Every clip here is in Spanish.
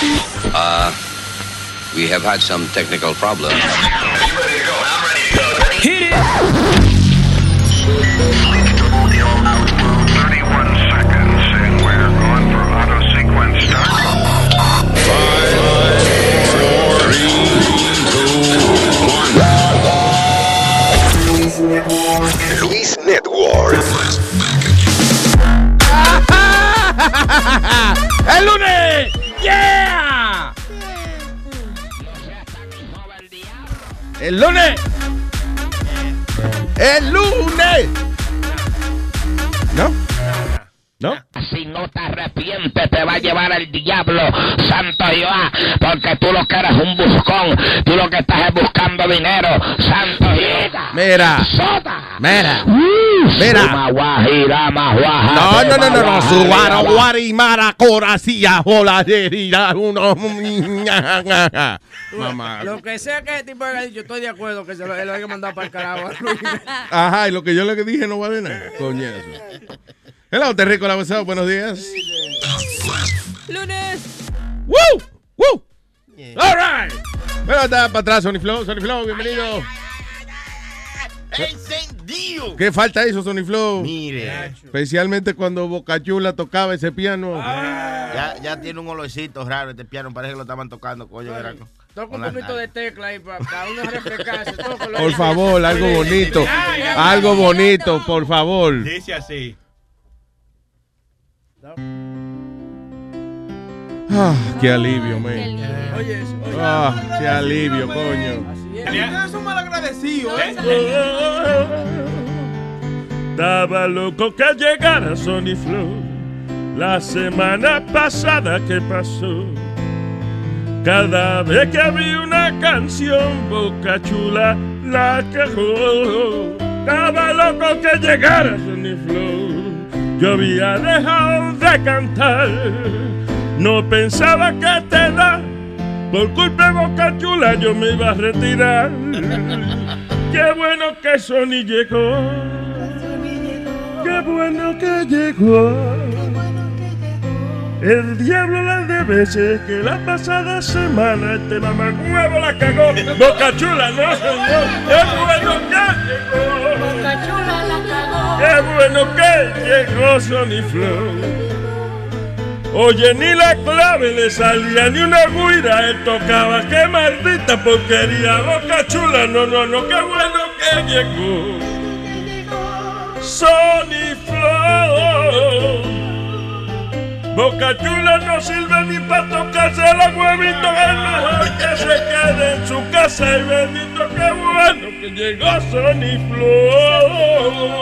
Uh, we have had some technical problems. Hit it! Luis Network. ¡El lunes! ¡Yeah! ¡El lunes! ¡El lunes! ¿No? ¿No? No te arrepientes, te va a llevar el diablo, Santo Jehová, porque tú lo que eres un buscón, tú lo que estás es buscando dinero, Santo Jehová. Mira. Soda. Mira. Mira. No, no, no, no, no. guajira. guarimara, coracía, joladería, uno. Mamá. Lo que sea que este tipo haya dicho, estoy de acuerdo que se lo, lo haya mandado para el carajo. Ajá, y lo que yo le dije no vale nada. Coñazo. Hello, Terrico, la WhatsApp, buenos días. Lunes. ¡Woo! ¡Woo! All right. Bueno, está para atrás, Sony Flow. Sony Flow, bienvenido. ¡Encendido! ¿Qué falta eso, Sony Flow? Mire, Especialmente cuando Boca Chula tocaba ese piano. ya, ya tiene un olorcito raro este piano. Parece que lo estaban tocando, coño. era- Toca un poquito de tecla ahí para uno refrescarse. Por favor, algo bonito. Algo bonito, por favor. Dice así. Ah, qué alivio, man. Oye, eso, oye. Ah, qué alivio, coño. Ustedes son ¿eh? Estaba loco que llegara Sony Flow la semana pasada que pasó. Cada vez que había una canción, Boca Chula la quejó. Estaba loco que llegara Sony Flow. Yo había dejado de cantar. No pensaba que a esta edad, por culpa de Boca Chula, yo me iba a retirar. Qué bueno que Sony llegó. Qué bueno que llegó. El diablo las de veces que la pasada semana este mamá nuevo la cagó. Boca chula, no señor. Qué bueno que llegó. Boca. Qué bueno que llegó Sony Flow. Oye, ni la clave le salía ni una guira, él tocaba, qué maldita porquería, boca chula, no, no, no, qué bueno que llegó. Sony Flow. Boca chula no sirve ni para tocarse los huevitos, es mejor que se quede en su casa y bendito, qué bueno que llegó Sony Flow.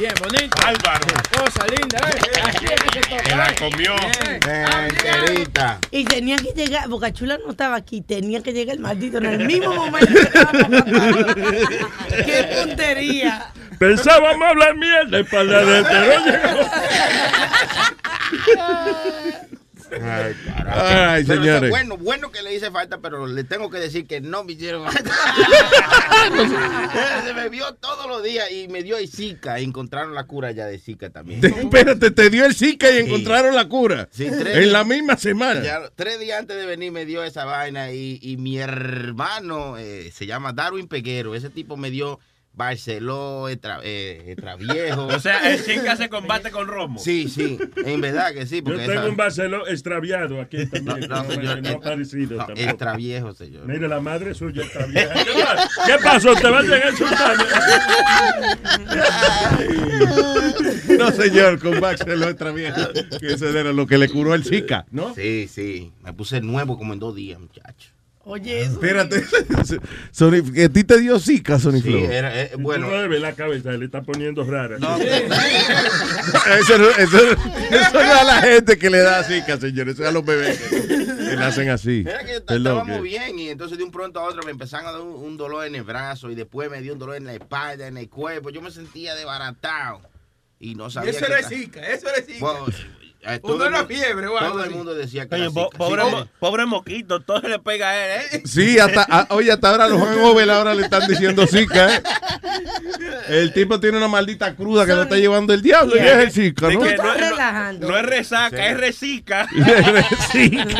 Bien, bonito. Álvaro. Cosa linda, ¿eh? Así es que se toca. Se la comió. Enterita. Y tenía que llegar, Bocachula no estaba aquí, tenía que llegar el maldito en el mismo momento que estábamos. ¡Qué puntería! Pensábamos hablar mierda y para la de no llegó. Ay. Ay, señores. bueno, bueno que le hice falta, pero le tengo que decir que no me hicieron falta. Se me vio todos los días y me dio el Zika. y Encontraron la cura ya de Zika también. Espérate, te dio el Zika y Sí. encontraron la cura. Sí, tres en la misma semana. Ya, tres días antes de venir me dio esa vaina y, y mi hermano eh, se llama Darwin Peguero. Ese tipo me dio Barceló, Etra, eh, Extraviejo. O sea, el chica se combate con Romo. sí, sí, en verdad que sí. Yo tengo esa- un Barceló extraviado aquí no, también. no, señor, no aparecido no, tampoco. Extraviejo, señor. Mire, la madre suya está vieja. ¿Qué pa- ¿Qué pasó? ¿Te va a llegar el No, señor, con Max se lo extra viejo. Que eso era lo que le curó el Zika, ¿no? Sí, sí. Me puse nuevo como en dos días, muchacho. Oye, eso. Espérate. Sony, ¿A ti te dio Zika, Sony Sí, era, eh, Bueno. No le ve la cabeza, le está poniendo rara. No, Eso, no- eso, eso no es a la gente que le da Zika, señor. Eso es a los bebés que, que nacen así. Era que estábamos que- bien y entonces de un pronto a otro me empezaron a dar un, un dolor en el brazo y después me dio un dolor en la espalda, en el cuerpo. Yo me sentía desbaratado y no Y sabía eso qué era Zika, eso era Zika. Bueno, eh, todo Uno el era fiebre o algo Todo el mundo decía que Oye, era po- Zika. pobre, Sí, mo- pobre moquito, todo se le pega a él, ¿eh? Sí, hasta, a- oye, hasta ahora los hangover ahora le están diciendo Zika, ¿eh? El tipo tiene una maldita cruda que lo está llevando el diablo. Y es el De ¿no? que estás no, no- relajando. no es resaca, es resica. Sí.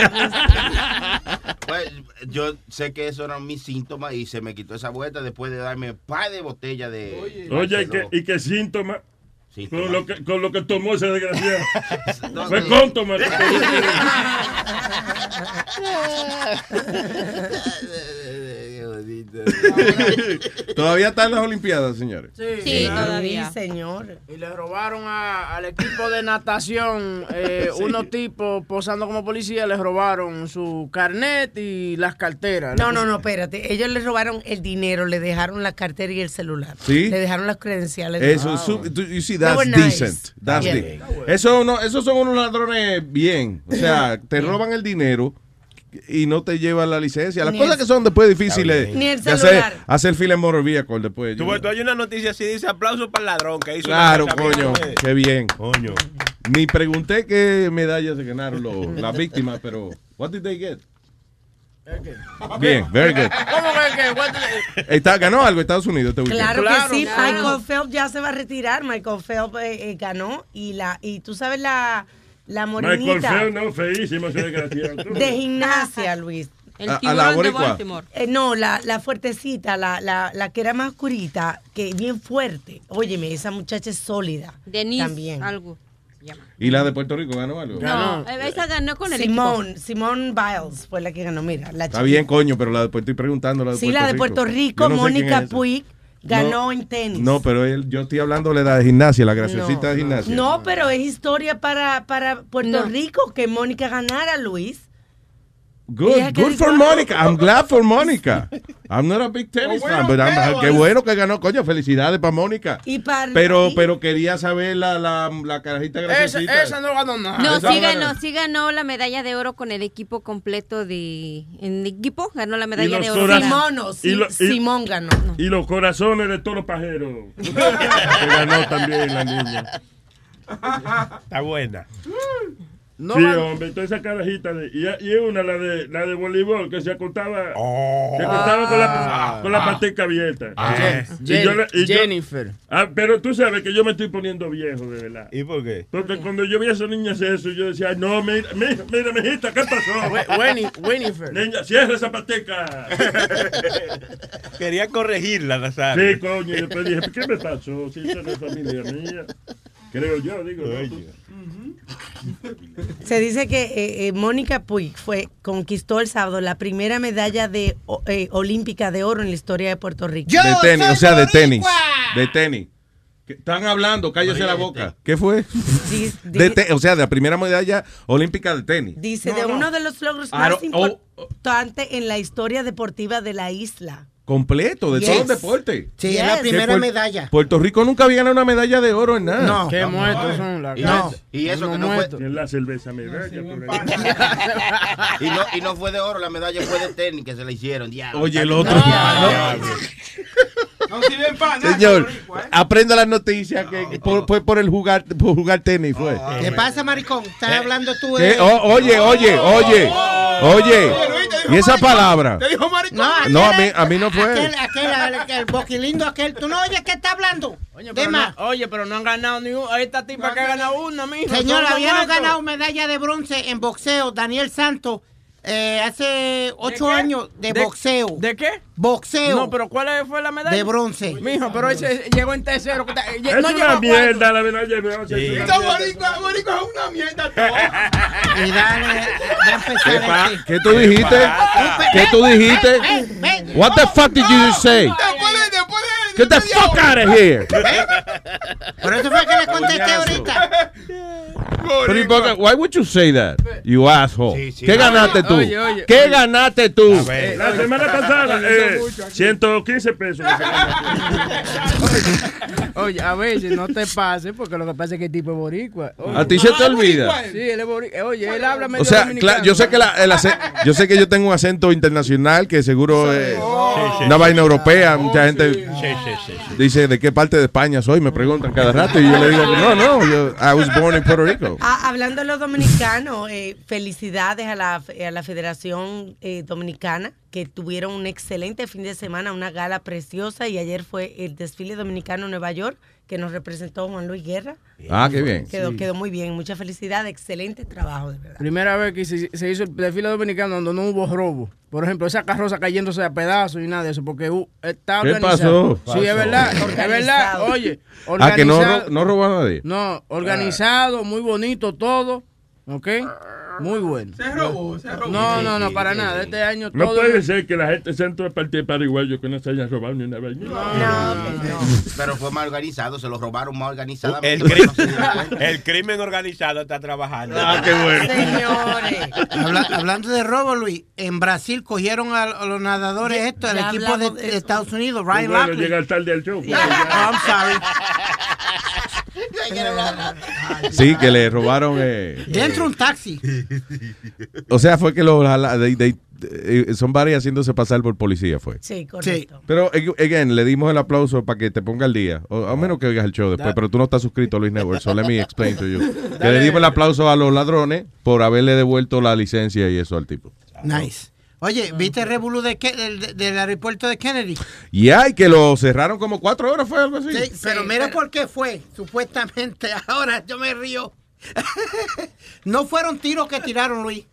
Pues, yo sé que esos eran mis síntomas y se me quitó esa vuelta después de darme un par de botellas de. Oye, ¿y qué, y qué síntoma? Con lo, que, con lo que tomó ese desgraciado. No, Fue con tomar. Todavía está en las Olimpiadas, señores. Sí, Sí, señor. Y le robaron a- al equipo de natación, eh, unos tipos posando como policía, les robaron su carnet y las carteras. No, no, no, espérate. Ellos le robaron el dinero, le dejaron la cartera y el celular. Sí. Le dejaron las credenciales. Eso, es su- tú- you see, They that's nice. decent. That's Yeah. de- Eso no, esos son unos ladrones bien. O sea, te roban el dinero y no te llevan la licencia. Las Ni cosas el- que son después difíciles Ni el de hacer, celular. hacer fila en motor vehicle después. Tú, tú hay una noticia así, dice aplauso para el ladrón que hizo Claro, coño, bien. qué bien. Coño. Ni pregunté qué medallas se ganaron los- las víctimas, pero what did they get? Bien, very good. ¿Cómo que? Está, ganó algo Estados Unidos este weekend. Claro, Claro, que sí, claro. Michael Phelps ya se va a retirar. Michael Phelps eh, eh, ganó y la y tú sabes la la Michael morenita Feo, no, feísimo ese desgraciado. De gimnasia, Luis. El A- a la tiburón de boricua. Baltimore. Eh, no, la, la fuertecita, la, la, la que era más oscurita, que bien fuerte. Óyeme, esa muchacha es sólida. Denise, También. algo. ¿Y la de Puerto Rico ganó algo? No, eh, esa ganó con el equipo. Simón, Simón Biles fue la que ganó. Mira, la Está bien, coño, pero la de Puerto estoy preguntando la de Sí, Puerto la de Rico. Puerto Rico, no sé Mónica es esa. Puig, ganó No, en tenis. No, pero él, yo estoy hablando de la de gimnasia, la graciosita No. de gimnasia. No, pero es historia para, para Puerto No. Rico que Mónica ganara, Luis. Good, good for Mónica. I'm glad for Mónica. I'm not a big tennis fan, but I'm- qué bueno que ganó, coño, felicidades para Mónica. Y para Pero, y- pero quería saber la, la, la carajita Esa, graciosita. esa no ganó nada. No, esa sí no ganó. ganó, sí ganó la medalla de oro con el equipo completo de... En equipo ganó la medalla de oro. Simón, no, Y sí, lo- y- Simón ganó. Y los corazones de todos los pajeros. que ganó también la niña. Está buena. No sí, hombre, toda esa carajita. De, y, y una, la de, la de voleibol, que se acostaba, Oh. se acostaba con la, con la patica abierta. Ah. Y yo yo- Jennifer. Ah, pero tú sabes que yo me estoy poniendo viejo, de verdad. ¿Y por qué? Porque cuando yo vi a esa niña hacer eso, yo decía, no, mira, mira, mira, mijita, ¿qué pasó? Winifred. Niña, cierra esa patica. Quería corregirla, Nazario. Sí, coño, y después dije, ¿qué me pasó? Si esa no es familia mía. Creo yo, digo. ¿no? Tú- Se dice que eh, eh, Mónica Puig fue, conquistó el sábado la primera medalla de, o- eh, olímpica de oro en la historia de Puerto Rico. de tenis, o sea, de tenis. De tenis. ¿Qué- Están hablando, cállese la boca. ¿Qué fue? De o sea, de la primera medalla olímpica de tenis. dice de uno de los logros más no, oh, importantes en la historia deportiva de la isla. Completo, de Yes. todos los deportes. Sí, es la Yes. primera Puer- medalla. Puerto Rico nunca había ganado una medalla de oro en nada. No. Qué muertos son la Y, No. y eso Uno que no fue, muerto. Que es la cerveza medalla. por y no, y no fue de oro, la medalla fue de tenis que se la hicieron. diablo. Oye, el otro. No sirven para nada. Señor, ¿eh? aprenda las noticias que por- fue por el jugar, por jugar tenis, fue. ¿Qué pasa, maricón? ¿Estás hablando tú oye, oye, oye, oye. ¿Y esa palabra? Te dijo maricón. No, No, a aquel- mí, a mí no fue. Aquel, aquel, el, el boquilindo aquel. ¿Tú no oyes qué está hablando? Oye, pero Dema, no, oye, pero no han ganado ni uno. Ahí está tipa que ha ganado una, mijo. señor, muertos. ganado medalla de bronce en boxeo. Daniel Santos, eh, hace ocho qué? años de, ¿De- boxeo. ¿De qué? boxeo No, pero ¿cuál fue la medalla? de bronce. Mijo, pero ese llegó en tercero. Es no llegó una mierda la medalla de bronce. Sí. es una mierda. boricua, boricua es una mierda todo. Y dale, va a empezar ¿Qué, pa- este. ¿Qué tú dijiste? ¿Qué tú dijiste? What the fuck did you just say? Después de, después de. Get the fuck out of here. Por eso fue que le contesté ahorita. Pero, ¿y por qué- why would you say that? You asshole. Sí, sí. ¿Qué ganaste tú? Oye, oye, ¿Qué oye. ganaste tú? Ver. La semana pasada, eh, 115 pesos. Oye, a veces no te pases porque lo que pasa es que el tipo es boricua. Oye, A ti se te olvida. Sí, él es boricua. Oye, él habla medio O sea, yo sé que la- el yo sé que yo tengo un acento internacional que seguro eh, sí, una sí. vaina europea. Mucha gente Sí, sí, sí, sí. Dice, ¿de qué parte de España soy? Me preguntan cada rato. Y yo le digo, no, no, yo, I was born in Puerto Rico. Ah, hablando de los dominicanos, eh, felicidades a la, a la Federación eh, Dominicana que tuvieron un excelente fin de semana, una gala preciosa y ayer fue el desfile dominicano en Nueva York que nos representó Juan Luis Guerra. Ah, qué bien. Quedó, quedó muy bien, mucha felicidad, excelente trabajo, de verdad. Primera vez que se, se hizo el desfile dominicano donde no hubo robo. Por ejemplo, esa carroza cayéndose a pedazos y nada de eso, porque uh, está ¿Qué organizado. pasó? Sí, es verdad, es verdad. Organizado. Oye, Ah, que no, organizado- no robó a nadie. No, organizado, muy bonito todo, ¿ok? Muy bueno. Se robó, se robó. No, no, no, para nada. Este año No puede ser que la gente sea en toda parte de paraguayo que no se haya robado ni una vaina. Pero fue mal organizado, se lo robaron mal organizado. El, cri- el crimen organizado está trabajando. Ah, qué bueno. Señores. Habla- hablando de robo, Luis, en Brasil cogieron a, los nadadores estos, el equipo de. Estados Unidos, Ryan Lockley. llegar tarde al show. Oh, I'm sorry. Sí, que le robaron. eh, Dentro un taxi. o sea, fue que lo jala- they- they- eh, son varios haciéndose pasar por policía, fue. Sí, correcto. Pero, ag- again, le dimos el aplauso para que te ponga al día. O a menos que oigas el show después, pero tú no estás suscrito a Luis Network, so let me explain to you. Que le dimos el aplauso a los ladrones por haberle devuelto la licencia y eso al tipo. Nice. Oye, ¿viste el revolú de Ke- del, del aeropuerto de Kennedy? Y ay, que lo cerraron como cuatro horas, fue algo así. Sí, pero mira por qué fue, supuestamente. Ahora yo me río. no fueron tiros que tiraron, Luis.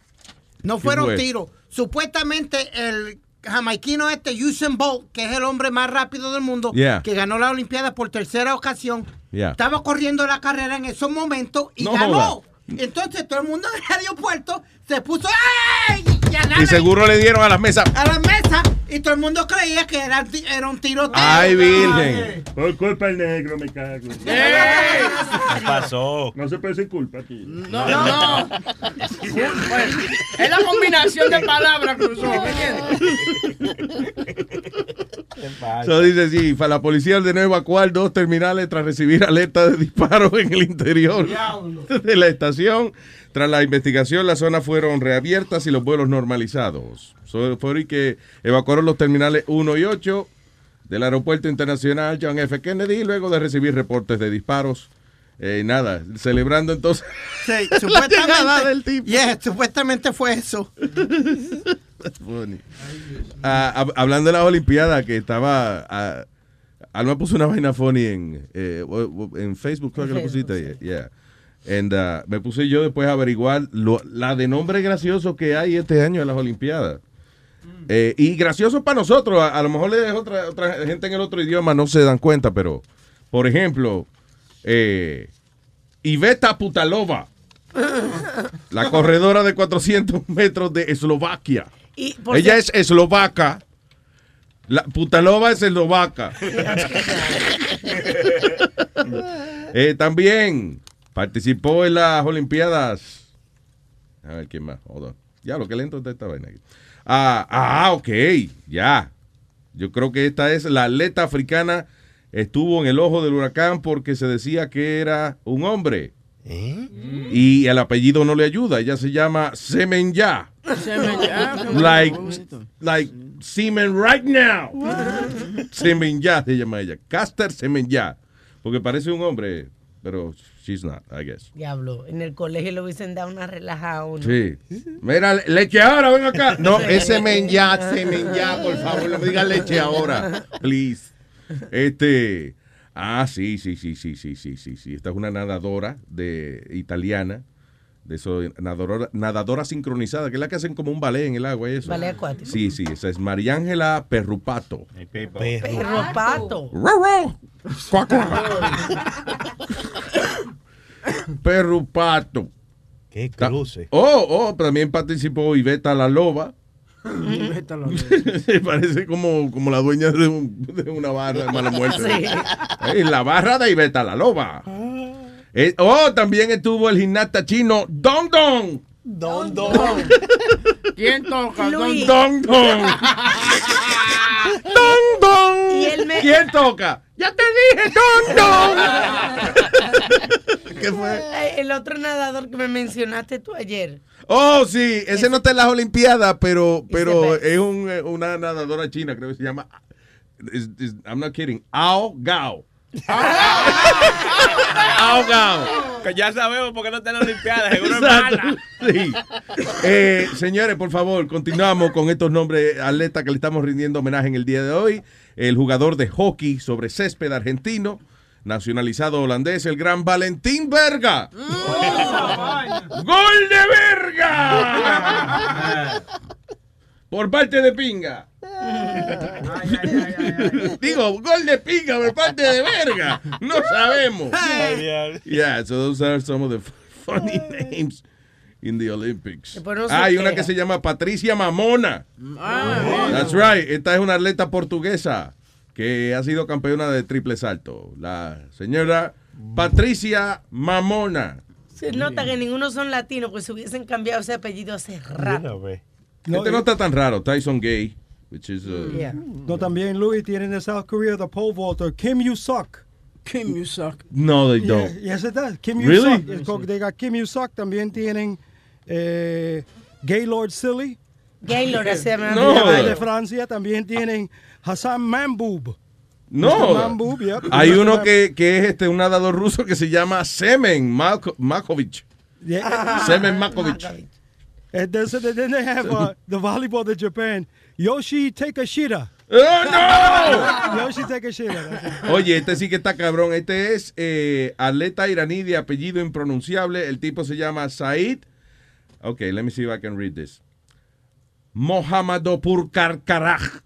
No fueron fue? tiros. Supuestamente el jamaiquino este, Usain Bolt, que es el hombre más rápido del mundo, Yeah. que ganó la Olimpiada por tercera ocasión, Yeah. estaba corriendo la carrera en esos momentos y No ganó. joda. Entonces todo el mundo en el aeropuerto se puso ¡ay! Y, seguro le dieron a las mesas. a la mesa y todo el mundo creía que era, un tiroteo. Ay, virgen. Por culpa del negro, me cago. ¿Qué pasó? No se puede sin culpa aquí. No, no. Bueno, es la combinación de palabras, cruzó, ¿me entiendes? So dice, sí, la policía ordenó evacuar dos terminales tras recibir alerta de disparos en el interior de la estación. Tras la investigación, las zonas fueron reabiertas y los vuelos normalizados. So, fueron y que evacuaron los terminales 1 y 8 del aeropuerto internacional John F. Kennedy luego de recibir reportes de disparos. Eh, nada, celebrando entonces Sí, llegada del supuestamente, tipo. yeah, supuestamente fue eso. That's funny. Ah, hab- hablando de las Olimpiadas, que estaba. ah, Alma puso una vaina funny en, eh, en Facebook, creo que lo pusiste. Yeah. And, ah, me puse yo después a averiguar lo- la de nombres graciosos que hay este año en las Olimpiadas. Eh, y gracioso para nosotros, a, a lo mejor le otra, otra gente en el otro idioma no se dan cuenta, pero, por ejemplo, eh, Iveta Putalova, la corredora de 400 metros de Eslovaquia. Y, por Ella es eslovaca. La Putalova es eslovaca. Eh, también participó en las Olimpiadas. A ver quién más. Hold on. Ya, lo que lento está esta vaina aquí. Ah, ah, ok, ya. Yo creo que esta es la atleta africana. Estuvo en el ojo del huracán porque se decía que era un hombre. Y el apellido no le ayuda. Ella se llama Semenya. Like, like semen right now. Semenya se llama ella. Caster Semenya. Porque parece un hombre, pero she's not, I guess. Diablo, en el colegio le hubiesen dado una relajada a uno. Sí. Mira, leche ahora, ven acá. No, es Semenya, Semenya, por favor, no me digas leche ahora. Please. Este. Ah, sí, sí, sí, sí, sí, sí, sí, sí. Esta es una nadadora de italiana. De eso, nadadora, nadadora sincronizada, que es la que hacen como un ballet en el agua y eso. Ballet acuático. Sí, sí, esa es Mariángela Perrupato. Perro pato. Ruh, Cuac, Perrupato. Qué cruce. Oh, oh, también participó Iveta la Loba. Parece como, como la dueña de, un- de una barra de mala muerte. Sí. La barra de Iveta la Loba. Eh, oh, también estuvo el gimnasta chino Dong Dong. Don, don. ¿Quién toca? Luis. Dong Dong. Dong Dong. Y él me- ¿Quién toca? Ya te dije, Dong Dong. ¿Qué fue? El otro nadador que me mencionaste tú ayer. Oh, sí, ese no está en las Olimpiadas, pero, pero es un, eh, una nadadora china, creo que se llama. I'm not kidding. Ao Gao. Ao Gao. Que ya sabemos por qué no está en la Olimpiada, seguro es Exacto. mala. Sí. Eh, señores, por favor, continuamos con estos nombres atletas que le estamos rindiendo homenaje en el día de hoy. El jugador de hockey sobre césped argentino, nacionalizado holandés, el gran Valentín Verga. ¡Gol de verga! Por parte de Pinga. Digo, gol de Pinga por parte de verga. No sabemos. Yeah, so those are some of the funny names in the Olympics. No Ah, hay una que se llama Patricia Mamona. That's right. Esta es una atleta portuguesa que ha sido campeona de triple salto. La señora Patricia Mamona. Se nota que ninguno son latinos, pues se hubiesen cambiado ese apellido hace rato. Este no está tan raro. Tyson Gay, which is uh, Yeah. No, también Louis tienen de South Korea the pole vaulter Kim You Suck. Kim You Suck. no, they don't. Yes, it does. Kim You Really? Suck. It's called- they got Kim You Suck. También tienen eh, Gaylord Silly. Gaylord, se me No. De Francia también tienen Hassan Mamboob. No. Mamboob, yep. Hay uno que, que es este un nadador ruso que se llama Semen Malko- Makovic. Yeah. Semen Makovic. And then, so then they have uh, the volleyball de Japan. Yoshi Takashita. ¡Oh, Yoshi Takashita. Oye, este sí que está cabrón. Este es eh, atleta iraní de apellido impronunciable. El tipo se llama Said. Ok, let me see if I can read this. Mohammedopur Karkaraj.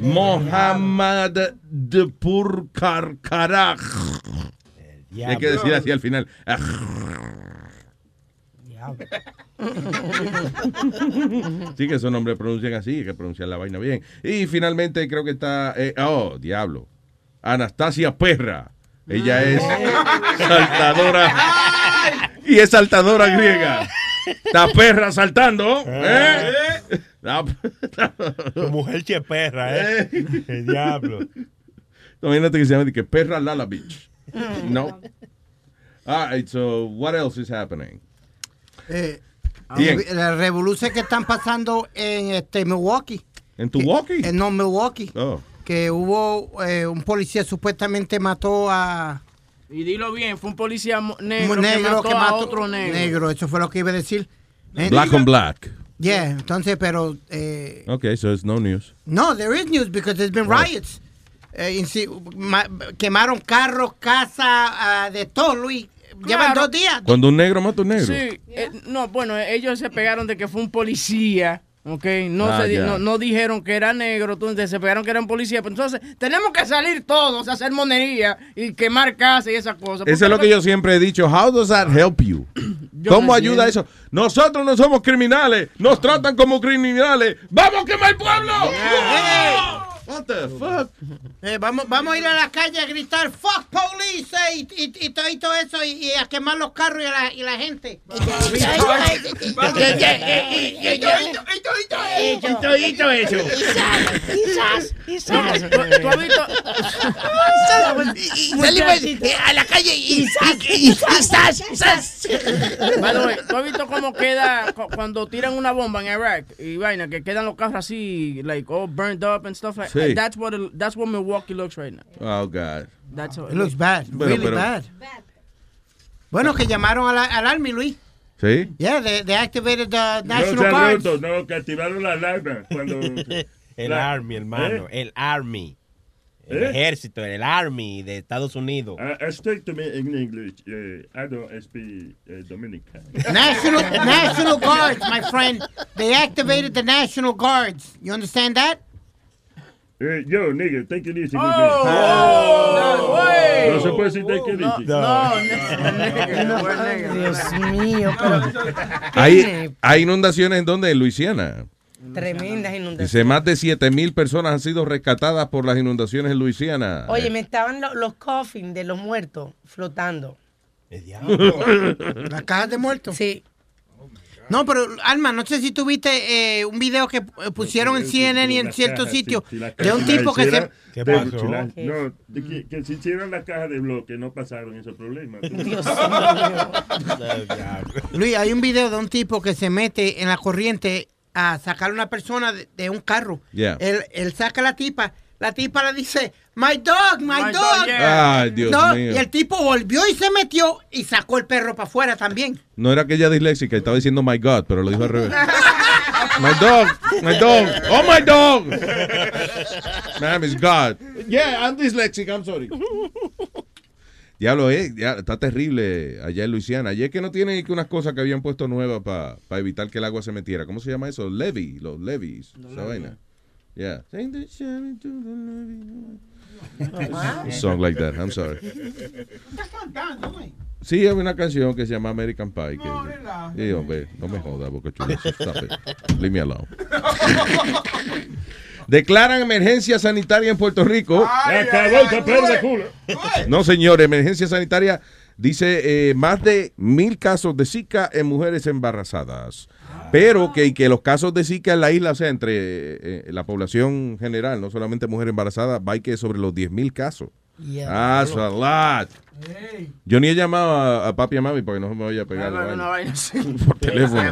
Mohammedopur Karkaraj. Hay que decir así al final. Sí, que esos nombres pronuncian así, hay que pronunciar la vaina bien. Y finalmente creo que está, eh, oh, diablo, Anastasia Perra. Ella es saltadora y es saltadora griega. La perra saltando. ¿eh? La- Tu mujer che perra, ¿eh? El diablo. Imagínate que se llama que perra Lala Beach. No. All right, so what else is happening? Eh, Bien. Las revoluciones que están pasando en este Milwaukee. ¿En walkie? En no Milwaukee. Oh. Que hubo eh, un policía supuestamente mató a Y dilo bien, fue un policía un negro, negro que mató a otro negro. Eso fue lo que iba a decir. Eh, Black on black. Yeah, entonces, pero eh, Okay, so it's no news. no, there is news because there's been riots. Eh, quemaron carros, casas, ah, de todo, Luis. Llevan Claro. dos días. Cuando un negro mata a un negro. Sí, eh, no, bueno, ellos se pegaron de que fue un policía, ¿ok? No, Ah, se di- ya. no, no dijeron que era negro, entonces se pegaron que era un policía. Pero entonces, tenemos que salir todos a hacer monería y quemar casas y esas cosas. Eso es lo que yo siempre he dicho. How does that help you? Yo ¿Cómo ayuda entiendo. eso? Nosotros no somos criminales. Nos tratan como criminales. ¡Vamos a quemar el pueblo! ¡No! What the fuck? Eh, vamos, vamos a ir a la calle a gritar fuck police eh, y, y, y todo, y todo eso y, y a quemar los carros y a la, y la gente. Eh, a la calle y, y, y, sas, sas. By the way, ¿tú has visto cómo queda cu- cuando tiran una bomba en Iraq y vaina que quedan los carros así like all burned up and stuff like Sí. That's what it- that's what Milwaukee looks right now. Oh, God. That's how It looks bad, Bueno, really pero- bad. Bueno, que llamaron a la- al Army, Luis. ¿Sí? Yeah, they, they activated the No National Guard. brutos, no, que activaron la alarma cuando... El La- Army, hermano. ¿Eh? El Army. El ¿Eh? ejército, el Army de Estados Unidos. I, I speak to me in English. Uh, I don't speak uh, Dominican. National National Guards, my friend. They activated the National Guards. You understand that? Eh, yo, nigga, take it easy with Oh, no way. No se puede decir take it easy. Dios mío, pero Hay, hay inundaciones en donde? En Luisiana. tremendas inundaciones. Dice, más de 7 mil personas han sido rescatadas por las inundaciones en Luisiana. Oye, me estaban lo- los coffins de los muertos flotando. Las cajas de muertos. Sí. No, pero Alma, no sé si tuviste eh, un video que eh, pusieron en CNN y en La ciertos caja, sitios sí, sí, la de caja un tipo que se... ¿Qué pasó? no, de que, que si hicieron la caja de bloque no pasaron esos problemas. Dios Luis, hay un video de un tipo que se mete en la corriente a sacar a una persona de, de un carro. Yeah. Él, él saca a la tipa, la tipa le dice, my dog, my, My dog. dog, yeah. Ay, Dios No, mío. y el tipo volvió y se metió y sacó el perro para afuera también. No era aquella disléxica, estaba diciendo my God, pero lo dijo al revés. My dog, my dog, oh my dog. Ma'am, it's God. Yeah, I'm dyslexic, I'm sorry. Diablo, eh, ya, está terrible allá en Luisiana. Ayer que no tienen que unas cosas que habían puesto nuevas para evitar que el agua se metiera. ¿Cómo se llama eso? Levy, los levees, esa vaina. Yeah. A song like that, I'm sorry. Sí, hay una canción que se llama American Pie. Que, sí, hombre, no me jodas, boca chula. Leave me alone. Declaran emergencia sanitaria en Puerto Rico. Papel de culo. No, señor, emergencia sanitaria dice eh, más de mil casos de Zika en mujeres embarazadas. Pero que, que los casos de Zika en la isla, o sea, entre eh, la población general, no solamente mujeres embarazadas, va que sobre los 10 mil casos. That's a lot. Yo ni he llamado a, a papi y a mami porque no me vaya a pegar Una vaina. vaina así. por teléfono.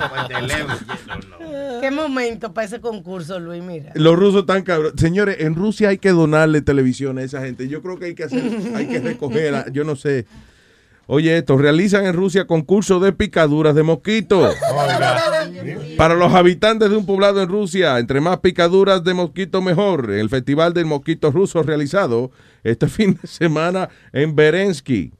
Qué momento para ese concurso, Luis, mira. Los rusos están cabros. Señores, en Rusia hay que donarle televisión a esa gente. Yo creo que hay que hacer, hay que recoger, a- yo no sé. Oye, esto, realizan en Rusia concursos de picaduras de mosquitos. Para los habitantes de un poblado en Rusia, entre más picaduras de mosquito mejor. El Festival del Mosquito Ruso realizado este fin de semana en Berensky.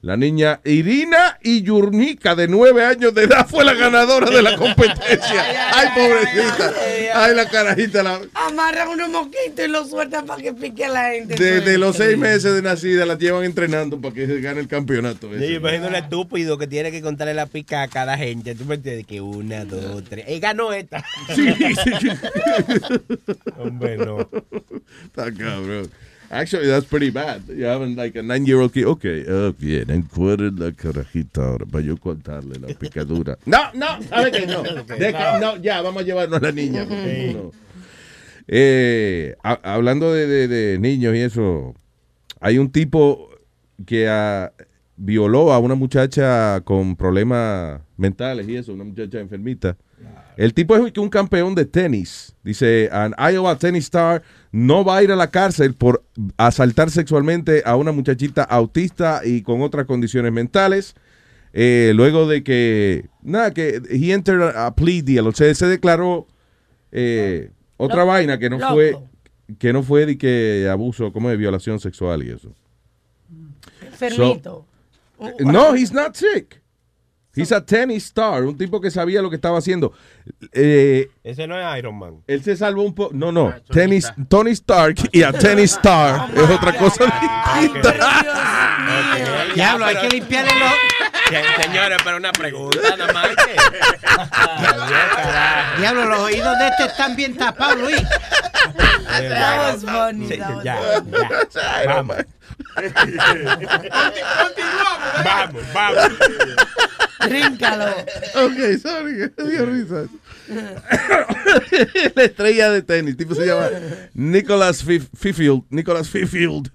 La niña Irina Iyurnica, de nueve años de edad, fue la ganadora de la competencia. Ay, pobrecita. Ay, la carajita. La... Amarran unos mosquitos y los sueltan para que pique a la gente. Desde los seis meses de nacida la llevan entrenando para que se gane el campeonato. Sí, ese. imagino el estúpido que tiene que contarle la pica a cada gente. Tú me entiendes que una, dos, tres. Él ganó esta. Hombre, no. Está cabrón. Actually, that's pretty bad. You have like a nine-year-old kid. Okay, oh, bien, encuadre la carajita ahora para yo contarle la picadura. No, no, ¿sabe qué? No, Deja- no, ya, vamos a llevarnos a la niña. no. Eh, ha- hablando de, de- de niños y eso, hay un tipo que ah, violó a una muchacha con problemas mentales y eso, una muchacha enfermita. El tipo es un campeón de tenis. Dice, an Iowa tennis star no va a ir a la cárcel por asaltar sexualmente a una muchachita autista y con otras condiciones mentales. Eh, luego de que, nada, que he entered a plea deal, o sea, se declaró eh, otra Loco. vaina que no Loco. fue, que no fue de que abuso, como de violación sexual y eso. Enfermito. No, he's not sick. He's a tennis star, un tipo que sabía lo que estaba haciendo. Eh, Ese no es Iron Man. él se salvó un poco. No, no. Tennis, Tony Stark y a tennis star es otra cosa distinta. Diablo, hay que limpiarle los... Se- Señores, pero una pregunta nada más. que- Diablo, los oídos de este están bien tapados, Luis. That was funny. Sí, that was ya, ya. Vamos. Vamos, vamos. Tríncalo. Ok, sorry, dio risa. La estrella de tenis, tipo se llama Nicholas Fif- Fifield. Nicholas Fifield.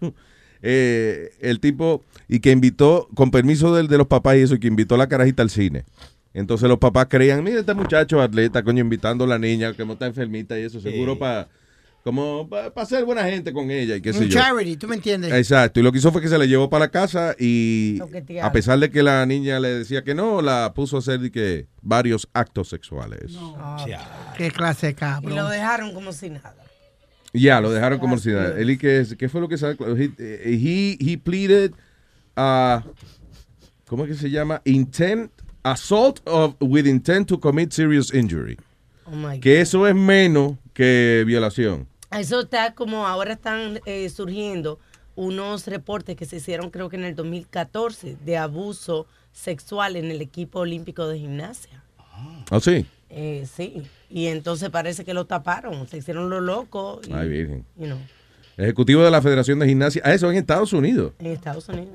Eh, el tipo, y que invitó, con permiso del- de, los papás y eso, y que invitó a la carajita al cine. Entonces los papás creían, mira este muchacho atleta, coño, invitando a la niña que no está enfermita y eso, seguro para como para ser buena gente con ella y qué sé Un yo. charity, ¿tú me entiendes? Exacto, y lo que hizo fue que se la llevó para la casa y a pesar de que la niña le decía que no, la puso a hacer de que varios actos sexuales. Qué clase de Y cabrón. lo dejaron como si nada. Ya, lo dejaron como si nada. Él y que, ¿qué fue lo que sabe? He, he, he pleaded, uh, ¿cómo es que se llama? Intent, assault of, with intent to commit serious injury. Oh my Que eso es menos que violación. Eso está como ahora están eh, surgiendo unos reportes que se hicieron creo que en el 2014 de abuso sexual en el equipo olímpico de gimnasia. ¿Ah, sí? Eh, sí, y entonces parece que lo taparon, se hicieron los locos. y, Ay, virgen. you know, Ejecutivo de la Federación de Gimnasia. Ah, eso en Estados Unidos. en Estados Unidos.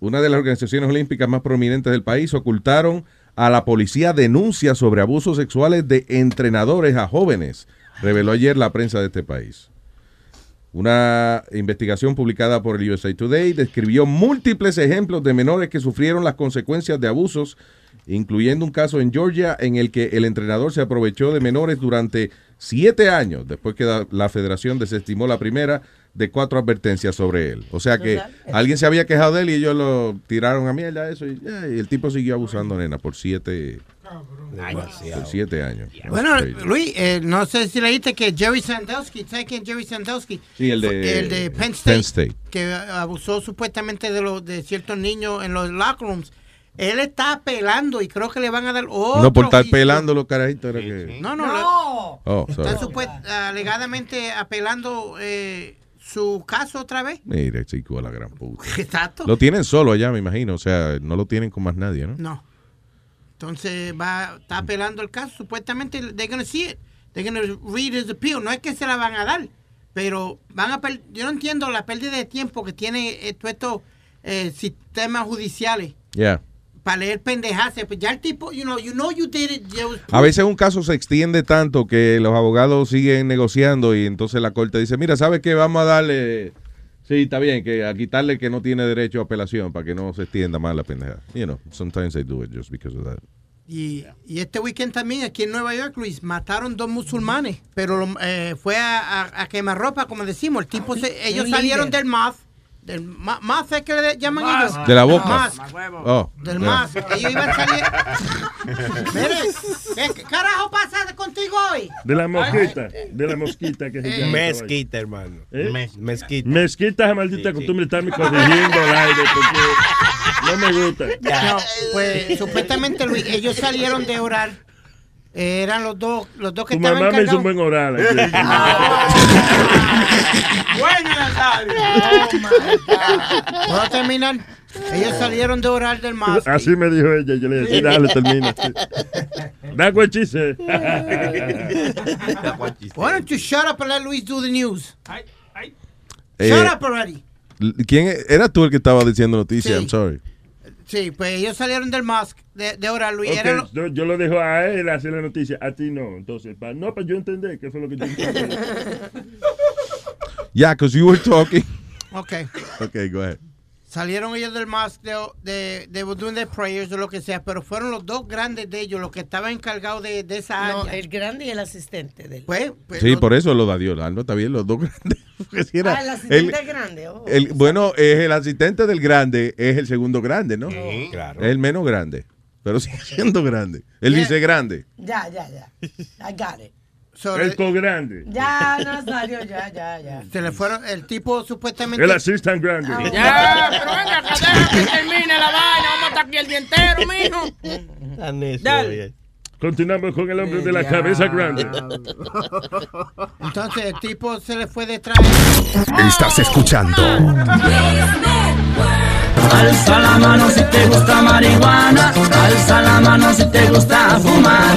Una de las organizaciones olímpicas más prominentes del país ocultaron a la policía denuncias sobre abusos sexuales de entrenadores a jóvenes, reveló ayer la prensa de este país. Una investigación publicada por el USA Today describió múltiples ejemplos de menores que sufrieron las consecuencias de abusos, incluyendo un caso en Georgia en el que el entrenador se aprovechó de menores durante siete años, después que la, federación desestimó la primera de cuatro advertencias sobre él. O sea que alguien se había quejado de él y ellos lo tiraron a mierda eso y, ya, y el tipo siguió abusando, nena, por siete, por siete años. Bueno. Luis, eh, no sé si leíste que Jerry Sandusky, ¿sabes quién es Jerry Sandusky? Sí, el de- el de Penn State, Penn State. que abusó supuestamente de los de ciertos niños en los locker rooms. Él está apelando y creo que le van a dar otro no por estar pelando los carajitos. era que- No, no, no. Oh, Está supuest- alegadamente apelando eh, su caso otra vez. Mire, chico, a la gran puta. Exacto. Lo tienen solo allá, me imagino. O sea, no lo tienen con más nadie, ¿no? No. Entonces va, está apelando el caso. Supuestamente they're gonna see it. They're gonna read his appeal. No es que se la van a dar, pero van a yo no entiendo la pérdida de tiempo que tiene eh, todos estos eh, sistemas judiciales Yeah. para leer pendejadas. Pues ya el tipo, you know, you know you did it. you A veces un caso se extiende tanto que los abogados siguen negociando y entonces la corte dice, mira, ¿sabes qué? Vamos a darle... Sí, está bien, que a quitarle que no tiene derecho a apelación para que no se extienda más la pendejada. You know, sometimes they do it just because of that. Y, y este weekend también aquí en Nueva York, Luis, mataron dos musulmanes, pero lo- eh, fue a, a, a quemarropa, como decimos. El tipo, se- ellos salieron del MAF, del ma- MAF es que le llaman Mas. ellos. De la boca. Mas. Oh, Del yeah. MAF. Ellos iban a salir. Mire, ¿qué, qué carajo pasa contigo hoy? De la mosquita, de la mosquita que se llama. Mezquita, hermano. ¿Eh? Mezquita. Mezquita esa maldita costumbre de estarme corrigiendo al aire porque no me gusta. No, pues supuestamente Luis, ellos salieron de orar. Eh, eran los dos, los dos que Tu estaban mamá me hizo un buen oral. aquí. Bueno, Nazario. ¿Puedo terminar? Ellos salieron de orar del MAF. Así me dijo ella. Yo le dije, dale, termina. That's what she said. Why don't you shut up and let Luis do the news? Eh, Shut up already. ¿Quién era tú el que estaba diciendo noticias? Sí. I'm sorry. Sí, pues ellos salieron del MASC de, de orar, Luis. Los- yo, yo lo dejo a él hacer la noticia, a ti no. Entonces, pa, no, para yo entender qué fue lo que yo entendí. Yeah, because you were talking. Ok. Okay, go ahead. Salieron ellos del MASC de, de, de doing their prayers o lo que sea, pero fueron los dos grandes de ellos los que estaban encargados de, de esa No, área. el grande y el asistente de él. Pues, pues, Sí, los- por eso lo da Dios. No, está bien, los dos grandes. Porque si era ah, el asistente el- grande. oh. el- bueno, es el asistente del grande, es el segundo grande, ¿no? Claro. Es el menos grande. Pero sigue siendo grande. El Yeah. dice grande. Ya, ya, ya. I got it. So, El co-grande. Ya, Nazario, ya, ya, ya. se le fueron, el tipo supuestamente... El assistant grande. Ya, pero venga, acá, deja que termine la vaina. Vamos a estar aquí el día entero, mijo. Dale. Continuamos con el hombre de la cabeza grande. Entonces el tipo se le fue detrás. Estás escuchando Alza la mano si te gusta marihuana, alza la mano si te gusta fumar,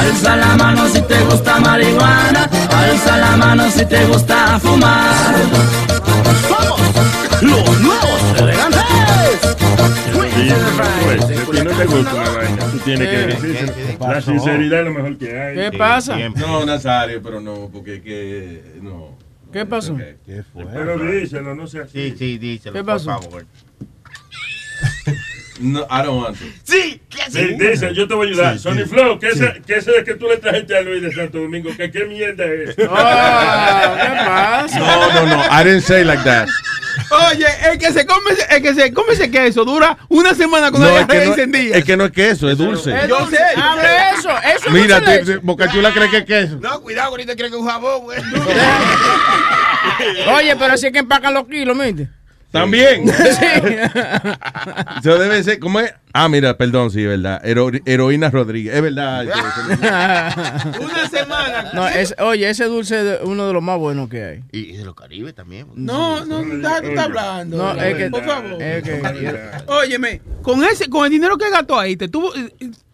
alza la mano si te gusta marihuana, alza la mano si te gusta fumar. Somos los nuevos elegantes. Sí, pues, si a ti no te gusta una vaina, tú tienes que decir. La sinceridad es lo mejor que hay. ¿Qué pasa? No, Nazario, pero no, porque que no. ¿Qué pasó? ¿Qué fue? Pero díselo, no así. Sí, sí, díselo, ¿Qué por pasó? favor. No, I don't want to. Sí, ¿qué Sí, dice, yo te voy a ayudar. Sony Flow, ¿qué ese, qué ese que tú le trajiste a Luis de Santo Domingo? ¿Qué, qué mierda es? Ah, ¿Qué pasa? No, no, no. I didn't say like that. Oye, el que se come, el que se come ese queso dura una semana con No, la es no, encendida. es que no es queso, es dulce. Es Yo dulce. sé, yo Hable sé. eso. Eso es Mira, dulce de te- leche. Bocachula cree que es queso. No, cuidado, ahorita creen que es un jabón, güey. Oye, pero así es que empacan los kilos, ¿viste? También. Sí. Eso debe ser, ¿cómo es? Ah, mira, perdón, sí, es verdad. Hero- heroína Rodríguez, es verdad. Una semana. No, es, oye, ese dulce es uno de los más buenos que hay. Y de los Caribes también. No, no, no, tú estás hablando. No, es que- por favor. es que- Óyeme, con ese, con el dinero que gastó ahí, te tuvo,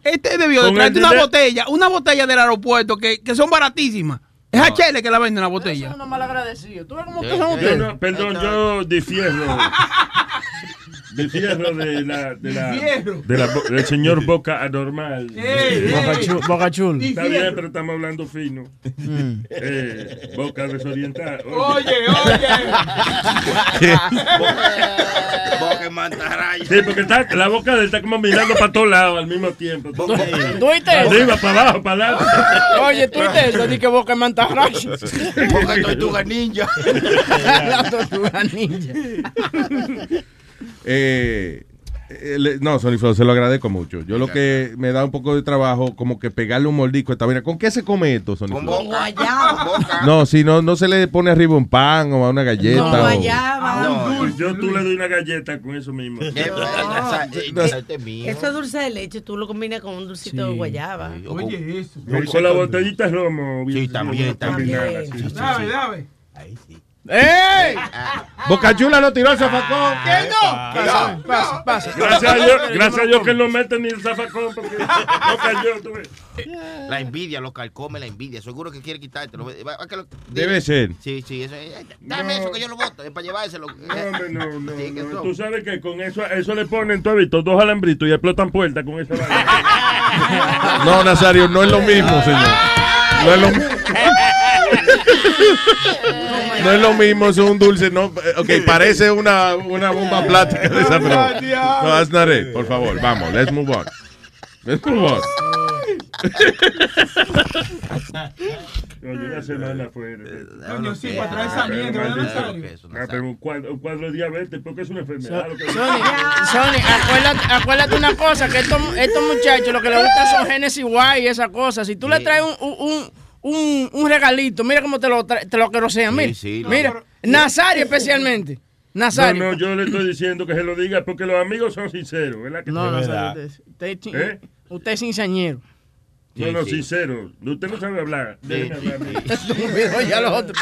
este debió de traerte una botella, una botella del aeropuerto que, que son baratísimas. Es a Chele que la venden la Eso botella. es uno mal agradecido. ¿Tú ves cómo que son ustedes? no, perdón, yo difiero. de fierro de la, de la, de del señor Boca Anormal. Ey, Boca ey. Chul- Boca Chul. Está bien, pero estamos hablando fino. Eh, boca desorientada. Oye, oye. Boca mantarraya. Sí, porque está, la boca de él está como mirando para todos lados al mismo tiempo. ¿Tú oíste Para eso? arriba, para abajo, para adelante. Oye, oíste eso, di que boca mantarraya. Boca tortuga ninja. La tortuga ninja. Eh, eh, no, Sony Flow, se lo agradezco mucho. Yo lo que me da un poco de trabajo, como que pegarle un mordisco a esta vaina. ¿Con qué se come esto, Sony Con Flow? Boca. No, si no, no se le pone arriba un pan o a una galleta. Con o- guayaba. No, Yo tú le doy una galleta con eso mismo. Eh, esa- eh, este. Eso es dulce de leche, tú lo combinas con un dulcito de guayaba. O Oye, eso. Con la botellita de romo. Sí, también, también. sí, Dame, sí. ¡Ey! Boca Chula lo tiró al zafacón. ¿Qué no? Pasa, pasa, pasa. Gracias a Dios, gracias a Dios que no mete ni el zafacón porque no cayó. tú ves. La envidia, los carcome, la envidia. Seguro que quiere quitártelo. Va- va que lo- Debe ser. Sí, sí, eso es. Dame No. eso que yo lo voto. Es para llevárselo. No, no, no, Sí, no. Tú sabes que con eso, eso le ponen, visto, dos alambritos y explotan puertas con esa vaina. No, Nazario, no es lo mismo, señor. No es lo mismo. No es lo mismo, es un dulce. No, ok, parece una, una bomba plástica de esa, pero. No, that's not it. Por favor, vamos, let's move on. Let's move on. Oye, una semana. Coño, sí, para traer esa mierda, ¿verdad, Nazario? Ah, pero un cuadro, un cuadro de diabetes, porque es una enfermedad. Sony, Sony, acuérdate, acuérdate una cosa, que estos, estos muchachos lo que les gusta son Genesis White y esas cosas. Si tú le traes un, un, un, un regalito, mira cómo te lo, te lo querosean, mira. sí, no. mira, Nazario especialmente. No, Nazario. no, yo le estoy diciendo que se lo diga porque los amigos son sinceros, ¿verdad? que No, sí? Nazario, usted, es ¿Eh? usted es cinceañero. No, no, sí. sincero. Usted no sabe hablar. Déjeme hablar a mí. Estúpido, ya los otros.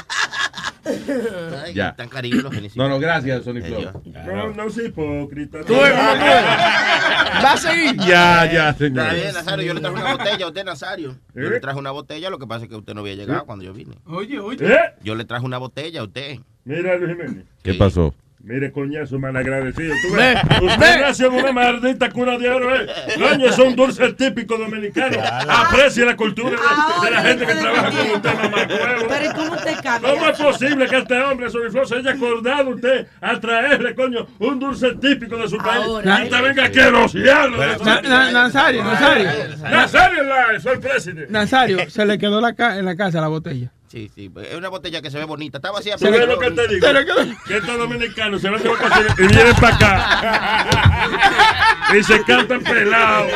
Ay, Ya. Tan cariño los. No, no, gracias, Sony Flow. No, no soy hipócrita. Tú. Va a seguir. Ya, ya, Está señor. bien, Nazario, yo le traje una botella a usted, Nazario. Yo ¿Eh? le traje una botella, lo que pasa es que usted no había llegado cuando yo vine. Oye, oye. ¿Eh? Yo le traje una botella a usted. Mira, Luis Jiménez. ¿Qué pasó? Mire, coñazo, malagradecido. Tú Ve, ves, usted ve. nació en una maldita cuna de oro, ¿eh? Coño, es un dulce típico dominicano. Aprecie la cultura de, de la gente que trabaja con usted, mamá Pero ¿y cómo te cambia? ¿Cómo es posible que este hombre, Soniflo, se haya acordado usted a traerle, coño, un dulce típico de su país? Ahora, Y te venga aquí a na- Nazario, Nazario. Nazario soy presidente. Nazario, se le quedó la ca- en la casa la botella. Sí, sí, es una botella que se ve bonita. Está vacía, ¿Tú ves lo que te digo? Que estos dominicanos se van de vacaciones y vienen para acá. y se cantan pelados.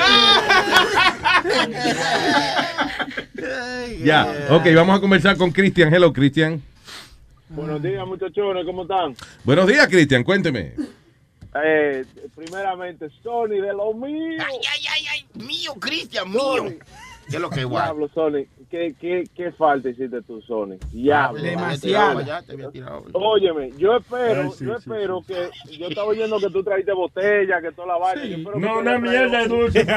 Ya, ok, vamos a conversar con Cristian. Hello, Cristian. Buenos días, muchachones, ¿cómo están? Buenos días, Cristian, cuénteme. Eh, primeramente, Sony, de lo mío. Ay, ay, ay, ay, mío, Cristian, mío. ¿Qué es lo que es guay? Diablo, Sony, ¿qué, qué, qué falta hiciste tú, Sony? Demasiado. Ya había tirado. Óyeme, yo espero, Ay, sí, yo sí, espero que, yo estaba oyendo que tú trajiste botella, que toda la vaina. yo espero que No, tú una mierda de dulce.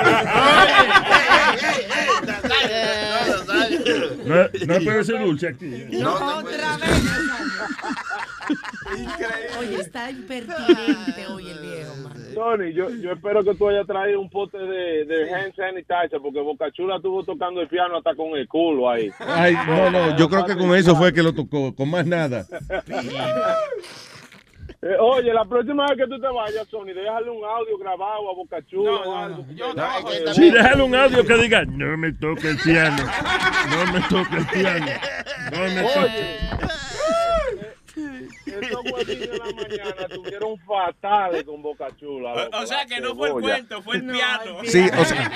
No, no puede ser dulce aquí. No, otra vez. Oye, está impertinente hoy el viejo, man. Sony, yo, yo espero que tú hayas traído un pote de, de hand sanitizer, porque Boca Chula estuvo tocando el piano hasta con el culo ahí. Ay, no, no, yo creo que con eso fue que lo tocó, con más nada. Eh, oye, la próxima vez que tú te vayas, Sony, déjale un audio grabado a Boca Chula o algo. yo No, Sí, déjale un audio que diga, no me toque el piano. No me toque el piano. No me toque. Huevillos en la mañana estuvieron fatales con Boca Chula. O sea que no fue el cuento, fue el piano. Sí, o sea,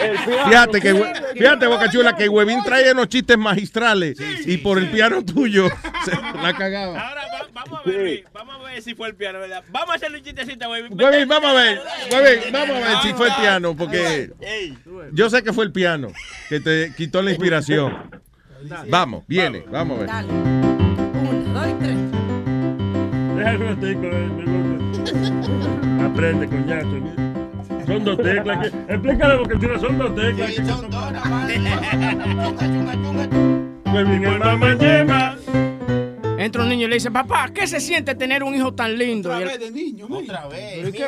fíjate que, sí, fíjate, Boca Chula, que Huevín trae unos chistes magistrales y por el piano tuyo se la cagaba. Ahora va- vamos a ver, Luis, vamos a ver si fue el piano, ¿verdad? Vamos a hacerle un chistecito, güey. Huevín, vamos a ver, Huevín, vamos a ver si fue el piano, porque yo sé que fue el piano que te quitó la inspiración. Vamos, viene, vamos a ver. Déjalo un eh, gusta. Aprende, coñazo. Son dos teclas. que- Explícale porque chula, son dos teclas. Sí, son dos, chunga. Huevín el mamá lleva Entra un niño y le dice, papá, ¿qué se siente tener un hijo tan lindo? Y él- de niño, Otra vez. No. venga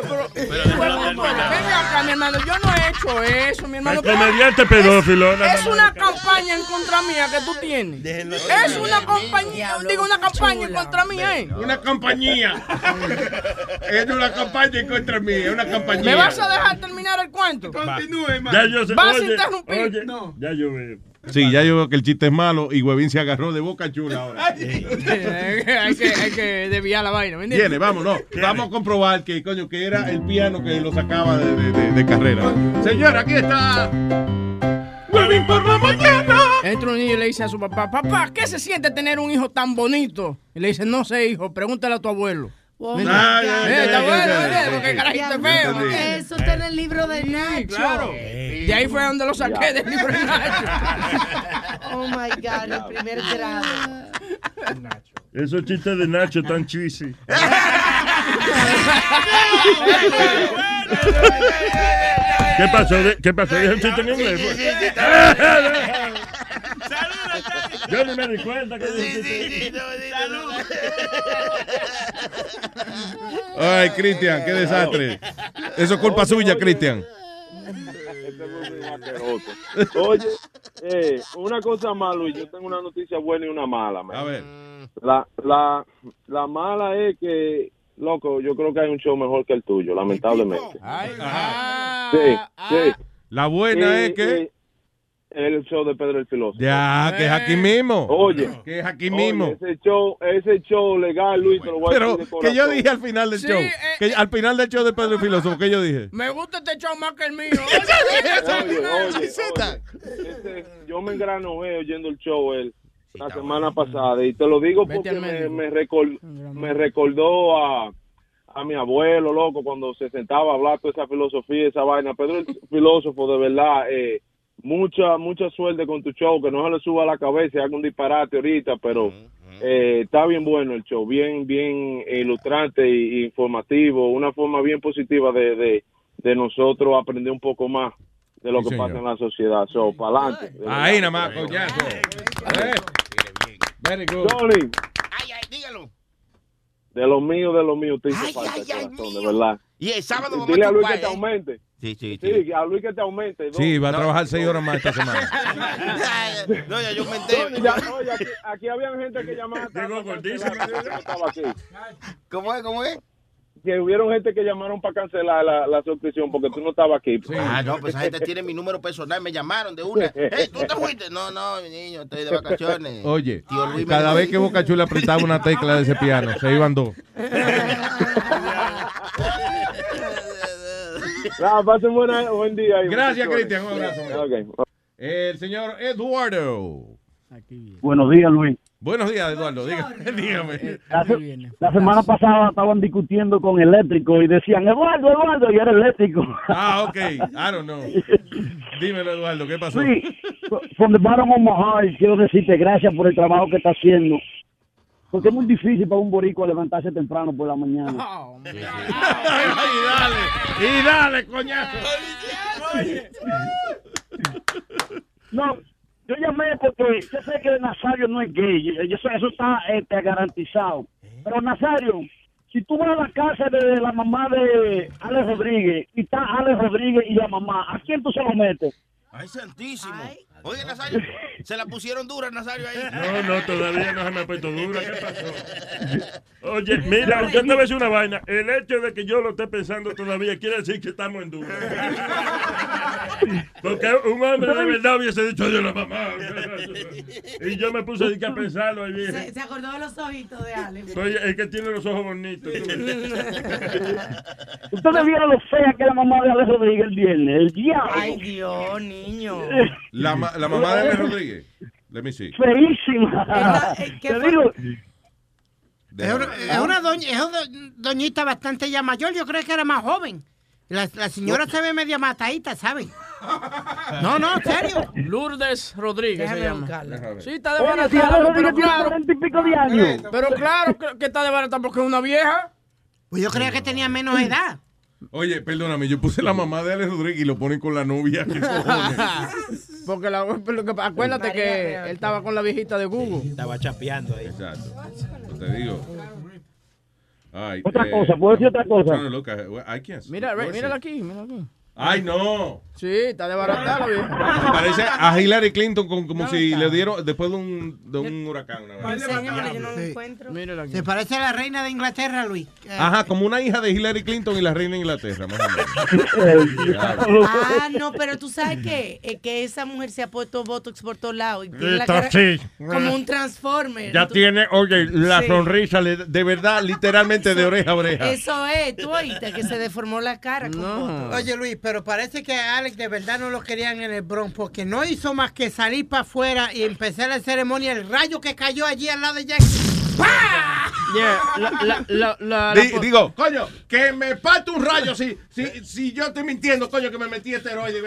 acá, mi hermano, yo no he hecho eso, mi hermano. El comediante pedófilo. Es no. una campaña en contra mía que tú tienes. Es una compañía, digo, una campaña en contra mía, ¿eh? Una compañía. es una campaña en contra mí, es una compañía. ¿Me vas a dejar terminar el cuento? Continúe, man. Ya yo sé. ¿Vas a oye, interrumpir? oye, No. Ya yo veo. Sí, ya yo veo que el chiste es malo y Huevín se agarró de boca chula ahora. hay, que, hay que desviar la vaina, ¿me entiendes? Viene, vamos, no. Vamos a comprobar que, coño, que era el piano que lo sacaba de, de- de- de carrera. Señor, aquí está. Huevín por la mañana. Entra un niño y le dice a su papá, papá, ¿qué se siente tener un hijo tan bonito? Y le dice, no sé, hijo, pregúntale a tu abuelo. Oh, ¿Me my Ah, entiendes? ya, Eh, ya, Está ya, bueno, Ya feo. entendí. Eso está en el libro de Nacho. Claro. De ahí fue donde lo saqué del libro de Nacho. Oh my God, el primer grado. Esos chistes de Nacho tan cheesy. ¿Qué pasó? De- ¿Qué pasó? ¿Dije un chiste en inglés? pues? Yo ni me di cuenta que dije un chiste. Ay, Cristian, qué desastre. Eso es culpa suya, Cristian. Este. Oye, eh, una cosa mala, Luis, yo tengo una noticia buena y una mala. man. A ver. La, la, la mala es que, loco, yo creo que hay un show mejor que el tuyo, lamentablemente. Sí, sí. La buena Eh, es que. eh, el show de Pedro el Filósofo. Ya, que es aquí mismo. Oye, Que es aquí oye, mismo. ese show, ese show legal, Luis, te lo voy a Pero que yo dije al final del Sí, show. eh, que al final del show de Pedro el Filósofo, ¿qué yo dije? Me gusta este show más que el mío. Oye, oye, oye, ese- yo me engranoé oyendo el show él la semana pasada y te lo digo Vete porque me, me, recol- me recordó a, a mi abuelo, loco, cuando se sentaba a hablar toda esa filosofía, esa vaina. Pedro el filósofo, de verdad, eh, mucha mucha suerte con tu show, que no se le suba a la cabeza y haga un disparate ahorita, pero eh, está bien bueno el show, bien bien ilustrante y, y informativo, una forma bien positiva de, de, de nosotros aprender un poco más de lo Sí, que señor. pasa en la sociedad. So, para adelante. Ahí nada más, coñazo. Eh, Very good. Ay, ay, dígalo. de lo mío, de lo mío, te hizo Ay, falta, ay, ay, corazón, de verdad. Y el sábado vamos Dile a Luis que te ¿eh? aumente. Sí, sí, sí. Sí, a Luis que te aumente. Sí, va a No, trabajar seis horas más esta semana. No, ya yo me Tony, ya, oye, aquí, aquí había gente que llamaba. Llegó gordísimo. no. ¿Cómo es? ¿Cómo es? Que hubieron gente que llamaron para cancelar la, la suscripción porque tú no estabas aquí. Ah, no, pues esa gente tiene mi número personal. Me llamaron de una. Hey, ¿tú te fuiste? No, no, mi niño, estoy de vacaciones. Oye, Tío Luis me cada vez que Boca Chula apretaba una tecla de ese piano, se iban dos. Pasen buena, buen día. y Gracias. Cristian. Un abrazo. El señor Eduardo. Buenos días, Luis. Buenos días, Eduardo. Dígame. La, se- la semana pasada estaban discutiendo con eléctrico y decían, Eduardo, Eduardo, y era eléctrico. Ah, ok. I don't know. Dímelo, Eduardo, ¿qué pasó? Sí, from the bottom of my heart, quiero decirte gracias por el trabajo que está haciendo. Porque es muy difícil para un boricua levantarse temprano por la mañana. y dale, y dale, coñazo. No, yo llamé porque yo sé que Nazario no es gay, sé, eso está este, garantizado. Pero Nazario, si tú vas a la casa de la mamá de Alex Rodríguez y está Alex Rodríguez y la mamá, ¿a quién tú se lo metes? Ay, santísimo. Oye, Nazario, se la pusieron dura, Nazario, ahí. No, no, todavía no se me ha puesto dura. ¿Qué pasó? Oye, mira, yo te voy a decir una vaina. El hecho de que yo lo esté pensando todavía quiere decir que estamos en duda. Porque un hombre de verdad hubiese dicho yo la mamá. Y yo me puse a pensarlo ahí. Se, dije, se acordó de los ojitos de Alex. Oye, es que tiene los ojos bonitos. Ustedes vieron lo fea que la mamá de Alex Rodríguez el viernes, el diablo. Ay, Dios, niño. La, la mamá de Alex Rodríguez. Let me see. Feísima. ¿Qué Te digo, Es una, es una doña- es una doñita bastante ya mayor, yo creo que era más joven. La, la señora se ve media matadita, ¿sabes? No, no, en serio. Lourdes Rodríguez se Déjame llama. buscarla. Sí, está de Oye, pero claro. 40 y pico de años. Pero claro que, está de barata porque es una vieja. Pues yo creía que tenía menos edad. Oye, perdóname, yo puse la mamá de Alex Rodríguez y lo ponen con la novia. ¿Qué cojones? Porque la- acuérdate María que Real. él estaba con la viejita de Google. Estaba chapeando ahí. Exacto. Yo te digo. Ay, Otra eh, cosa, ¿puedo decir otra cosa? Look, I, I. Mira, mírala aquí, mírala aquí. Ay, no. Sí, está vieja. Parece a Hillary Clinton con- como si le dieron después de un, de un huracán. yo no lo encuentro. Se parece a la reina de Inglaterra, Luis. Eh, Ajá, como una hija de Hillary Clinton y la reina de Inglaterra, más o menos. Ah, no, pero tú sabes que, eh, que esa mujer se ha puesto botox por todos lados. Y tiene la Esto cara sí. como un transformer. Ya Tú- tiene, oye, la Sí. sonrisa de verdad, literalmente de oreja a oreja. Eso es, tú oíste que se deformó la cara. con botox. Oye Luis, pero parece que a Alex de verdad no lo querían en el Bronx porque no hizo más que salir para afuera y empezar la ceremonia. El rayo que cayó allí al lado de Jackson. Yeah, la, la, la, digo, coño, que me parte un rayo si, si, si yo estoy mintiendo, coño, que me metí esteroide.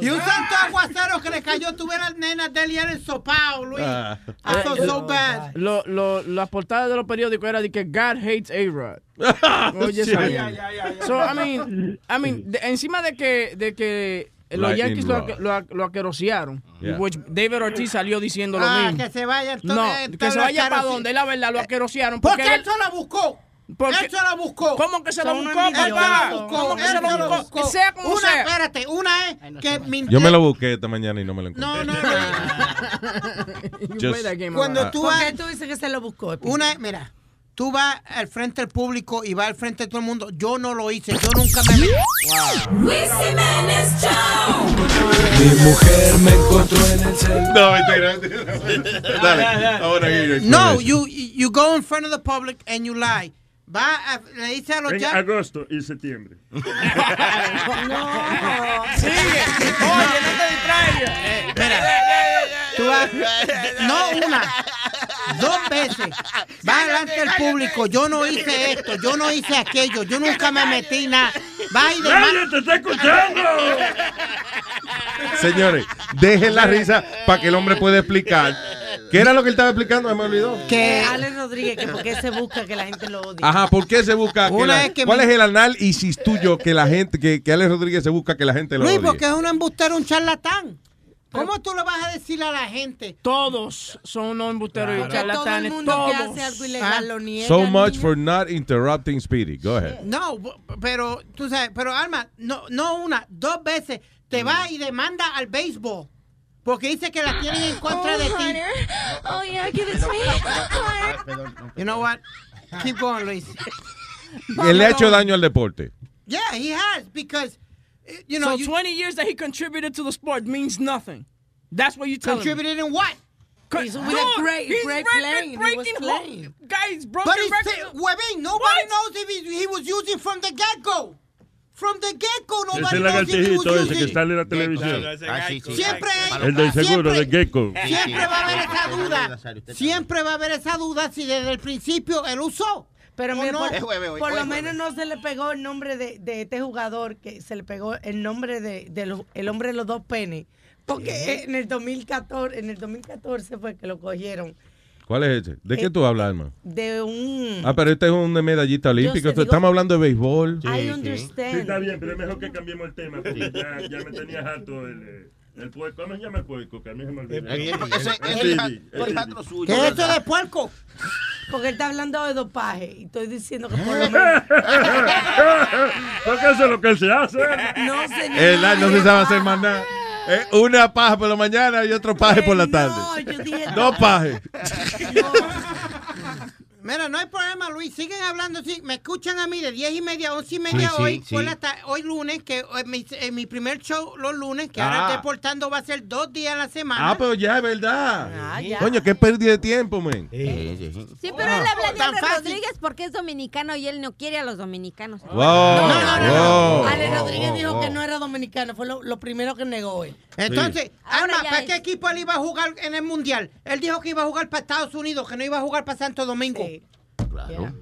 Y un santo aguacero que le cayó, tuve las nenas de él y era sopao, Luis. Ah. I felt so bad. lo, lo, las portadas de los periódicos era de que God hates A-Rod. Oye, mierda. So, I mean, I mean, de- encima de que, de que los Lightning Yankees lo, lo, lo aquerosearon, Yeah. which David Ortiz salió diciendo lo Ah, mismo. que se vaya No, eh, que se vaya para donde, la verdad, lo aquerosearon. Porque Porque él se la buscó. Porque- él se la buscó. ¿Cómo que se lo Son buscó, unos Él se papá? la buscó. ¿Cómo que él se lo buscó? Sea como una, sea. espérate, una es que mintió. Yo me lo busqué esta mañana y no me lo encontré. No, no, no. Just- Cuando tú ¿Por qué tú dices que se lo buscó? una es, mira, tú vas al frente del público y vas al frente de todo el mundo. Yo no lo hice, yo nunca me metí. Mi mujer me encontró en el celular. No, mentira, mentira. Dale, ahora No, you you go in front of the public and you lie. Va, a- le dice a los En ya. agosto y septiembre. Sigue. Oye, no te distraigas. Tú vas, no una, dos veces. Va delante del público. Yo no hice esto, yo no hice aquello, yo nunca me metí nada. Va y ¡Nadie te está escuchando! Señores, dejen la risa para que el hombre pueda explicar. ¿Qué era lo que él estaba explicando? Me olvidó. Que Alex Rodríguez, que por qué se busca que la gente lo odie. Ajá, ¿por qué se busca que Una la- que ¿Cuál es el análisis tuyo que la gente, que, que Alex Rodríguez se busca que la gente lo Luis, odie? porque es un embustero, un charlatán. ¿Cómo tú le vas a decir a la gente? Todos son unos embusteros y Porque todo el charlatanes. mundo que Todos. hace algo ilegal lo niega. So much niña. for not interrupting Speedy. Go ahead. No, pero tú sabes, pero Alma, no, no una, dos veces te va y demanda al béisbol. Porque dice que la tienen en contra de ti. Oh, yeah, give it to me. You know what? Keep going, Luis. Él le ha hecho daño al deporte. Yeah, he has because you know so you 20 years that he contributed to the sport means nothing. That's what you tell contributed in what? He's with a great, he's great record playing. He was breaking playing. Guys, broken But he's record. t- Webin, nobody knows if he, he was using from the get go. From the get go, nobody knows if he was lagartijito ese que using. sale en la televisión. Ah, sí, sí. Siempre hay- El del seguro, siempre- de Gecko. Siempre va a haber esa duda. Siempre va a haber esa duda si desde el principio él usó. Pero ¿O mira, no? por, Es jueves hoy, por hoy lo es menos no se le pegó el nombre de, de este jugador, que se le pegó el nombre de, de los- el hombre de los dos penes. Porque en el 2014, en el 2014 fue que lo cogieron ¿Cuál es ese? ¿De qué Eh, tú hablas, hermano? de un Ah, pero este es un medallista olímpico. digo- Estamos hablando de béisbol. I Sí, understand. está bien, pero es mejor que cambiemos el tema porque ya, ya me tenía harto el, eh, el puerco. ¿Cómo se llama el puerco? Que a mí se me olvidó. Rastro suyo. ¿Qué es eso de puerco? Porque él está hablando de dopaje y estoy diciendo que por lo menos Porque eso es lo que él se hace. no señor. Él no se sabe hacer más nada. Eh, una paja por la mañana y otro paje por la tarde. No, yo dije Dos pajes. Mira, no hay problema, Luis. Siguen hablando así. Me escuchan a mí de 10 y media a 11 y media Sí, sí, hoy. sí. La hoy lunes, que eh, mi, eh, mi primer show los lunes, que Ah. ahora estoy portando, va a ser dos días a la semana. Ah, pero ya es verdad. Ah, ya. Coño, qué pérdida de tiempo, man. Sí, sí, sí. Sí, pero él habla de Tan fácil. Rodríguez porque es dominicano y él no quiere a los dominicanos. Wow. No, no, no, no. wow, Ale Rodríguez wow, dijo que no era dominicano, fue lo, lo primero que negó él. Entonces, Alma, ya ¿para es. qué equipo él iba a jugar en el Mundial? Él dijo que iba a jugar para Estados Unidos, que no iba a jugar para Santo Domingo. Sí. Claro. Dijo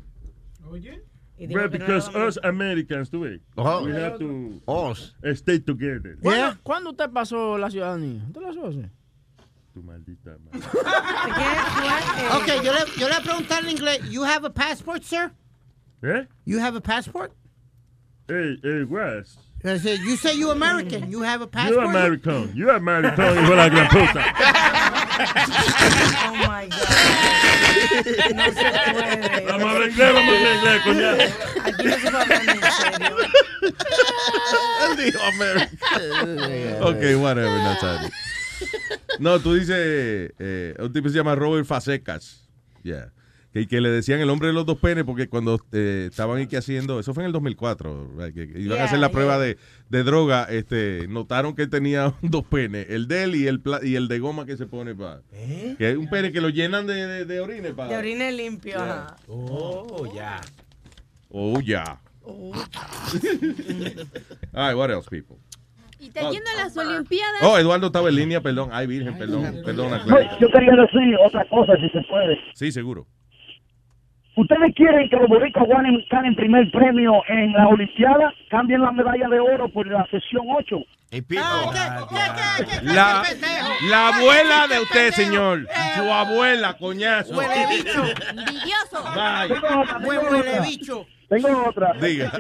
Well, no because dominicano. us Americans, tú ves, Oh. we have to Os. stay together. ¿Cuándo, Yeah. cuándo usted pasó la ciudadanía? ¿Usted la así? Tu maldita madre. Ok, yo le, yo le voy a preguntar en inglés. You have a passport, sir? ¿Eh? You have a passport? Hey, hey, Wes. I said, you say you American. You have a You passport. American. You American, hijo de la gran puta. Oh my God. No se puede. Vamos a hablar inglés, vamos a hablar inglés, coñazo. Aquí no se puede hablar en serio. Él dijo American. ok, whatever, Nazario. No, tú dices, eh, un tipo se llama Robert Fasecas. Yeah. Que, que le decían el hombre de los dos penes porque cuando eh, estaban aquí haciendo, eso fue en el 2004, right, que, que iban a hacer la Yeah, prueba de, de droga, este, notaron que él tenía dos penes, el de él y el, pla- y el de goma que se pone para... Que es un pene que lo llenan de, de, de orines para... De orines limpio. ajá. Oh, ya. Oh, yeah. Oh. All right, what else, people? Y está yendo a las Olimpiadas. Oh, Eduardo estaba en línea, perdón. Ay, virgen, perdón. Clarita. yo quería decir otra cosa, si se puede. Sí, seguro. ¿Ustedes quieren que los boricuas ganen, ganen primer premio en la Olimpiada? Cambien la medalla de oro por la sesión 8. La, la abuela de usted, señor. Su abuela, coñazo. Huele bicho. Envidioso. Tengo otra. Diga.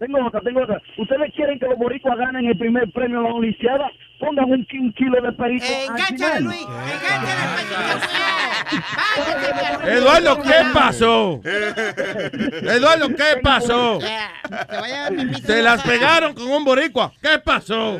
Tengo otra, tengo otra. ¿Ustedes quieren que los boricuas ganen el primer premio en la Olimpiada? Pongan un, un kilo de perito. al Engánchale, final. Luis. Engánchale, Eduardo, ¿qué pasó? Eduardo, ¿qué pasó? Te vaya a mi Te las pegaron con un boricua. ¿Qué pasó?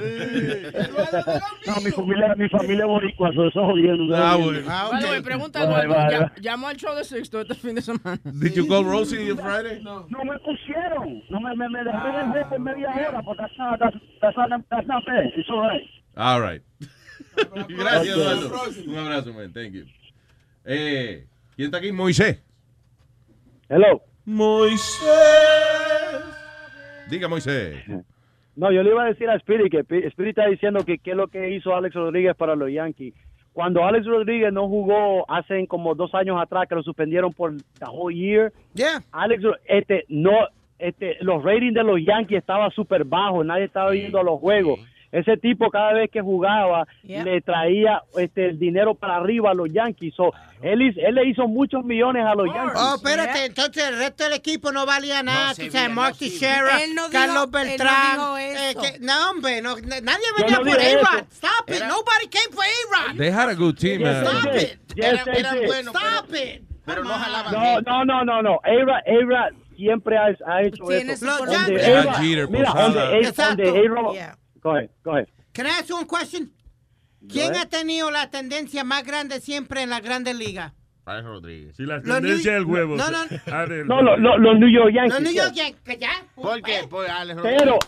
No, mi familia, mi familia es boricua, eso es jodiendo. Ah, bueno. Ah, ok. Me pregunta Eduardo, bye, ya- bye. llamó al show de Sixto este fin de semana. Did you call Rosie on Friday? No me pusieron. No me, me, me dejaron en media hora, porque that's not, that's, that's not, that's not fair. It's all right. All right. Gracias. Eduardo. Un abrazo, man. Thank you. Eh, ¿Quién está aquí? Moisés. Hello. Moisés. Diga, Moisés. No, yo le iba a decir a Spirit que Pi- Spirit está diciendo que qué es lo que hizo Alex Rodríguez para los Yankees. Cuando Alex Rodríguez no jugó hace como dos años atrás que lo suspendieron por the whole year, Alex, Ro- este, no, este, los ratings de los Yankees estaban súper bajos, nadie estaba viendo los juegos. Ese tipo cada vez que jugaba le traía este el dinero para arriba a los Yankees. So, él, hizo- él le hizo muchos millones a los Yankees. Oh, espérate, entonces el resto del equipo no valía nada. tú sabes, Mark Teixeira, Él no Carlos no Beltrán. dijo eh, que- no, hombre, no, na- nadie venía no por A-Rod. Stop it. Era- Nobody came for A-Rod. They had a good team, man. Stop it. Yes, Era- did. buenos, Stop it. Pero no jalaban. No, no, no, no, no. A-Rod, A-Rod siempre ha, ha hecho eso. Donde Yankees. Mira, donde A-Rod- Yeah. Go ahead, go ahead. Can I ask you one question? ¿Quién ha tenido la tendencia más grande siempre en las grandes ligas? Alex Rodríguez. Si la Los tendencia New- del huevo. No, no. No, lo- lo- los New York Yankees. Los New York. Yankees, ¿ya? ¿Por qué? Por Alex Rodríguez. Pero,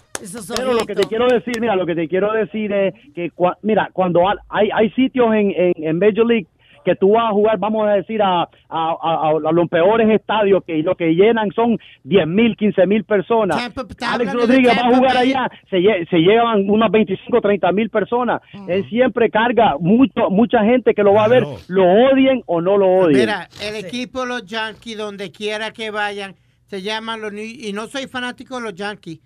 pero lo que te quiero decir, mira, lo que te quiero decir es que, cua- mira, cuando hay, hay sitios en, en, en Major League que tú vas a jugar, vamos a decir, a, a, a- a los peores estadios que lo que llenan son 10 mil, 15 mil personas. Tampa- Alex Rodríguez va a jugar allá, se, lle- se llevan unas 25, 30 mil personas. Él siempre carga mucho, mucha gente que lo va a ver, lo odien o no lo odien. Mira, el equipo los Yankees, donde quiera que vayan, se llaman los New Y no soy fanático de los Yankees.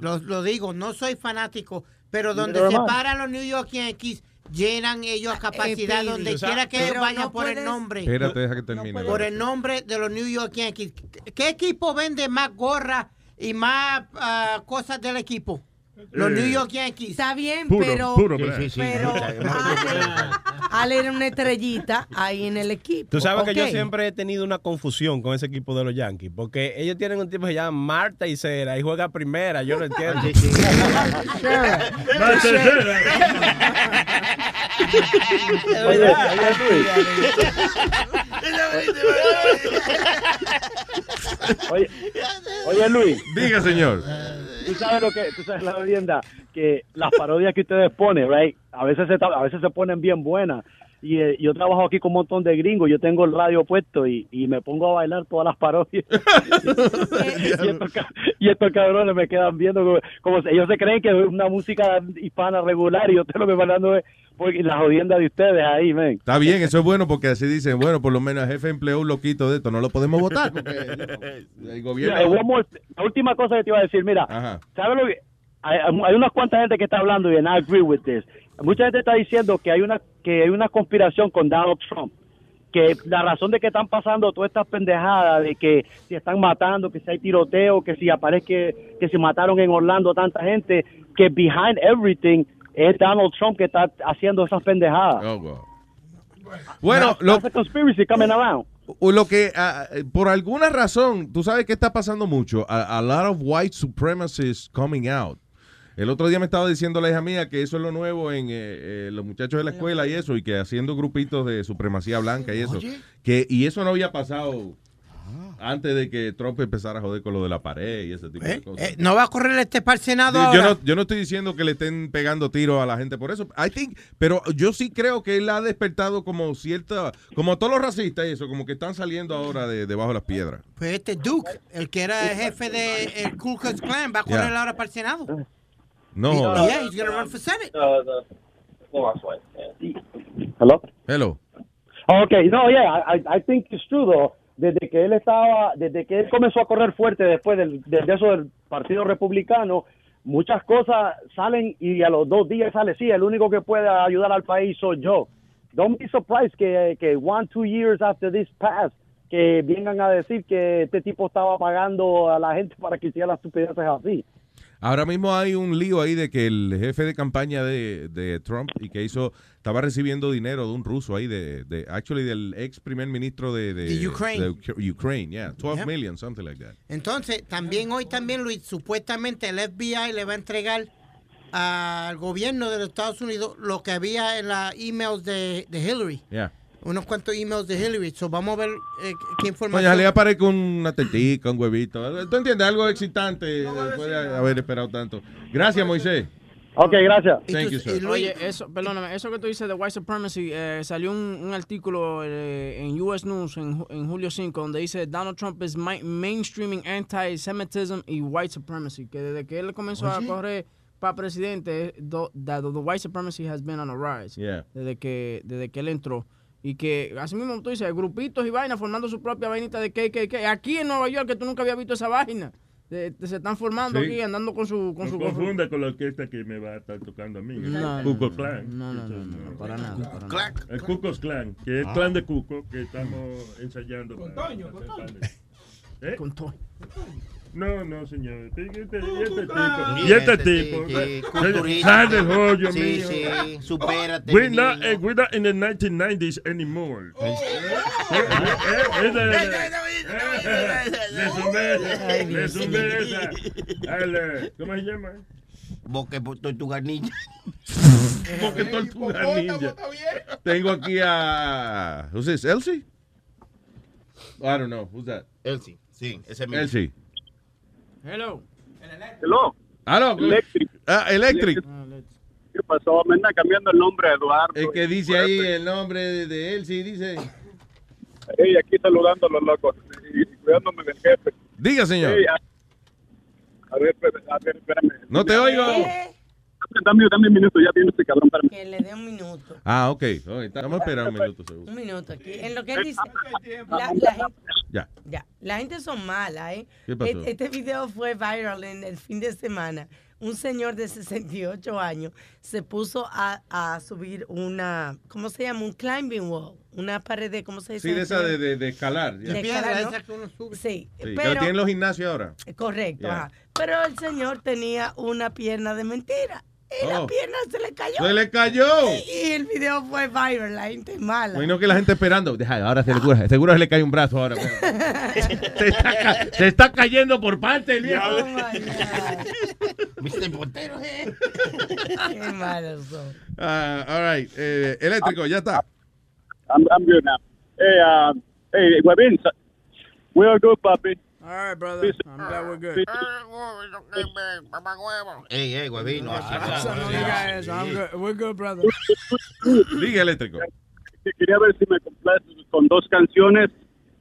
Lo, lo digo, no soy fanático. Pero donde Pero, se paran los New York Yankees, llenan ellos a capacidad Pidi, donde o sea, quiera que ellos vayan no por el nombre. Espérate, deja que termine. por el nombre de los New York Yankees. ¿Qué equipo vende más gorras y más ah, cosas del equipo? Los Eh, New York Yankees. Está bien, Puro, pero, puro, Sí, bra. sí, sí. pero Ale, era una estrellita ahí en el equipo. Tú sabes que yo siempre he tenido una confusión con ese equipo de los Yankees, porque ellos tienen un tipo que se llama Marta y Cera y juega primera, yo no entiendo. Oye, oye, oye, Luis, Diga, señor. Tú sabes lo que, tú sabes la leyenda que las parodias que ustedes ponen, right? A veces se, a veces se ponen bien buenas. Y eh, yo trabajo aquí con un montón de gringos, yo tengo el radio puesto y, y me pongo a bailar todas las parodias. y, estos, y estos cabrones me quedan viendo como, como ellos se creen que es una música hispana regular y yo te lo que bailando es porque la jodienda de ustedes ahí, men. Está bien, eso es bueno porque así dicen, bueno, por lo menos el jefe empleó un loquito de esto, no lo podemos votar. Porque el gobierno... Mira, more- la última cosa que te iba a decir, mira, Ajá. ¿sabes lo que? Hay, hay unas cuantas gente que está hablando y I agree with this. Mucha gente está diciendo que hay una que hay una conspiración con Donald Trump. que la razón de que están pasando todas estas pendejadas, de que si están matando, que si hay tiroteo, que si aparece que, que se mataron en Orlando tanta gente, que behind everything es Donald Trump que está haciendo esas pendejadas. Bueno, lo, That's a conspiracy coming around. o lo que, ah, eh, por alguna razón, tú sabes que está pasando mucho. A, a lot of white supremacists coming out. El otro día me estaba diciendo la hija mía que eso es lo nuevo en eh, eh, los muchachos de la escuela y eso, y que haciendo grupitos de supremacía blanca y eso. Que, y eso no había pasado antes de que Trump empezara a joder con lo de la pared y ese tipo de cosas. Eh, no va a correr este para el Senado Sí, yo, ahora. no, yo no estoy diciendo que le estén pegando tiros a la gente por eso. I think, pero yo sí creo que él ha despertado como cierta, como todos los racistas y eso, como que están saliendo ahora de debajo de las piedras. Pues este Duke, el que era el jefe del el Ku Klux Klan, va a correr Yeah. ahora para el Senado. No. Yeah, he's gonna run for Senate. Hello. Hello. Okay, no, yeah, I, I think it's true though. Desde que él estaba, desde que él comenzó a correr fuerte después del, del- de eso del Partido Republicano, muchas cosas salen y a los dos días sale, sí, el único que puede ayudar al país soy yo. Don't be surprised que, que one, two years after this passed, que vengan a decir que este tipo estaba pagando a la gente para que hiciera las estupideces así. Ahora mismo hay un lío ahí de que el jefe de campaña de, de Trump y que hizo, estaba recibiendo dinero de un ruso ahí, de, de actually del ex primer ministro de, de, De Ukraine. Ukraine, yeah, 12 Yep. million, something like that. Entonces, también hoy también, Luis, supuestamente el FBI le va a entregar al gobierno de los Estados Unidos lo que había en las emails de, de Hillary. Yeah. Unos cuantos emails de Hillary. So, vamos a ver eh, qué Oye, información. le aparece con una tetica, un huevito. ¿Tú entiendes? Algo excitante después de haber esperado tanto. Gracias, Moisés. Ok, gracias. Thank you, sir. Oye, eso, perdóname, eso que tú dices de white supremacy, eh, salió un, un artículo eh, en US News en, en julio 5 donde dice Donald Trump is mi- mainstreaming anti-Semitism y white supremacy, que desde que él comenzó a Oye. correr para presidente, do- that the white supremacy has been on a rise. Yeah. Desde que, desde que él entró. Y que, así mismo tú dices, grupitos y vainas formando su propia vainita de KKK. Aquí en Nueva York, que tú nunca habías visto esa vaina. De- de- se están formando Sí. aquí, andando con su... Con No su con su- confunda con la orquesta que me va a estar tocando a mí. No, Cuco no, Clan. no, no, no, no, para nada, para Clan. El Cucos Clan, que es el Ah. clan de Cuco que estamos ensayando. Con Toño, con Toño. ¿Eh? Con Toño. No, no, señor. Y este, este tipo. Y este Sí, tipo. Sal del hoyo Sí, sí, supérate, We're not, eh, we're not in the 1990s anymore. Eh, eh, eh, Le sumé le sumé esa. ¿Cómo se llama? Boque tortuga ninja. Boque tortuga ninja. Tengo aquí a. Who's this? Elsie? I don't know. Who's that? Elsie, sí, ese mismo. Elsie. Hello. Hello. Aló. Electric. Ah, Electric. ¿Qué pasó? Me anda cambiando el nombre a Eduardo. Es que dice ahí el nombre de, de Elsie, dice. Ey, aquí saludando a los locos y cuidándome del jefe. Diga, señor. A, a ver, espérame, a ver, espérame. No te oigo. Dame, dame un minuto, ya viene este cabrón. Espérame. Que le dé un minuto. Ah, ok. Ok, Vamos a esperar un minuto, seguro. Un minuto aquí. En lo que él dice. La, la gente, Ya. ya, la gente son malas, ¿eh? ¿Qué pasó? Este, este video fue viral en el fin de semana. Un señor de 68 años se puso a, a subir una, ¿cómo se llama? Un climbing wall. Una pared de, ¿cómo se dice? Sí, de esa de, de, de escalar. De escalar, ¿no? esa que uno sube. Sí, Sí, que pero... tienen los gimnasios ahora. Correcto, ajá. Pero el señor tenía una pierna de mentira. Y la Oh. pierna se le cayó. ¡Se le cayó! Y el video fue viral, la gente es mala. Bueno, que la gente esperando. Deja, ahora se le, cura- seguro se le cae un brazo ahora. se, está, ca- se está cayendo por parte el viejo. Oh. Mr. Potero, eh. Qué malos son. Ah, all right. Eh, eléctrico, ya está. I'm, I'm good now. Hey, uh, hey, Webin, we are good, papi. All right, brother. I'm glad we're good. Ey, ey, güey, no así. No, no diga eso. I'm good. We're good, brother. Diga, eléctrico. Que Quería ver si me complaces con dos canciones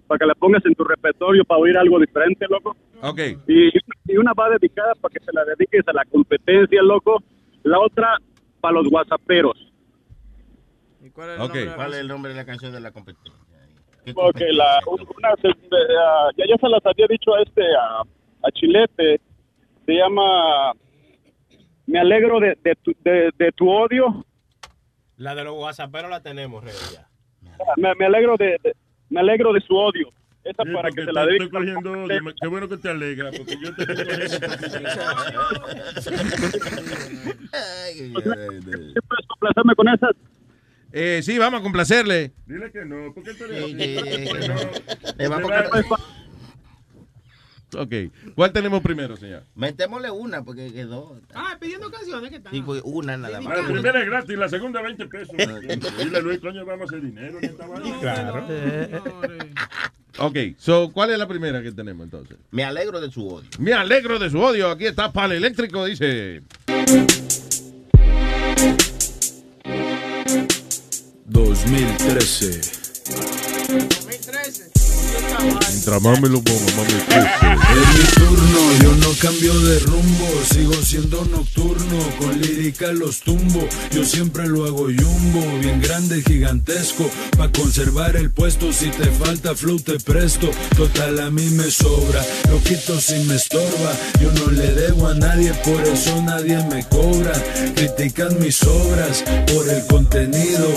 para que la pongas en tu repertorio para oír algo diferente, loco. Ok. Y, y una va dedicada para que se la dediques a la competencia, loco. La otra para los whatsapperos. Ok. ¿Cuál es el nombre de la canción de la competencia? ¿Qué Porque la, una, se- ah, ya, ya se las había dicho a este, a, a Chilete, se llama Me alegro de, de, tu, de, de tu odio. La de los whatsapperos la tenemos, Rey, ya. me, me alegro de, de- me alegro de su odio. Esta Sí, para que se la estoy- dedique. estoy cogiendo Qué bueno que te alegra, porque yo te estoy ¿Puedes complacerme con esas? Eh, sí, vamos a complacerle. Dile que no, porque tú eres... Le a Ok. ¿Cuál tenemos primero, señor? Metémosle una porque quedó. Ah, pidiendo canciones, ¿qué tal? Sí, pues una nada más. Ah, La primera es gratis, la segunda 20 pesos. Dile, Luis, coño, vamos a hacer dinero vaina. Claro. Ok, so, ¿cuál es la primera que tenemos entonces? Me alegro de su odio. Me alegro de su odio. Aquí está Pal Eléctrico, dice. 2013. 2013. Mientras lo me Es mi turno, yo no cambio de rumbo, sigo siendo nocturno, con lírica los tumbo, yo siempre lo hago jumbo, bien grande, gigantesco, pa' conservar el puesto, si te falta flow presto, total a mí me sobra, lo quito si me estorba, yo no le debo a nadie, por eso nadie me cobra, critican mis obras por el contenido,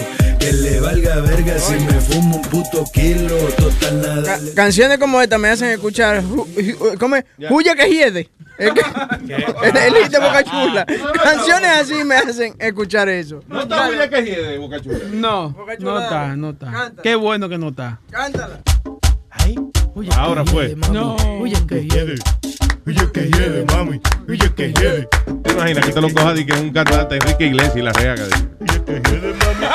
que le valga verga si me fumo un puto kilo, total nada. Ca- canciones como esta me hacen escuchar. ¿Cómo es? Huye que hiede. Que- El el hit de Boca Chula. Canciones así me hacen escuchar eso. ¿No está Huye que hiede, Boca Chula? No, Chula, no está, no está. Qué bueno que no está. Cántala. Ahora fue. No. Oye, que hiede. Oye, que hiede, mami. Oye, que hiede. ¿Te imaginas que te lo coja y que es un cantante Enrique Iglesias y la reaga? Oye, que hiede, mami.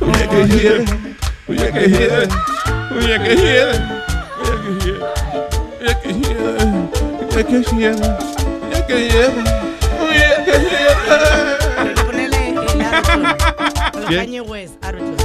Oye, que hiede. Oye, que hiede. Oye, que hiede. Oye, que hiede. Oye, que hiede. Oye, que hiede. Oye, que hiede. Ponele el ¿Qué? Kanye West, Aruchón.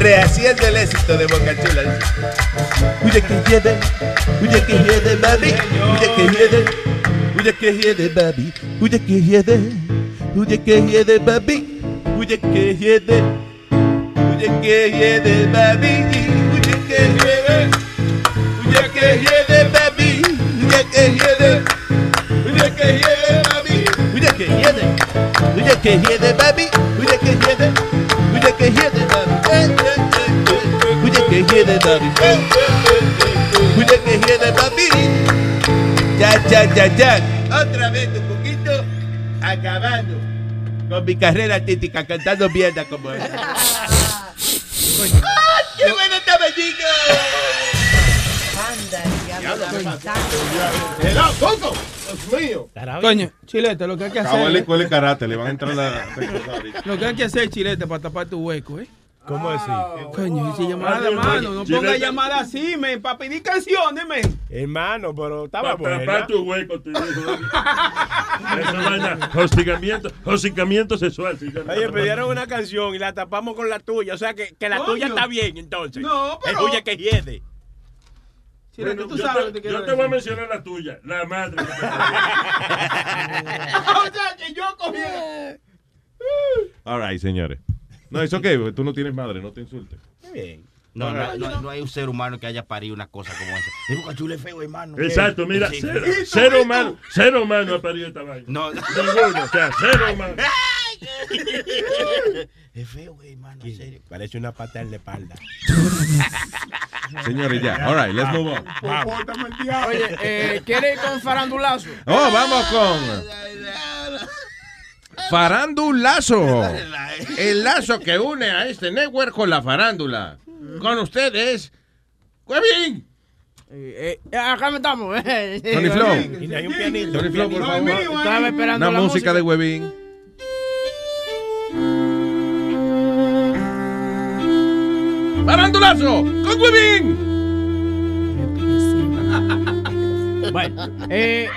Rehaciendo el éxito de Boca Chula. Oye que hiede, oye que hiede, baby. Oye que hiede, oye que hiede, baby. Oye que hiede, oye que hiede, baby. Oye que hiede, oye que hiede, baby. Oye que hiede, oye que hiede, baby. Oye que hiede, oye que hiede, baby. Oye que hiede, oye que hiede, baby. Que hiede, baby. Eh, eh, eh, eh. Oye que hiede, baby. Ya, ya, ya, ya. Otra vez un poquito acabando con mi carrera artística cantando mierda como esa. ¡Ay, qué bueno estaba! ¡Hello, Coco! ¡Dios mío! Coño, Chilete, lo que hay que Acabó la hacer. escuela de karate, le van a entrar la... Lo que hay que hacer, Chilete, para tapar tu hueco, ¿eh? ¿Cómo así? Coño, y si llamada Ah, de sí, mano, no ponga llamada así, men, para pedir canciones, men. Hermano, pero estaba Para buena. tapar tu hueco, te vaina, hostigamiento, hostigamiento sexual. Oye, pidieron una canción y la tapamos con la tuya. O sea que, que la Coño. tuya está bien, entonces. No, pero- El tuya que hiede. Chilete, Bueno, tú yo sabes te, lo que te yo te voy a decir. mencionar la tuya, la madre. o sea, que yo cogí. All right, señores. No, es ok, porque tú no tienes madre, no te insultes. Bien. No, no, no, no hay un ser humano que haya parido una cosa como esa. Chula es feo, hermano. Exacto, mira, Sí. ser, ser humano, ser humano ha parido esta vaina. No, no. Ninguno, o sea, ser humano. Es feo, güey, hermano, en serio. Parece una pata en la espalda. Señores, ya. All right, let's move on. Oye, eh, ¿quiere ir con farandulazo? Oh, vamos con Farandulazo. El lazo que une a este network con la farándula. Con ustedes, Cuevín. Eh, eh, acá estamos. eh. Tony Flow. Y hay un pianito. Tony Flow, por favor. Estaba esperando Una la música de Huevín. Farandulazo con Huevín. Bueno, eh,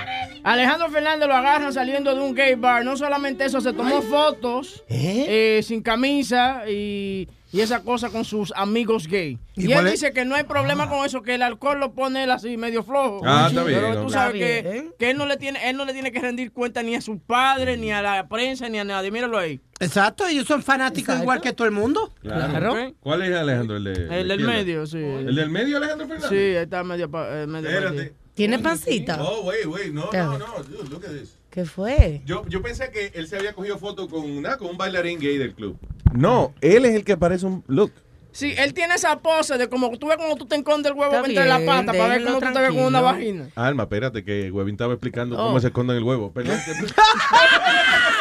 Alejandro Fernández lo agarran saliendo de un gay bar. No solamente eso, se tomó fotos eh, sin camisa y, y esa cosa con sus amigos gay. ¿Y Y, él es? dice que no hay problema con eso, que el alcohol lo pone él así medio flojo. Ah, está bien, Pero tú sabes que, que él no le tiene, él no le tiene que rendir cuenta ni a sus padres, ni a la prensa, ni a nadie. Míralo ahí. Exacto, ellos son fanáticos igual que todo el mundo. Claro. ¿Cuál es Alejandro? El, de, El de del medio, sí. ¿El del medio, Alejandro Fernández? Sí, está medio, pa- eh, medio Espérate. ¿Tiene pancita? Oh, wait, wait. No, no, no. Dude, look at this. ¿Qué fue? Yo, yo pensé que él se había cogido foto con, nada, con un bailarín gay del club. No, él es el que parece un... Look. Sí, él tiene esa pose de como tú ves como tú te escondes el huevo Está entre la pata para ver cómo tú te ves con una vagina. Alma, espérate, que Webin estaba explicando Oh. cómo se esconden el huevo. Perdón.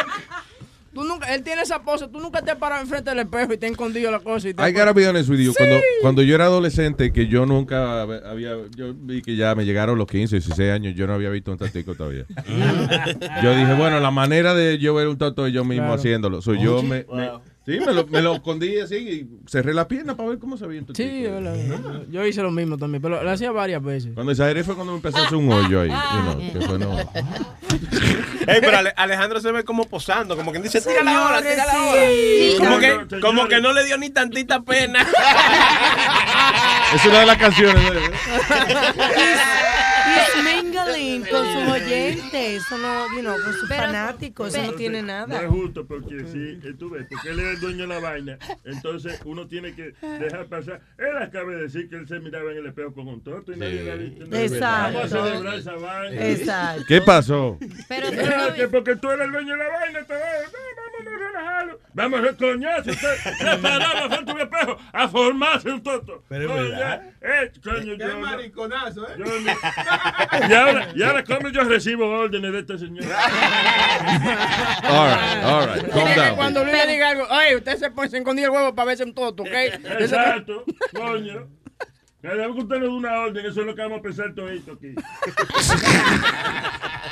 Tú nunca, él tiene esa pose, tú nunca te has parado enfrente del espejo y te has escondido la cosa. Y te I gotta be honest with you. Cuando, cuando yo era adolescente, que yo nunca había... Yo vi que ya me llegaron los 15, 16 años, yo no había visto un tatico todavía. yo dije, bueno, la manera de yo ver un tato es yo mismo Claro. haciéndolo. So, yo me- sí, me lo, me lo escondí así y cerré la pierna para ver cómo se veía. Sí, yo, lo- yo hice lo mismo también, pero lo hacía varias veces. Cuando exageré fue cuando me empezó a hacer un hoyo ahí. you know, que fue no. Ey, pero Ale- Alejandro se ve como posando, como quien dice, tira la hora, tira la hora. sí. Como, que, como que no le dio ni tantita pena. Es una de las canciones. ¿eh? He's mingling con sus oyentes, eso no, you know, con sus fanáticos, eso no tiene No nada. es justo porque sí, eh, tú ves, porque él es el dueño de la vaina. Entonces uno tiene que dejar pasar. Él acaba de decir que él se miraba en el espejo con un toto y nadie le ha dicho nada. Exacto. Vamos a celebrar esa vaina. Exacto. ¿Qué pasó? Pero que porque tú eres el dueño de la vaina, te va- no, vámonos a relajarlo. Vamos a coñazo, usted se paraba frente a un espejo a formarse un toto. Pero es Coño, verdad. Eh, coño, yo. mariconazo, ¿eh? yo y ahora, y ahora, ¿cómo yo recibo órdenes de este señor? All right, all right. Calm down. cuando Luis le diga algo, oye, usted se pone se escondía el huevo para verse un toto, ¿ok? Exacto, coño. Cada vez que usted nos da una orden, eso es lo que vamos a pensar todo esto aquí.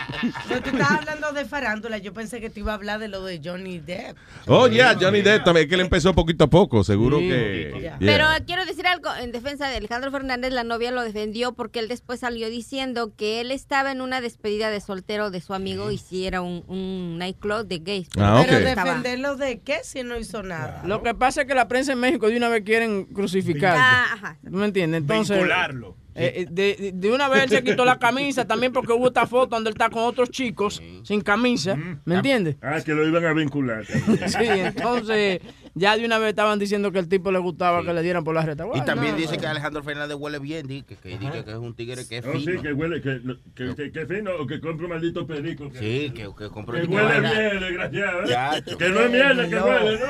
Pero tú estabas hablando de farándula, yo pensé que te iba a hablar de lo de Johnny Depp. Oh, yeah, Johnny Depp también, que él empezó poquito a poco, seguro que... yeah. Pero quiero decir algo en defensa de Alejandro Fernández, la novia lo defendió porque él después salió diciendo que él estaba en una despedida de soltero de su amigo y si era un, un nightclub de gays. Ah, Pero defenderlo de qué si no hizo nada. Lo que pasa es que la prensa en México de una vez quieren crucificar. Ah, ajá. ¿Tú me entiendes? Entonces, Vincularlo. Eh, eh, de, de una vez él se quitó la camisa también porque hubo esta foto donde él está con otros chicos sin camisa. ¿Me entiendes? Ah, que lo iban a vincular. Sí, entonces ya de una vez estaban diciendo que el tipo le gustaba que le dieran por la Y retaguardia. también No, dice no. que Alejandro Fernández huele bien, di que, que, di que- es un tigre que es Oh, sí, fino. que huele, que, que, que, que fino o que compra un maldito perico. Que, Sí, que, que compró que huele bien, desgraciado. ¿eh? Que no es mierda, que No. huele, ¿no?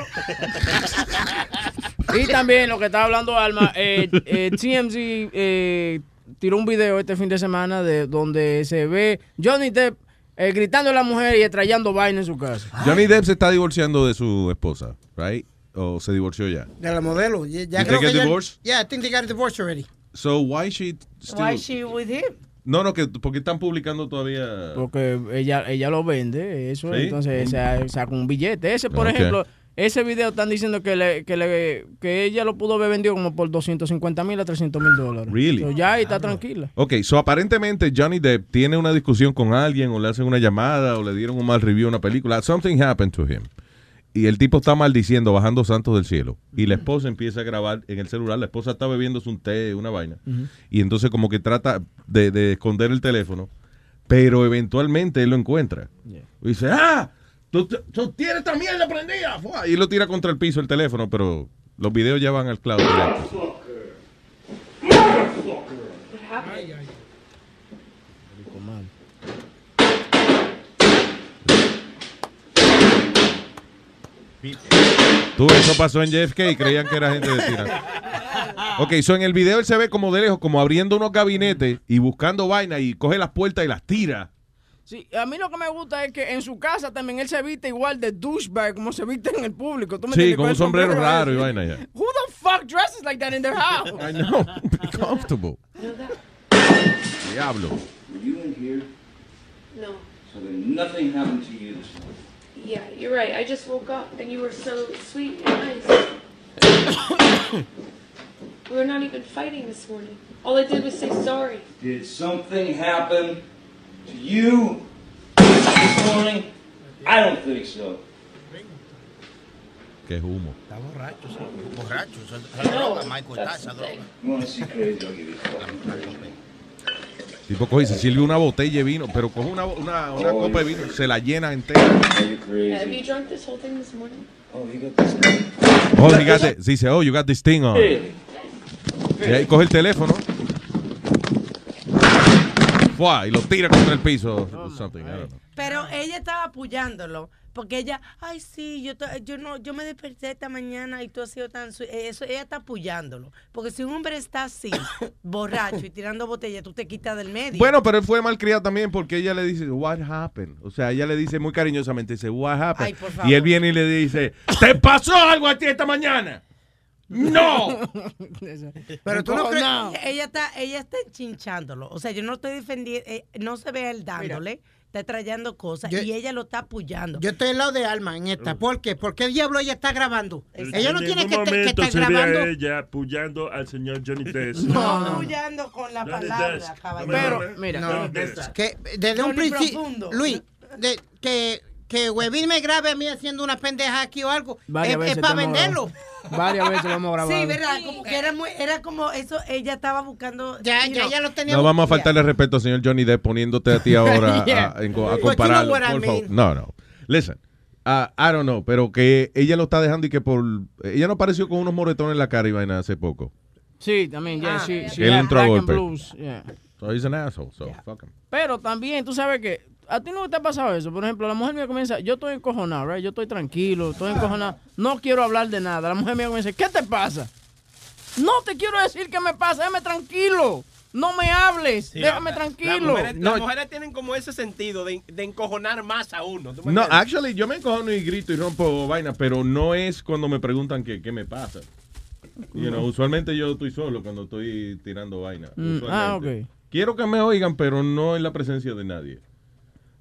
Y también lo que estaba hablando Alma, eh, eh, TMZ eh, tiró un video este fin de semana de donde se ve Johnny Depp eh, gritando a la mujer y estrellando vaina en su casa. Johnny Depp se está divorciando de su esposa, right? O se divorció ya. De la modelo. Ya, creo que a ya-? Yeah, I think they got a divorce already. So why she still... Why she with him? No, no, que porque están publicando todavía... Porque ella, ella lo vende, eso, ¿Sí? entonces sa- saca un billete. Ese, por ejemplo, ese video están diciendo que, le, que, le, que ella lo pudo haber vendido como por 250 mil a 300 mil dólares. Really? So, ya ahí está tranquila. Ok, so aparentemente Johnny Depp tiene una discusión con alguien o le hacen una llamada o le dieron un mal review a una película. Something happened to him. Y el tipo está maldiciendo, bajando santos del cielo. Y la esposa empieza a grabar en el celular. La esposa está bebiéndose un té, una vaina. Y entonces como que trata de, de esconder el teléfono. Pero eventualmente él lo encuentra. Y dice, ah, tú, tú tienes esta mierda prendida. Fua. Y lo tira contra el piso el teléfono, pero los videos ya van al cloud. Tú, eso pasó en JFK y creían que era gente de tira. Ok, so en el video él se ve como de lejos, como abriendo unos gabinetes y buscando vaina y coge las puertas y las tira. Sí, a mí lo que me gusta es que en su casa también él se viste igual de douchebag como se viste en el público. ¿Tú me Sí, con un sombrero raro y vaina ya. Who the fuck dresses like that in their house? I know, be comfortable. Diablo. Were you in here? No. So then nothing happened to you this morning. Yeah, you're right. I just woke up and you were so sweet and nice. we were not even fighting this morning. All I did was say sorry. Did something happen to you this morning? I don't think so. Que humo. Está borracho, sí. Borracho. Esa esa droga, Michael, está esa droga. Tipo coge y se sirve una botella de vino, pero coge una, una, una copa de vino, se la llena entera. Have you drunk this whole thing this morning? Oh, you got this. Oh, you got the- dice, oh, you got this thing on. Y ahí coge el teléfono. Fua, y lo tira contra el piso. something, I don't know. Pero ella estaba apoyándolo. Porque ella, ay, sí, yo, yo no, yo me desperté esta mañana y tú has sido tan... su-". Eh, Eso, ella está apoyándolo. Porque si un hombre está así, borracho y tirando botella, tú te quitas del medio. Bueno, pero él fue malcriado también porque ella le dice, what happened? O sea, ella le dice muy cariñosamente, dice, what happened? Ay, por y él viene y le dice, ¿te pasó algo a ti esta mañana? ¡No! Pero tú no crees- Ella, ella está, ella está chinchándolo. O sea, yo no estoy defendiendo, eh, no se ve él dándole, está trayendo cosas Yo- y ella lo está apoyando. Yo estoy al lado de Alma en esta. ¿Por qué? ¿Por qué diablo ella está grabando? Ella no en tiene que, estar se ve a grabando. ella apoyando al señor Johnny Depp. No, apoyando con la Johnny palabra, caballero. Pero, mira, No, que desde un principio. Luis, de- que que Huevín me grabe a mí haciendo una pendeja aquí o algo, Varias es, veces para venderlo. Varias veces lo hemos grabado. Sí, ¿verdad? Como que era, muy, era como eso, ella estaba buscando... Ya, ya, ya lo tenía. No vamos a faltarle respeto al señor Johnny Depp poniéndote a ti ahora Yeah. a, a But you know compararlo. por favor. mean. No, no. Listen, uh, I don't know, pero que ella lo está dejando y que por... Ella no apareció con unos moretones en la cara y vaina hace poco. Sí, también, yeah, Ah, she, she Él had entró a black and golpe. blues, yeah. So he's an asshole, so fuck him. Pero también, tú sabes que a ti no te ha pasado eso. Por ejemplo, la mujer mía comienza, yo estoy encojonado, right? Yo estoy tranquilo, estoy encojonado. No quiero hablar de nada. La mujer mía comienza, ¿qué te pasa? No te quiero decir qué me pasa, déjame tranquilo. No me hables, Sí, déjame la- tranquilo. Las mujeres, No. las mujeres tienen como ese sentido de, de encojonar más a uno. ¿tú me No, entiendes? actually, yo me encojono y grito y rompo vaina, pero no es cuando me preguntan qué, qué me pasa. You know, usualmente yo estoy solo cuando estoy tirando vaina. Mm, ah, ok. Quiero que me oigan, pero no en la presencia de nadie.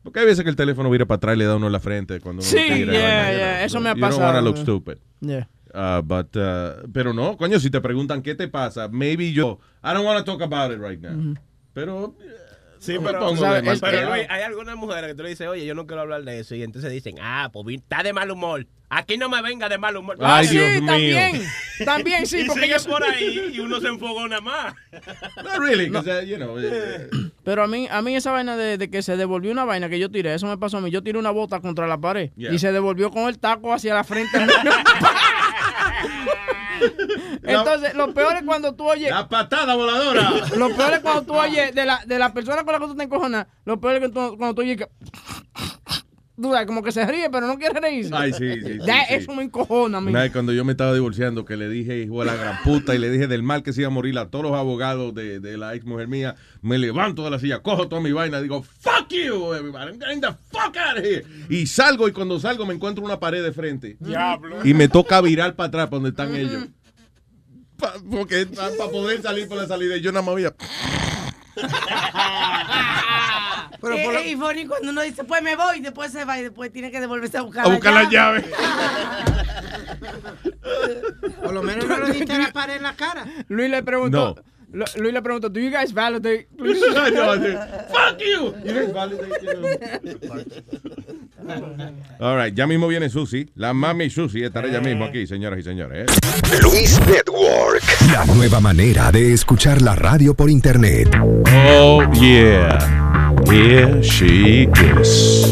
Porque hay veces que el teléfono vira para atrás y le da uno en la frente cuando uno Sí, tira. yeah, vaina, you yeah, know. eso me ha You don't pasado, wanna look stupid. Yeah. Uh, but, uh, pero no, coño, si te preguntan qué te pasa, maybe yo, I don't want to talk about it right now. Pero, Sí, no me pero, pongo ¿sabes? de pero. Luis, hay algunas mujeres que tú le dices, oye, yo no quiero hablar de eso. Y entonces dicen, ah, pues está de mal humor. Aquí no me venga de mal humor. Ay, sí, Dios mío. también. También sí, y porque sigue yo por ahí y uno se enfogona más. Not really, uh, you know, eh, Pero a mí, a mí esa vaina de, de que se devolvió una vaina que yo tiré, eso me pasó a mí. Yo tiré una bota contra la pared Yeah. y se devolvió con el taco hacia la frente. Entonces, lo peor es cuando tú oyes. La patada voladora. Lo peor es cuando tú oyes de la, de la persona con la que tú te encojonas. Lo peor es que tú- cuando tú oyes que. Sabes, como que se ríe, pero no quiere reírse. Ay, sí, sí, sí, Ya, sí. Eso me encojona a mí. Una vez cuando yo me estaba divorciando, que le dije, hijo de la gran puta, y le dije del mal que se iba a morir a todos los abogados de, de la ex mujer mía, me levanto de la silla, cojo toda mi vaina, digo, fuck you, everybody, I'm getting the fuck out of here. Y salgo, y cuando salgo me encuentro una pared de frente. Diablo. Y me toca virar para atrás, para donde están ellos. Pa- porque para poder salir por la salida, yo nada más había... Pero Eh, por lo- eh, y Bonnie cuando uno dice, pues me voy, después se va y después tiene que devolverse a buscar, A buscar la llave. Por lo menos no le diste a la pared en la cara. Luis le preguntó. Lu- Luis le preguntó, ¿Do you guys validate? No, fuck you. You guys validate, All right, ya mismo viene Susi, la mami Susi, estará ya mismo aquí, señoras y señores. ¿eh? Luis Network. La nueva manera de escuchar la radio por internet. Oh, yeah. Here she is.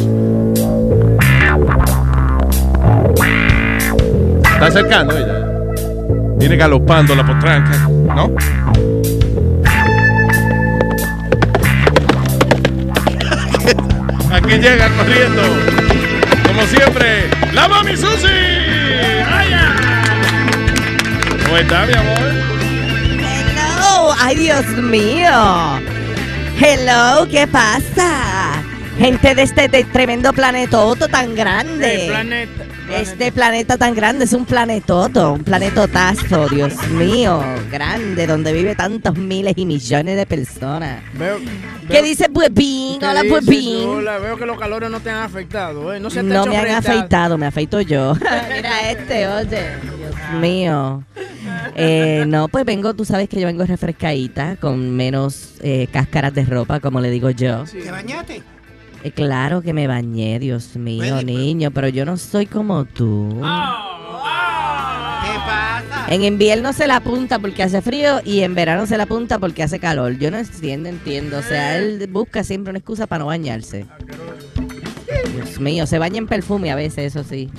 Está acercando ella. Viene galopando la potranca, ¿no? Aquí llega corriendo, como siempre, la mami Susi. ¡Vaya! ¿Cómo está, mi amor? Hello, ay Dios mío. Hello, ¿qué pasa? Gente de este de tremendo planetoto tan grande. El planeta. Este planeta tan grande es un planetoto, un planetotazo, Dios mío, grande, donde vive tantos miles y millones de personas. Veo, ¿Qué dice Puepín? ¿Qué Hola? Puepín. Hola, veo que los calores no te han afectado, ¿eh? No se te No me han afeitado, me afeito yo. Mira este, oye, Dios mío. Eh, no, pues vengo, tú sabes que yo vengo refrescadita, con menos eh, cáscaras de ropa, como le digo yo. ¿Te bañaste? Eh, claro que me bañé, Dios mío, niño, pero yo no soy como tú. En invierno se la apunta porque hace frío y en verano se la apunta porque hace calor. Yo no entiendo, entiendo. O sea, él busca siempre una excusa para no bañarse. Dios mío, se baña en perfume a veces, eso sí.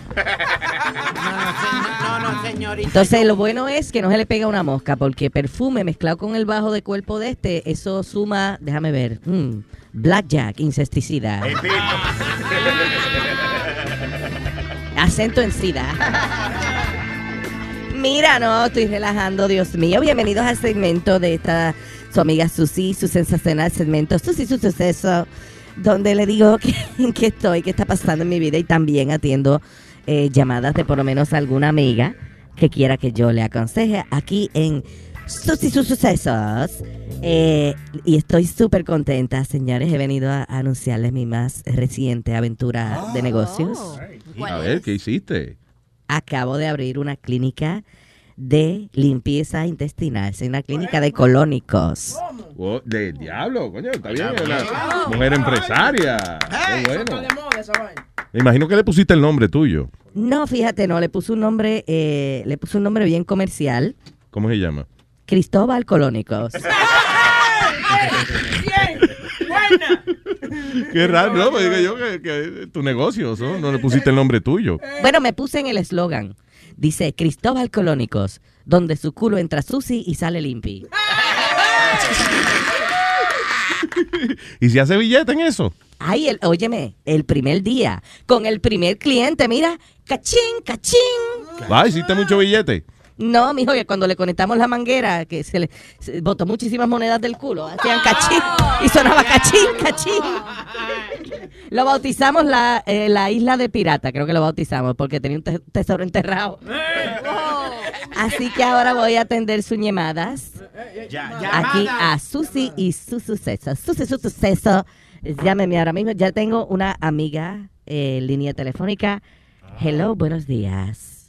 No, no, señorita. Entonces, lo bueno es que no se le pega una mosca, porque perfume mezclado con el bajo de cuerpo de este, eso suma, déjame ver, mm, blackjack, insecticida, acento en sida. Mira, no, estoy relajando, Dios mío. Bienvenidos al segmento de esta, su amiga Susi, su sensacional segmento, Susi, su suceso, donde le digo que, en qué estoy, qué está pasando en mi vida y también atiendo eh, llamadas de por lo menos alguna amiga que quiera que yo le aconseje aquí en Susi, sus sucesos. Eh, y estoy súper contenta, señores. He venido a, a anunciarles mi más reciente aventura de negocios. A ver, ¿qué hiciste? acabo de abrir una clínica de limpieza intestinal, es una clínica de colónicos. Oh, de diablo, coño, está bien. Una mujer empresaria. Qué bueno. Me imagino que le pusiste el nombre tuyo. No, fíjate, no, le puse un nombre, eh, le puse un nombre bien comercial, ¿Cómo se llama? Cristóbal Colónicos. Qué raro, ¿no? Me digo yo que, que tu negocio, ¿no? No le pusiste el nombre tuyo. Bueno, me puse en el eslogan. Dice Cristóbal Colónicos, donde su culo entra sushi y sale limpi. ¿Y si hace billete en eso? Ay, el, óyeme, el primer día, con el primer cliente, mira, cachín, cachín. Va, hiciste mucho billete. No, mijo, que cuando le conectamos la manguera, que se le se botó muchísimas monedas del culo, hacían cachín y sonaba cachín, cachín. Lo bautizamos la, eh, la isla de pirata, creo que lo bautizamos, porque tenía un te- tesoro enterrado. Así que ahora voy a atender sus llamadas aquí a Susi y su suceso. Susi, su suceso. Llámeme ahora mismo. Ya tengo una amiga eh, en línea telefónica. Hello, buenos días.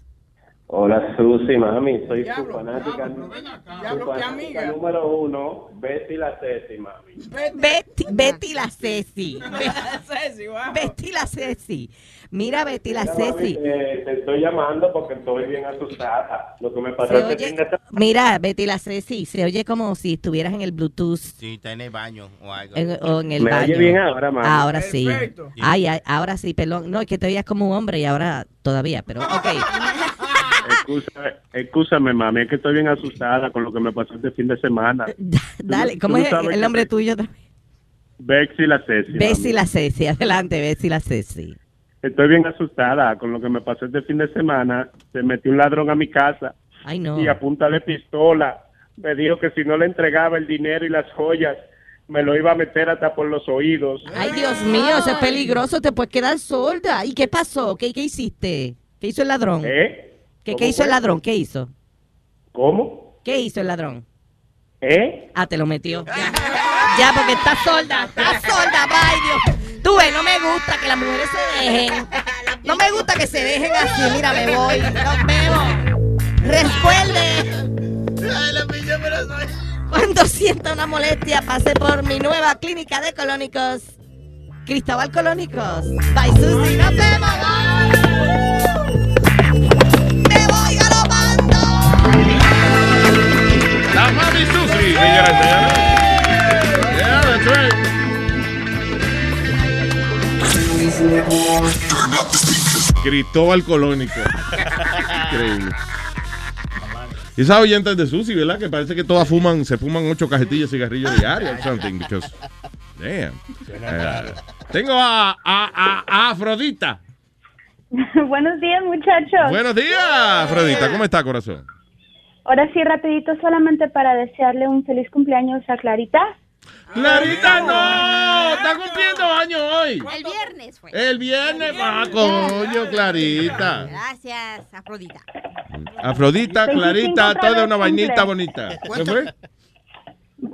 Hola Susi, mami, soy tu fanática, fanática número uno, Betty la Ceci, mami. Betty, Betty la Ceci. Betty la Ceci. Mira, Betty la Mira, mami, Ceci. te, te estoy llamando porque estoy bien asustada. Lo que me pasó este oye- fin de semana. Mira, Betty la Ceci, se oye como si estuvieras en el Bluetooth Sí, está en el baño o algo. en, o en el Me baño. oye bien ahora, mami. Ahora sí. Perfecto. Ay, ay, ahora sí, perdón. No, es que te veías como un hombre y ahora todavía, pero ok. Excúsame, mami, es que estoy bien asustada con lo que me pasó este fin de semana. Dale, ¿cómo es el nombre tuyo? Bexy la Ceci. Mami. la Ceci. Adelante, Bessie la Ceci. Estoy bien asustada con lo que me pasó este fin de semana. Se metió un ladrón a mi casa Ay, no. y a punta de pistola me dijo que si no le entregaba el dinero y las joyas, me lo iba a meter hasta por los oídos. Ay, Dios mío, eso es peligroso, te puedes quedar sorda. ¿Y qué pasó? ¿Qué, qué hiciste? ¿Qué hizo el ladrón? ¿Eh? ¿Qué, ¿Cómo qué hizo el ladrón? ¿Qué hizo? ¿Cómo? ¿Qué hizo el ladrón? ¿Eh? Ah, te lo metió. Ya, Ya, porque está sorda, está sorda, ay Dios. Tú ves, no me gusta que las mujeres se dejen. No me gusta que se dejen así. Mira, me voy. Nos vemos. Recuerde. Cuando sienta una molestia, pase por mi nueva clínica de colónicos. Cristóbal Colónicos. Bye, Susi. Nos vemos. Me señoras y señores. Yeah, that's right. Cristóbal Colónico. Increíble. Y esas oyentes de Susi, ¿verdad? Que parece que todas fuman, se fuman ocho cajetillas de cigarrillos diarios or something, because, damn. Eh, tengo a, a, a- a Afrodita. Buenos días, muchachos. Buenos días, Afrodita. ¿Cómo está, corazón? Ahora sí, rapidito, solamente para desearle un feliz cumpleaños a Clarita. Clarita, no, está cumpliendo años hoy. El viernes fue. El viernes, ah, coño, Clarita. Gracias, Afrodita. Afrodita, 25 Clarita, toda una vainita bonita. ¿Qué fue?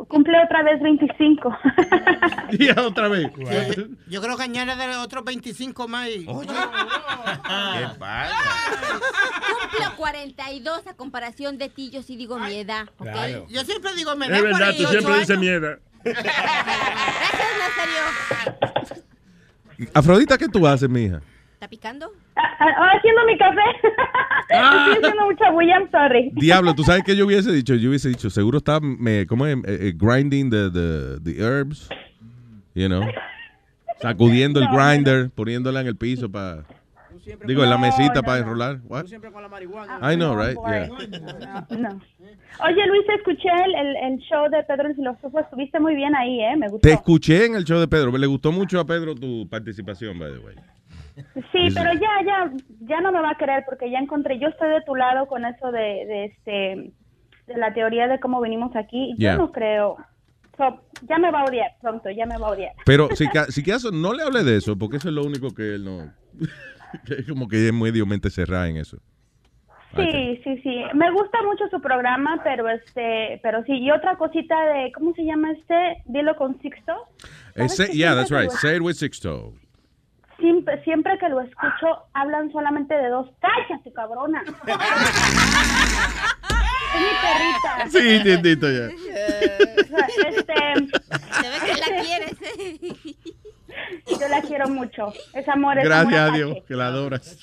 Cumple otra vez 25. Y otra vez. Yo creo que añade de otros 25 más. y- ¿Qué pasa? Cumplo 42 a comparación de ti, yo sí digo mi edad, ¿ok? Yo siempre digo, me Es da verdad, tú 48 siempre dices años. mierda. Gracias, Nazario. Afrodita, ¿qué tú haces, mija? ¿Está picando? Ah, ah, haciendo mi café. Estoy haciendo mucha bulla, I'm sorry. Diablo, tú sabes que yo hubiese dicho, yo hubiese dicho, seguro está, me, ¿cómo es? Eh, eh, grinding the, the, the herbs, you know, sacudiendo el No, grinder, poniéndola en el piso para, digo, en la No, mesita no, para no. enrolar. What? Ah, I know, no, right? Yeah. No. Oye, Luis, escuché el, el, el show de Pedro el Filósofo. Estuviste muy bien ahí, ¿eh? Me gustó. Te escuché en el show de Pedro, le gustó mucho a Pedro tu participación, by the way. Sí, pero ya, ya, ya no me va a querer porque ya encontré, yo estoy de tu lado con eso de, de este, de la teoría de cómo venimos aquí. Yo Yeah. no creo. So, ya me va a odiar pronto, ya me va a odiar. Pero si, si no le hable de eso, porque eso es lo único que él no, es como que es medio mente cerrada en eso. Sí, sí, sí. Me gusta mucho su programa, pero este, pero sí. Y otra cosita de, ¿cómo se llama este? Dilo con Sixto. Eh, ¿Sabes say- yeah, that's right. Say it with Sixto. Siempre, siempre que lo escucho, hablan solamente de dos. ¡Cállate, cabrona! es mi perrita. Sí, entiendito ya. Este, Se ve que la quieres, yo la quiero mucho. Es amor, es Gracias a Dios, que la adoras.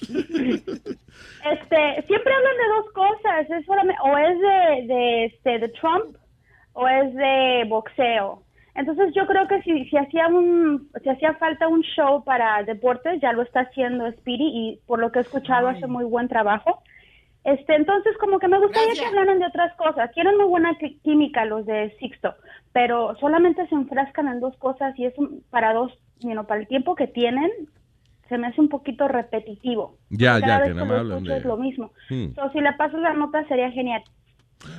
Este, siempre hablan de dos cosas. Es solamente, o es de, de, este, de Trump o es de boxeo. Entonces yo creo que si, si hacía un si hacía falta un show para deportes ya lo está haciendo Speedy y por lo que he escuchado hace muy buen trabajo. Este, entonces como que me gustaría que hablaran de otras cosas. Tienen muy buena química los de Sixto, pero solamente se enfrascan en dos cosas y es un- para dos, you know, para el tiempo que tienen se me hace un poquito repetitivo. Ya, Cada ya, vez que lo más hablan escucho de... es lo mismo. Hmm. So, si le pasas la nota sería genial.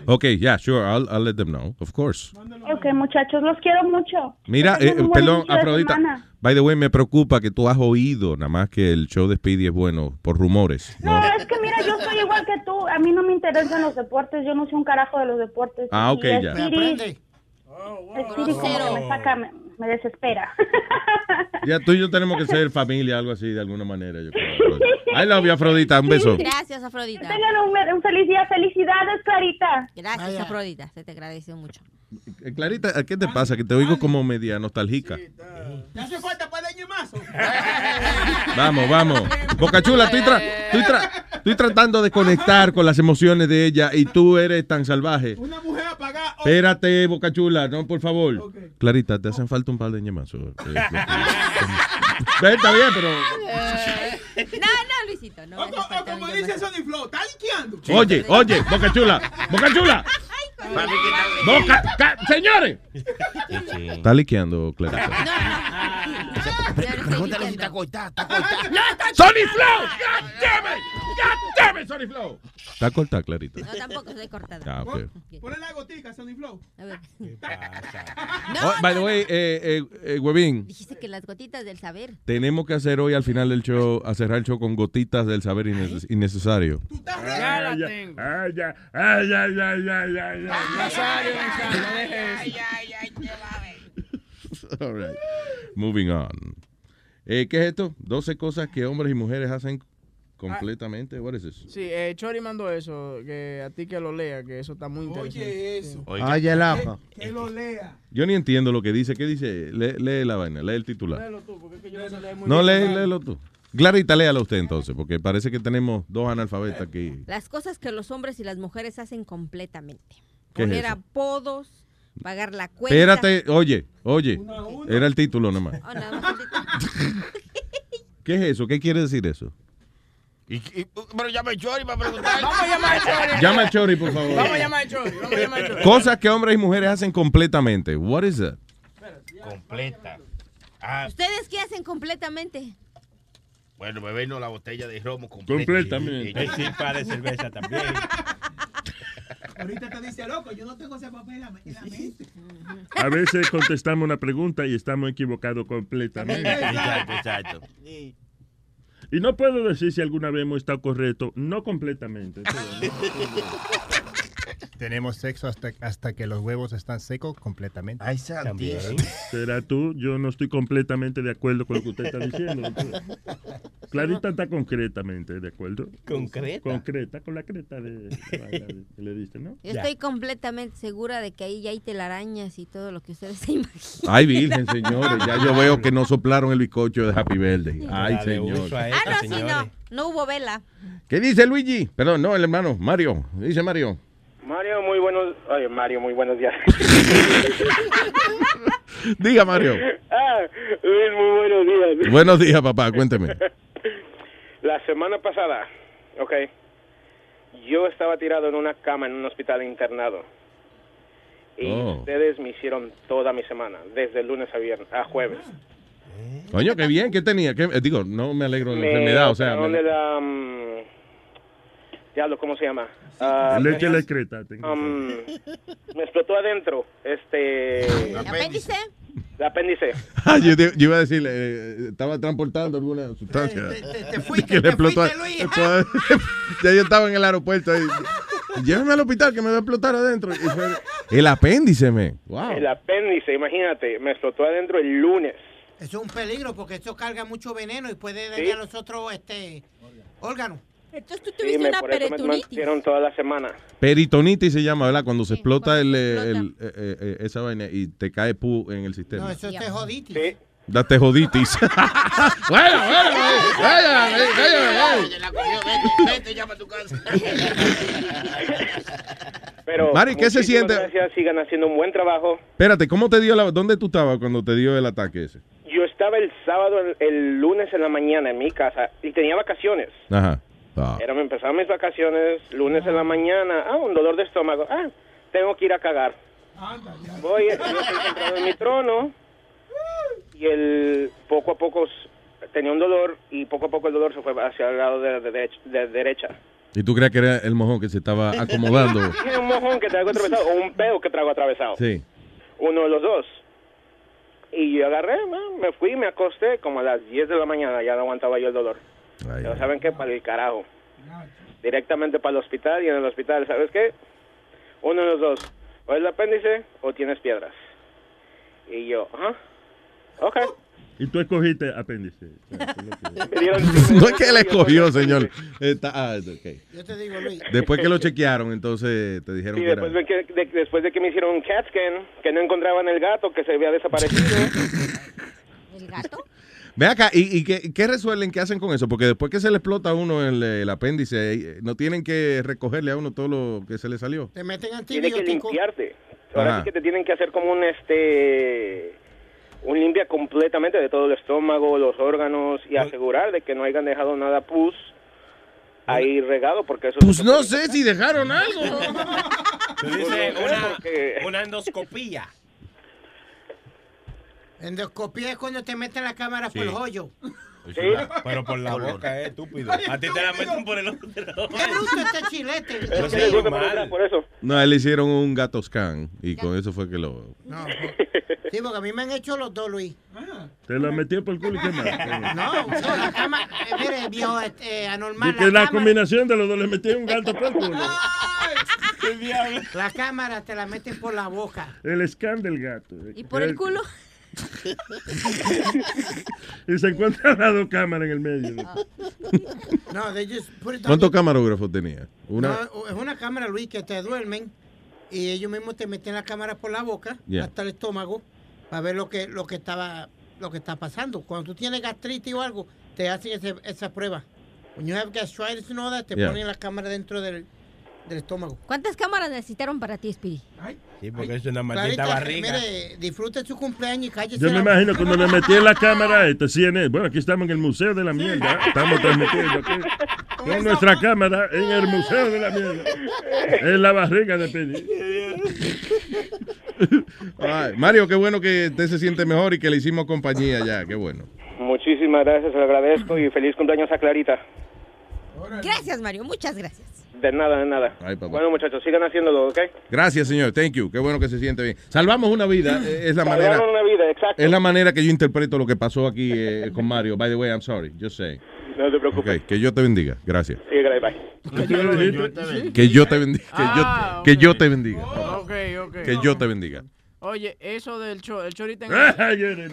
Okay, yeah, sure, I'll, I'll let them know, of course. Ok, muchachos, los quiero mucho. Mira, eh, perdón, Afrodita. By the way, me preocupa que tú has oído nada más que el show de Speedy es bueno por rumores. No, es que mira, yo soy igual que tú. A mí no me interesan los deportes. Yo no sé un carajo de los deportes. Ah, ok, ya. Speedy- Speedy como que me saca, me, desespera. Ya tú y yo tenemos que ser familia, algo así, de alguna manera. Yo creo. I love you, Afrodita. Un beso. Gracias, Afrodita. Tengan un, un feliz día. Felicidades, Clarita. Gracias, Afrodita. Se te agradece mucho. Eh, Clarita, ¿qué te pasa? Que te oigo como media nostálgica. ¿Te hace falta para el más? Vamos, vamos. Bocachula, estoy, tra- estoy, tra- estoy tratando de conectar con las emociones de ella y tú eres tan salvaje. Una mujer apagada. Espérate, Bocachula, no, por favor. Clarita, te hacen falta un par de ñemazos. Eh, Está bien, pero... No, no, Luisito. No, O, co- o como dice Sony Flow, está liqueando. Oye, oye, Bocachula, Bocachula. Boca, ca- señores. Está liqueando, Clarita. Pregúntale si está cortada, está cortada. ¡Sony Flow! ¡God damn it! ¡God damn it, Sony Flow! Está cortada, Clarita. No, tampoco estoy cortada. Ah. Ponle la gotica, Sony Flow. A ver. Oh, by the way, eh, eh, eh, Huevín, Dijiste que las gotitas del saber. tenemos que hacer hoy al final del show, a cerrar el show con gotitas del saber inneces- innecesario. Ya la tengo. Ay, ya, ay, ay, ay, ay, ay, ay. Nazario, Nazario, no dejes eso. All right. Moving on. Eh, ¿Qué es esto? 12 cosas que hombres y mujeres hacen completamente. What is this? Sí, eh, Chori mandó eso, que a ti que lo lea, que eso está muy interesante. Oye, eso. Sí. Oye, el ajo. Que lo lea. Yo ni entiendo lo que dice. ¿Qué dice? Lee, lee la vaina, lee el titular. Léelo tú, porque es que yo no sé leer muy No, bien. lee, léelo tú. Clarita, léalo usted entonces, porque parece que tenemos dos analfabetas aquí. Las cosas que los hombres y las mujeres hacen completamente. ¿Qué es Poner eso? apodos, pagar la cuenta. Espérate, oye, oye. Era el título nomás. Oh, nada más el título. ¿Qué es eso? ¿Qué quiere decir eso? Pero llama a Chori para preguntar. Vamos a llamar a Chori. Llama al Chori, por favor. Vamos a llamar a Chori. Vamos a llamar a Chori. Cosas que hombres y mujeres hacen completamente. What is that? Completa. Ah, ¿Ustedes qué hacen completamente? bueno, bebernos la botella de romo completa. Completamente. Y- y- Sí, para de cerveza también. Ahorita te dice, loco, yo no tengo ese papel en la en la mente. A veces contestamos una pregunta y estamos equivocados completamente. Exacto, exacto. Y no puedo decir si alguna vez hemos estado correcto, no completamente. Tenemos sexo hasta, hasta que los huevos están secos completamente. Ay, También. Será tú, yo no estoy completamente de acuerdo con lo que usted está diciendo. Clarita está concretamente de acuerdo. ¿Concreta? Concreta, con la creta de, de- que le diste, ¿no? Yo estoy completamente segura de que ahí ya hay telarañas y todo lo que ustedes se imaginan. Ay, virgen, señores. Ya yo veo que no soplaron el bizcocho de Happy Birthday. Ay, señor. Ah, no, sí, no. No hubo vela. ¿Qué dice Luigi? Perdón, no, el hermano. Mario. Dice Mario. Mario, muy buenos. Oye, Mario, muy buenos días. Diga, Mario. ah, Luis, muy buenos días. Buenos días, papá. Cuénteme. La semana pasada, ok, yo estaba tirado en una cama en un hospital internado. Y Oh. ustedes me hicieron toda mi semana, desde el lunes a viernes, a jueves. Coño, qué bien. ¿Qué tenía? ¿Qué- eh, digo, no me alegro de la Me enfermedad. O sea, me- la, mm, diablo, ¿cómo se llama? Ah, Leche la creta. tengo. um, me explotó adentro, este... ¿Apéndice? El apéndice. Ah, yo, yo iba a decir, eh, estaba transportando alguna sustancia. que le explotó. explotó- ya yo estaba en el aeropuerto ahí. Llévame al hospital que me va a explotar adentro. El apéndice, me. Wow. El apéndice, imagínate, me explotó adentro el lunes. Eso es un peligro porque esto carga mucho veneno y puede dañar los otros este, órganos. Entonces tú Sí, me, por eso me mantuvieron toda la semana. Peritonitis se llama, ¿verdad? Cuando se explota, el, eh, el- eh, eh, eh, esa vaina y te cae pu en el sistema. No, eso es tejoditis. Sí. La tejoditis. bueno, bueno, vaya, Vete ya para tu casa. Pero Mari, ¿qué se siente? Gracias, sigan haciendo un buen trabajo. Espérate, ¿cómo te dio la... ¿Dónde tú estabas cuando te dio el ataque ese? Yo estaba el sábado, el, el lunes en la mañana en mi casa y tenía vacaciones. Ajá. Ah. Era, me empezaban mis vacaciones, lunes en la mañana, ah, un dolor de estómago, ah, tengo que ir a cagar. Voy, yo en mi trono y el poco a poco tenía un dolor y poco a poco el dolor se fue hacia el lado de, de de derecha. ¿Y tú crees que era el mojón que se estaba acomodando? Tiene un mojón que traigo atravesado o un pedo que traigo atravesado. Sí. Uno de los dos. Y yo agarré, me fui, me acosté como a las 10 de la mañana, ya no aguantaba yo el dolor. Pero ¿saben qué? Para el carajo. Directamente para el hospital y en el hospital, ¿sabes qué? Uno de los dos. O es el apéndice o tienes piedras. Y yo, ajá. Ok. Y tú escogiste apéndice. No es que él escogió, señor. Está- ah, ok. Yo te digo, Luis. Después que lo chequearon, entonces te dijeron que era... después de que, de- después de que me hicieron un CAT scan, que no encontraban el gato, que se había desaparecido. ¿El gato? Ve acá, ¿y, y qué, qué resuelven? ¿Qué hacen con eso? Porque después que se le explota a uno el, el apéndice, eh, no tienen que recogerle a uno todo lo que se le salió. Te meten Tiene que limpiarte. Ahora Ajá. sí que te tienen que hacer como un este un limpia completamente de todo el estómago, los órganos y asegurar de que no hayan dejado nada pus ahí regado porque eso Pues no sé si dejaron algo. Una, una endoscopía. Endoscopía es cuando te meten la cámara por el hoyo. Pero por la boca, eh, estúpido. A ti te la meten por el otro. Qué bruto este chilete. Pero sí, normal. por eso. No, él le hicieron un gato scan y con eso fue que lo... No, sí, porque a mí me han hecho los dos, Luis. Te la metió por el culo y qué más. No, no, la cama, eh, mire, viejo este, anormal. Y que la combinación de los dos le metió un gato por el culo. La cámara te la meten por la boca. El scan del gato. ¿Y por el culo? y se encuentran las dos cámaras en el medio. No, they just put it down ¿Cuántos the- camarógrafos tenía? Una... No, es una cámara, Luis, que te duermen y ellos mismos te meten la cámara por la boca Yeah. hasta el estómago para ver lo que lo que estaba lo que está pasando. Cuando tú tienes gastritis o algo, te hacen ese- esa prueba. When you have gastritis and all that, te Yeah. ponen la cámara dentro del, del estómago. ¿Cuántas cámaras necesitaron para ti, Spiri? Sí, porque es una maldita Clarita, barriga. Mire, disfrute su cumpleaños y cállese. Yo me imagino boca. cuando le metí en la cámara este CNN. Bueno, aquí estamos en el Museo de la Mierda. Estamos transmitiendo aquí. Con nuestra cámara en el Museo de la Mierda. En la barriga de Pidi. Ay, Mario, qué bueno que usted se siente mejor y que le hicimos compañía ya, qué bueno. Muchísimas gracias, se lo agradezco y feliz cumpleaños a Clarita. Gracias, Mario. Muchas gracias. De nada, de nada. Ay, papá. Bueno, muchachos, sigan haciéndolo, ¿ok? Gracias, señor. Thank you. Qué bueno que se siente bien. Salvamos una vida. eh, Es la Salvaron manera. una vida, exacto. Es la manera que yo interpreto lo que pasó aquí eh, con Mario. By the way, I'm sorry. Just say. No te preocupes. Ok, que yo te bendiga. Gracias. Sí, gracias, bye. Que yo te bendiga. Que yo, Ah, que yo te bendiga. Ok, ok. Que yo te bendiga. Oye, eso del cho, el chorita en Ay, yo no.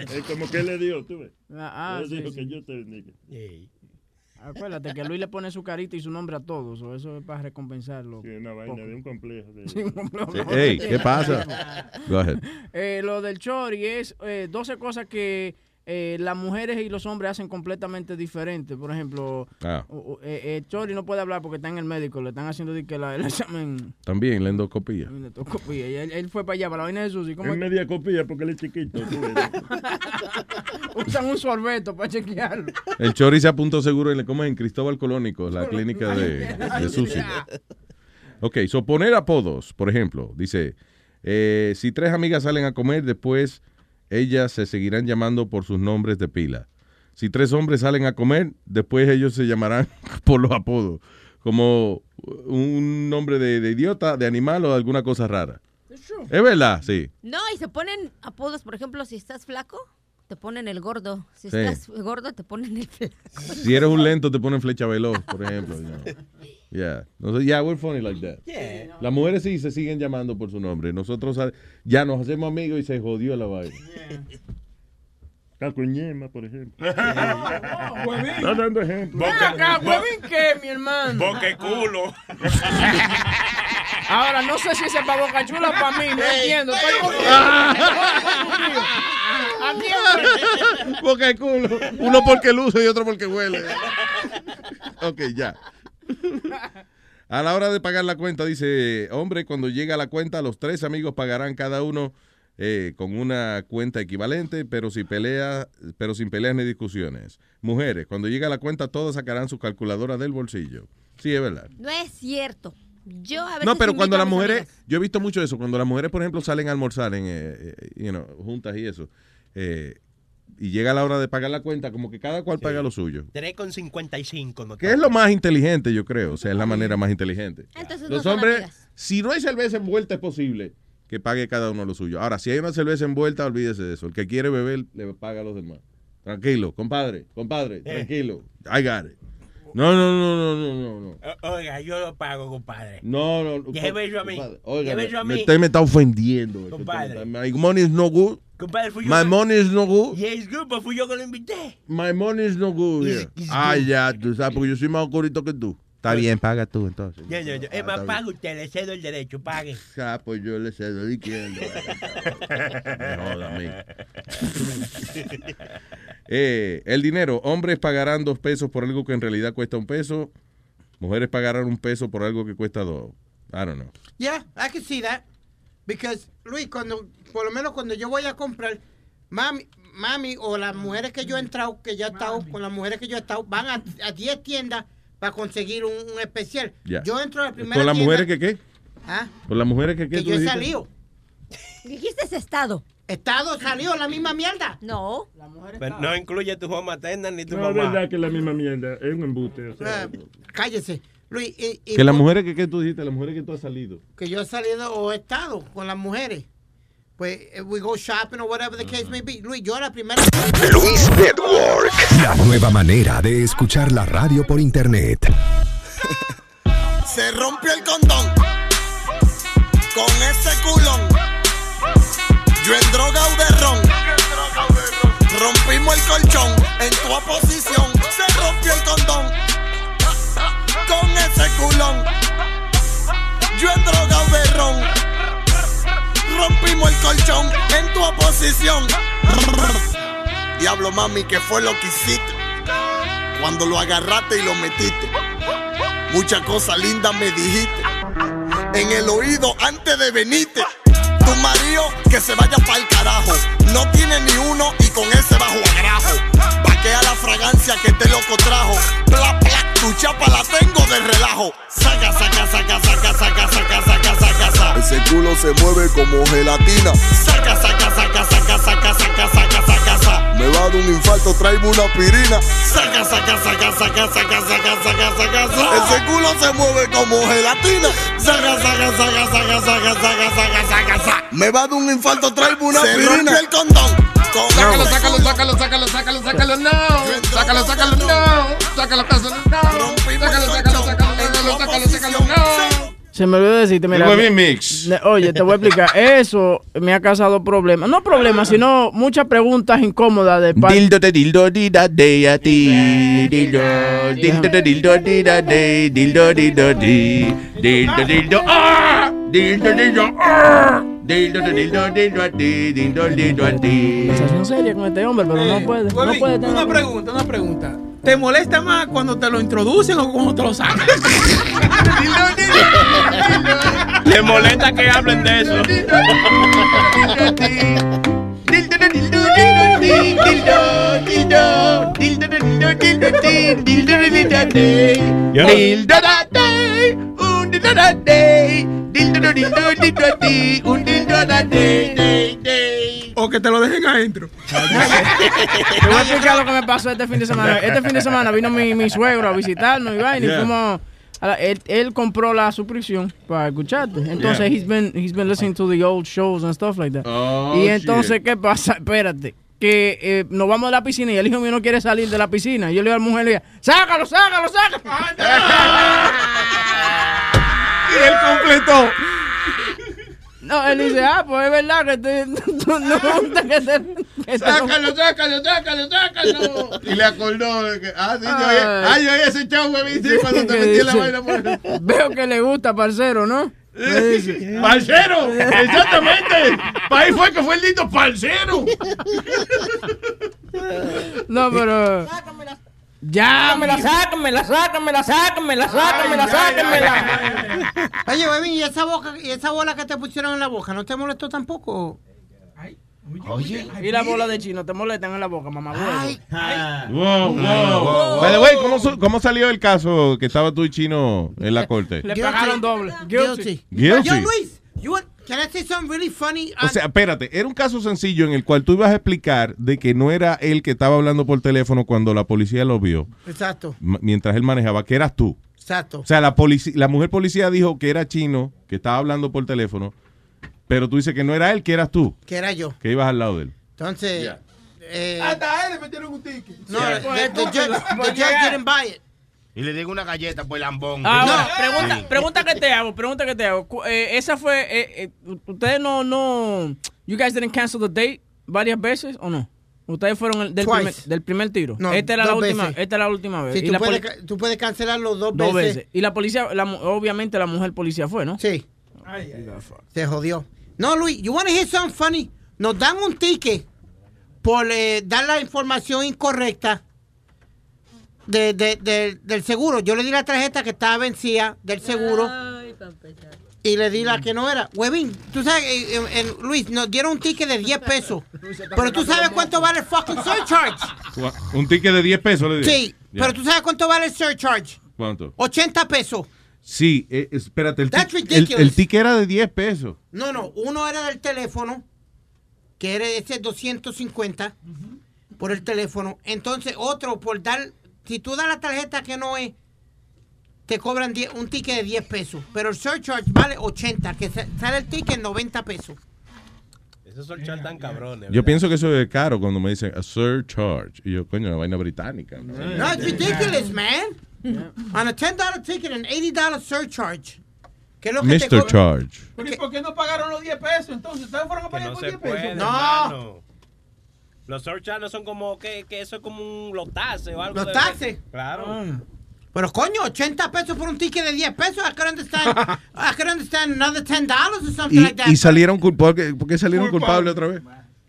Es como que le dio, tú ves. Ah, ah, sí, dijo sí. que yo te bendiga. Acuérdate que Luis le pone su carita y su nombre a todos, o eso es para recompensarlo. Sí, una vaina de un complejo. de- Sí, un complejo. Sí, ey, ¿qué pasa? Go ahead. Eh, lo del chori es eh, 12 cosas que eh, las mujeres y los hombres hacen completamente diferentes. Por ejemplo, Ah. eh, eh, Chori no puede hablar porque está en el médico, le están haciendo que la, el examen También la endoscopía. de endoscopía. Y él, él fue para allá, para la vaina de. ¿Y cómo Es media copia porque él es chiquito. usan un sorbeto para chequearlo? El Chori se apuntó seguro en, ¿cómo es? en Cristóbal Colónico, la clínica de, de Susi. Ok, so poner apodos, por ejemplo, dice, eh, si tres amigas salen a comer, después ellas se seguirán llamando por sus nombres de pila. Si tres hombres salen a comer, después ellos se llamarán por los apodos, como un nombre de, de idiota, de animal o de alguna cosa rara. Es verdad, sí. No, y se ponen apodos, por ejemplo, si estás flaco, te ponen el gordo. Si Sí. estás gordo, te ponen el flaco. Si eres un lento, te ponen flecha veloz, por ejemplo. Yeah. No sé, yeah, we're funny like that. Yeah. Las mujeres sí se siguen llamando por su nombre. Nosotros ya nos hacemos amigos y se jodió la vaina. Cacuñema, por ejemplo. Huevín. Está dando ejemplo. Ven acá, huevín, ¿qué, mi hermano? Boque culo. Ahora, no sé si ese es para Boca Chula o para mí, no entiendo. Estoy confundido. Boca culo. Uno porque luce y otro porque huele. Ok, ya. A la hora de pagar la cuenta, dice, hombre, cuando llega la cuenta, los tres amigos pagarán cada uno eh, con una cuenta equivalente, pero, si pelea, pero sin peleas ni discusiones. Mujeres, cuando llega la cuenta, todas sacarán su calculadora del bolsillo. Sí, es verdad. No es cierto. Yo a veces No, pero cuando las mujeres, yo he visto mucho eso, cuando las mujeres, por ejemplo, salen a almorzar en, eh, eh, you know, juntas y eso, eh, y llega la hora de pagar la cuenta, como que cada cual paga lo suyo. 3,55. No Que es lo más inteligente, yo creo. O sea, es la manera más inteligente. Entonces Los hombres, amigas. si no hay cerveza envuelta, es posible que pague cada uno lo suyo. Ahora, si hay una cerveza envuelta, olvídese de eso. El que quiere beber, le paga a los demás. Tranquilo, compadre, compadre, tranquilo. I got it. No, no, no, no, no, no, no. O- Oiga, yo lo pago, compadre. No, no. Déjeme eso a mí. Oiga, a mí. usted me está ofendiendo. Compadre. My money is no good. Compadre, fui yo. My money is no good. Yes, good, but fui yo que lo invité. My money is no good. It's- here. it's Ah, good. ya, tú sabes, porque yo soy más oscurito que tú. Está bien, paga tú entonces. Yo, yo, yo. Es más, paga usted, le cedo el derecho, pague. Ah, pues yo le cedo de izquierda. Me joda a mí. Eh, el dinero. Hombres pagarán dos pesos por algo que en realidad cuesta un peso. Mujeres pagarán un peso por algo que cuesta dos. I don't know. Yeah, I can see that. Because, Luis, cuando, por lo menos cuando yo voy a comprar, mami, mami o las mujeres que yo he entrado, que yo he estado, con las mujeres que yo he estado, van a, a 10 tiendas para conseguir un, un especial. Ya. Yo entro a la primera ¿Con las mujeres que qué? ¿Ah? ¿Con las mujeres que qué? Que yo he dijiste? salido. Dijiste ese estado. Estado salió la misma mierda. No. Pero no incluye tu home materna ni tu No, es mamá. verdad que es la misma mierda. Es un embuste. o sea, Ah, cállese. Luis, y- y Que las mujeres que, que tú dijiste, las mujeres que tú has salido. que yo he salido o he estado con las mujeres. Pues eh, we go shopping or whatever the case may be. Luis, yo la primera Luis Network. La nueva manera de escuchar la radio por internet. Se rompió el condón con ese culón. Yo en droga o de ron. Rompimos el colchón en tu oposición. Se rompió el condón con ese culón. Yo en droga o de ron. Rompimos el colchón en tu oposición. Diablo mami, ¿qué fue lo que hiciste? Cuando lo agarraste y lo metiste. Muchas cosas lindas me dijiste. En el oído antes de venirte. Tu marido que se vaya pa'l carajo. No tiene ni uno y con ese bajo agrajo. Paquea la fragancia que este loco trajo. Pla, pla, tu chapa la tengo de relajo. Saca, saca, saca, saca, saca, saca, saca, saca, saca. Ese culo se mueve como gelatina. Saca, saca, saca, saca, saca, saca, saca, saca. Me va a dar un infarto, traigo una aspirina. Saca, saca, saca, saca, saca, saca, saca, saca, saca. Ese culo se mueve como gelatina. Saca, saca, saca, saca, saca, saca, saca, saca, saca. Me va a dar un infarto, traigo una Se rompió el condón Sácalo, sácalo, sácalo, sácalo, sácalo, sácalo, no. Sácalo, sácalo, no. Sácalo, sácalo, no. Sácalo, sácalo, sácalo, sácalo, sácalo, sácalo, no. Se me olvidó decirte, mira. Huevín Mix. Oye, te voy a explicar. Eso me ha causado problemas. No problemas, sino muchas preguntas incómodas de parte. Dildo de dildo di da de a ti. Dildo, dildo de dildo di da de. Dildo dildo di. Dildo dildo ah. Dildo dildo ah. Dildo de dildo dildo a ti. Dildo dildo a ti. Conversación seria con este hombre, pero no puede. No puede tener. una pregunta, una pregunta. ¿Te molesta más cuando te lo introducen o cuando te lo sacan? Le molesta que hablen de eso. Un dildo dildo O que te lo dejen adentro. Te voy a explicar lo que me pasó este fin de semana. Este fin de semana vino mi, mi suegro a visitarnos y vaina, y Yeah. fuimos. la- él, él compró la suscripción para escucharte. Entonces, Yeah. he's been he's been listening to the old shows and stuff like that. Oh, y entonces, shit. ¿qué pasa? Espérate. Que eh, nos vamos de la piscina y el hijo mío no quiere salir de la piscina. Y yo le digo a la mujer, le digo, sácalo, sácalo, sácalo. Y él completó. No, él dice, ah, pues es verdad que te, tú no gusta que te... que Sácalo, sácalo, sácalo, sácalo. Y le acordó de que, ah, sí, yo Ay. oí- ah, yo oí ese chavo, sí, cuando te ¿Qué metí en la vaina. por- Veo que le gusta, parcero, ¿no? Me. ¡Parcero! ¡Exactamente! Para ahí fue que fue el lindo parcero. No, pero. Ya, me la sácamela, sácamela, sácamela, sácamela, sácamela. Oye, Webin, ¿y esa, boca, ¿y esa bola que te pusieron en la boca no te molestó tampoco? Oye, y la bola de chino te molestan en la boca, mamá. Wow, wow. By the way, ¿cómo, ¿cómo salió el caso que estaba tú y Chino en la corte? Le pagaron doble. Guilty. Guilty. Yo, Luis, you can I say something really funny? O sea, espérate, era un caso sencillo en el cual tú ibas a explicar de que no era él que estaba hablando por teléfono cuando la policía lo vio, Exacto, mientras él manejaba, que eras tú. exacto. O sea, la, la mujer policía dijo que era Chino, que estaba hablando por teléfono, pero tú dices que no era él, que eras tú, Que era yo. que ibas al lado de él. Entonces, eh, Hasta a él le metieron un ticket. no, the, the judge, the judge didn't buy it. Y le digo una galleta por lambón. Ahora, pregunta, pregunta que te hago, pregunta que te hago. Eh, esa fue, eh, eh, ustedes no, no, you guys didn't cancel the date varias veces o no? Ustedes fueron el- del, Twice. primer, del primer tiro. No, esta era la última, veces. esta era la última vez. Sí, Y tú, la puedes, tú puedes cancelarlo dos, dos veces. veces. Y la policía, la obviamente la mujer policía fue, ¿no? Sí. Se jodió. No, Luis, you want to hear something funny? Nos dan un ticket por eh, dar la información incorrecta de, de- de- del seguro. Yo le di la tarjeta que estaba vencida del seguro y le di la que no era. Huevín, tú sabes, eh, eh, eh, Luis, nos dieron un ticket de 10 pesos. Pero tú sabes cuánto vale el fucking surcharge. Un ticket de 10 pesos, le dije. Sí, pero tú sabes cuánto vale el surcharge. ¿Cuánto? 80 pesos. Sí, eh, espérate, el, el, el ticket era de 10 pesos. No, no, uno era del teléfono, que era ese 250 por el teléfono. Entonces, otro por dar, si tú das la tarjeta que no es, te cobran 10 un ticket de 10 pesos. Pero el surcharge vale 80, que sa- sale el ticket en 90 pesos. Esos son char tan cabrones. Yo pienso que eso es caro cuando me dicen a surcharge. Y yo, coño, una vaina británica. ¿no? No, it's ridiculous, man. On a $10 ticket and $80 surcharge. ¿Qué es lo que te Mr. cobran? Charge. Pero ¿y por qué no pagaron los 10 pesos entonces? ¿Ustedes fueron a pagar No por se 10 puede, pesos? hermano. Los surcharges no son como que, que eso es como un, los taxes o algo. Los de-. Claro. Pero coño, 80 pesos por un ticket de 10 pesos. I could understand, I could understand another $10 or something Y, like that. y salieron culpables. ¿Por qué salieron culpables otra vez?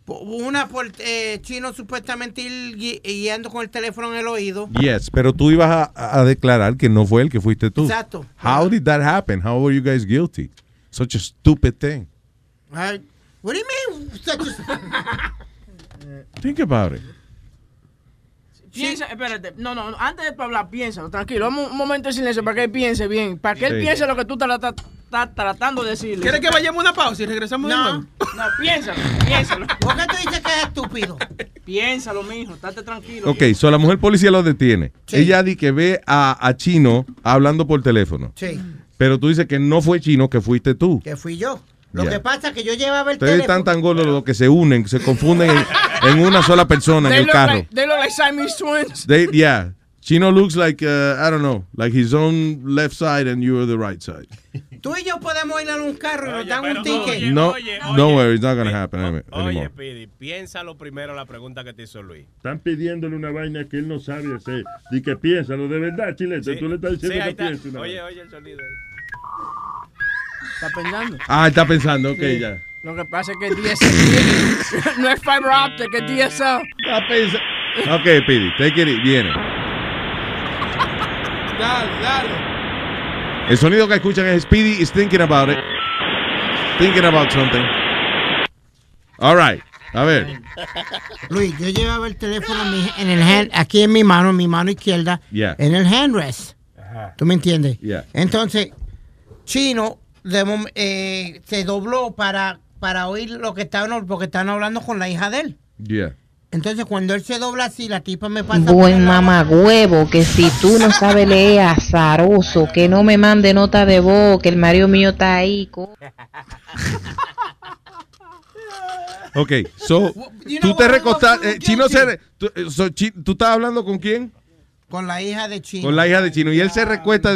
Una por eh, chino supuestamente ir gui- guiando con el teléfono en el oído. Yes, pero tú ibas a, a declarar que no fue él, que fuiste tú. Exacto. How did that happen? How were you guys guilty? Such a stupid thing. Ay, what do you mean? Such a- Think about it. Piensa, espérate, no, no, antes de hablar, piénsalo, tranquilo, vamos un momento de silencio para que él piense bien, para que él Sí. piense lo que tú estás tratando de decirle. ¿Quieres que vayamos a una pausa y regresamos de No, nuevo? no, piénsalo, piénsalo. ¿Por qué tú dices que es estúpido? Piénsalo, mijo, estate tranquilo. Ok, so la mujer policía lo detiene. Ella di que ve a, a Chino hablando por teléfono. Sí, Pero tú dices que no fue Chino, que fuiste tú. que fui yo. Lo que pasa es que yo llevaba el Ustedes teléfono. están tan gordos los que se unen, se confunden en, en una sola persona en They el look carro. like, they look like Siamese twins. They, yeah. Chino looks like, uh, I don't know, like his own left side and you are the right side. Tú y yo podemos ir a un carro y nos dan un ticket. No, don't worry, it's not going to happen Oye, anymore. Pidi, piénsalo primero la pregunta que te hizo Luis. Están pidiéndole una vaina que él no sabe hacer. Y que piénsalo de verdad, chilete. Tú le estás diciendo Sí, que está. piense Oye, vaina. oye el sonido ahí. Está pensando. Ah, está pensando, ok, Sí. ya. Lo que pasa es que DSL no es fiber optic, es DSL. Pensando. Ok, Pidi, take it, easy, viene. Dale, dale. El sonido que escuchan es Speedy is thinking about it. Thinking about something. All right, a ver. Luis, yo llevaba el teléfono en, mi- en el hand, aquí en mi mano, en mi mano izquierda, Yeah. en el handrest. ¿Tú me entiendes? Yeah. Entonces, Chino de eh, se dobló para, para oír lo que estaban, porque estaban hablando con la hija de él. Yeah. Entonces, cuando él se dobla así, la tipa me pasa. Buen lado. mamagüevo, que si tú no sabes leer azaroso, que no me mande nota de voz, que el marido mío está ahí. co- Ok, so, tú te recostaste. eh, Chino se. Tú, eh, so, Chi- ¿tú estás hablando con quién? Con la hija de Chino. Con la hija de Chino. Y él se recuesta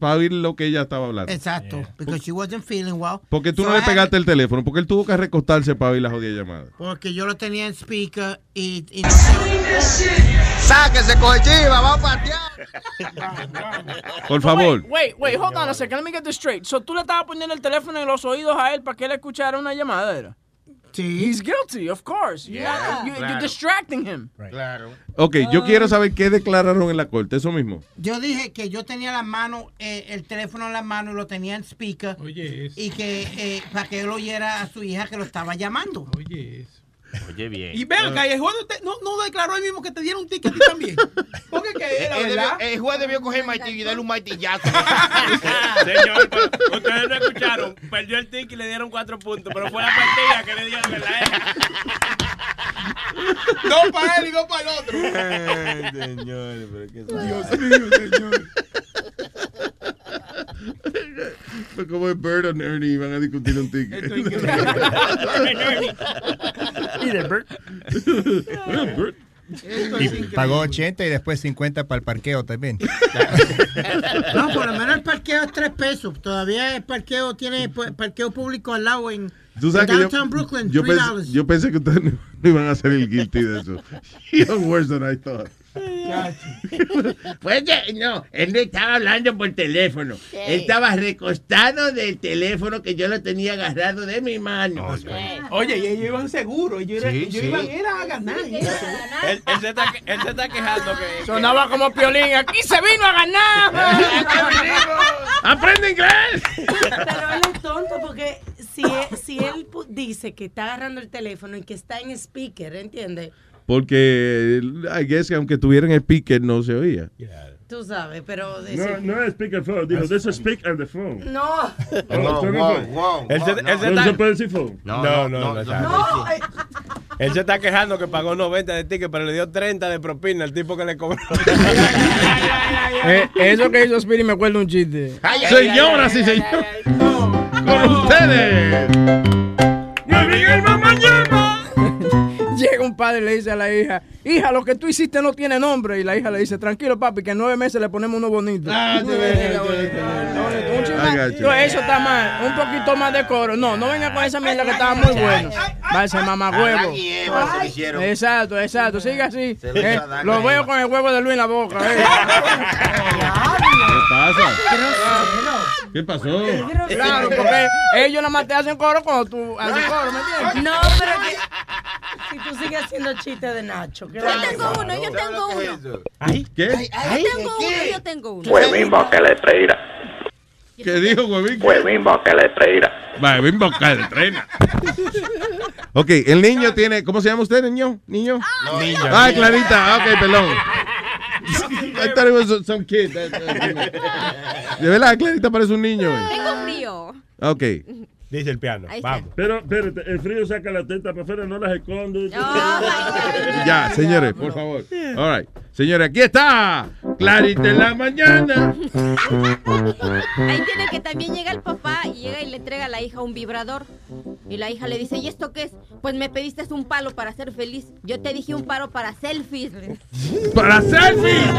para oír lo que ella estaba hablando. Exacto. Because she wasn't feeling well. Porque tú So no le pegaste el teléfono, porque él tuvo que recostarse para oír la jodida llamada. Porque yo lo tenía en speaker y, y no Sáquese, coche chiva, vamos a patear. Por favor. Wait, wait, hold on a second. Let me get this straight. So tú le estabas poniendo el teléfono en los oídos a él para que él escuchara una llamada, ¿era? Sí. He's guilty, of course. You- you're distracting him. Claro. Ok, yo quiero saber qué declararon en la corte, eso mismo. Yo dije que yo tenía la mano, eh, el teléfono en la mano y lo tenía en speaker. Y que eh, para que él oyera a su hija que lo estaba llamando. Oye, Oye, bien. Y acá, y el juez no, no, no declaró él mismo que te dieron un ticket a ti también. Porque que era El, el juez debió coger martillo y darle un martillazo. Señor, ustedes no escucharon. Perdió el ticket y le dieron cuatro puntos, pero fue la partida que le dieron, ¿verdad? Dos para él y dos para el otro. Señores, pero qué Dios mío, señor. Fue como Bird and Ernie van a discutir un ticket. Mire, Bert. Bert. Y pagó 80 y después 50 para el parqueo también. No, por lo menos el parqueo es tres pesos. Todavía el parqueo tiene parqueo público al lado en, Tú sabes en que downtown yo, Brooklyn. yo, three pensé, yo pensé que ustedes no, no iban a hacer el guilty de eso. You're worse than I thought. Pues no, él no estaba hablando por teléfono. Él estaba recostado del teléfono que yo lo tenía agarrado de mi mano. Oye, y ellos iban seguros. Ellos, era- Sí, ellos sí. iban era a ganar. Él, él se está, él se está quejando que. Sonaba como piolín. Aquí se vino a ganar. ¡Aprende inglés! Pero él es tonto porque si él, si él dice que está agarrando el teléfono y que está en speaker, ¿entiendes? Porque, I guess que aunque tuvieran el speaker no se oía. Tú sabes, pero... de No, no es speakerphone, digo, this is speak on the phone. No. Oh, Wow, ¿usted no no. ¿No está- se puede decir phone? No, no, no. no, No, eh, Él se está quejando que pagó 90 de ticket, pero le dio 30 de propina al tipo que le cobró. Eh, eso que hizo Spirit me acuerdo un chiste. Señoras y señores, con ustedes. Llega un padre y le dice a la hija, hija, lo que tú hiciste no tiene nombre. Y la hija le dice, tranquilo papi, que en nueve meses le ponemos uno bonito. Ah, eso está mal. Un poquito más de coro. No, no venga con esa mierda que estaba muy bueno. Va a ser mamá huevo. Exacto, exacto. Sigue así. Lo Eh, lo veo con el huevo de Luis en la boca. eh. ¿Qué pasa? ¿Qué pasó? Claro, porque ellos nada más te hacen coro cuando tú haces coro, ¿me entiendes? no, pero que... Si tú sigues haciendo chistes de Nacho. ¿qué Yo tengo uno, yo tengo uno. ¿Qué? Yo tengo uno, yo tengo uno. Huevín boca le traíra. ¿Qué dijo, huevín? Huevín boca le traíra. Huevín boca de trena. Ok, el niño tiene. ¿Cómo se llama usted, niño? ¿Niño? Niño. Ay, Clarita. Ok, perdón. I thought it was some kid. De verdad, Clarita parece un niño. eh. Tengo frío. Ok. Dice el piano. Ahí está. Vamos. Pero, espérate, el frío saca la teta para afuera, no las esconde. Ya, señores, por favor. All right. Señores, aquí está. Clarita en la mañana. Ahí tiene que también llega el papá y llega y le entrega a la hija un vibrador. Y la hija le dice, ¿y esto qué es? Pues me pediste un palo para ser feliz. Yo te dije un palo para selfies. ¡Para selfies!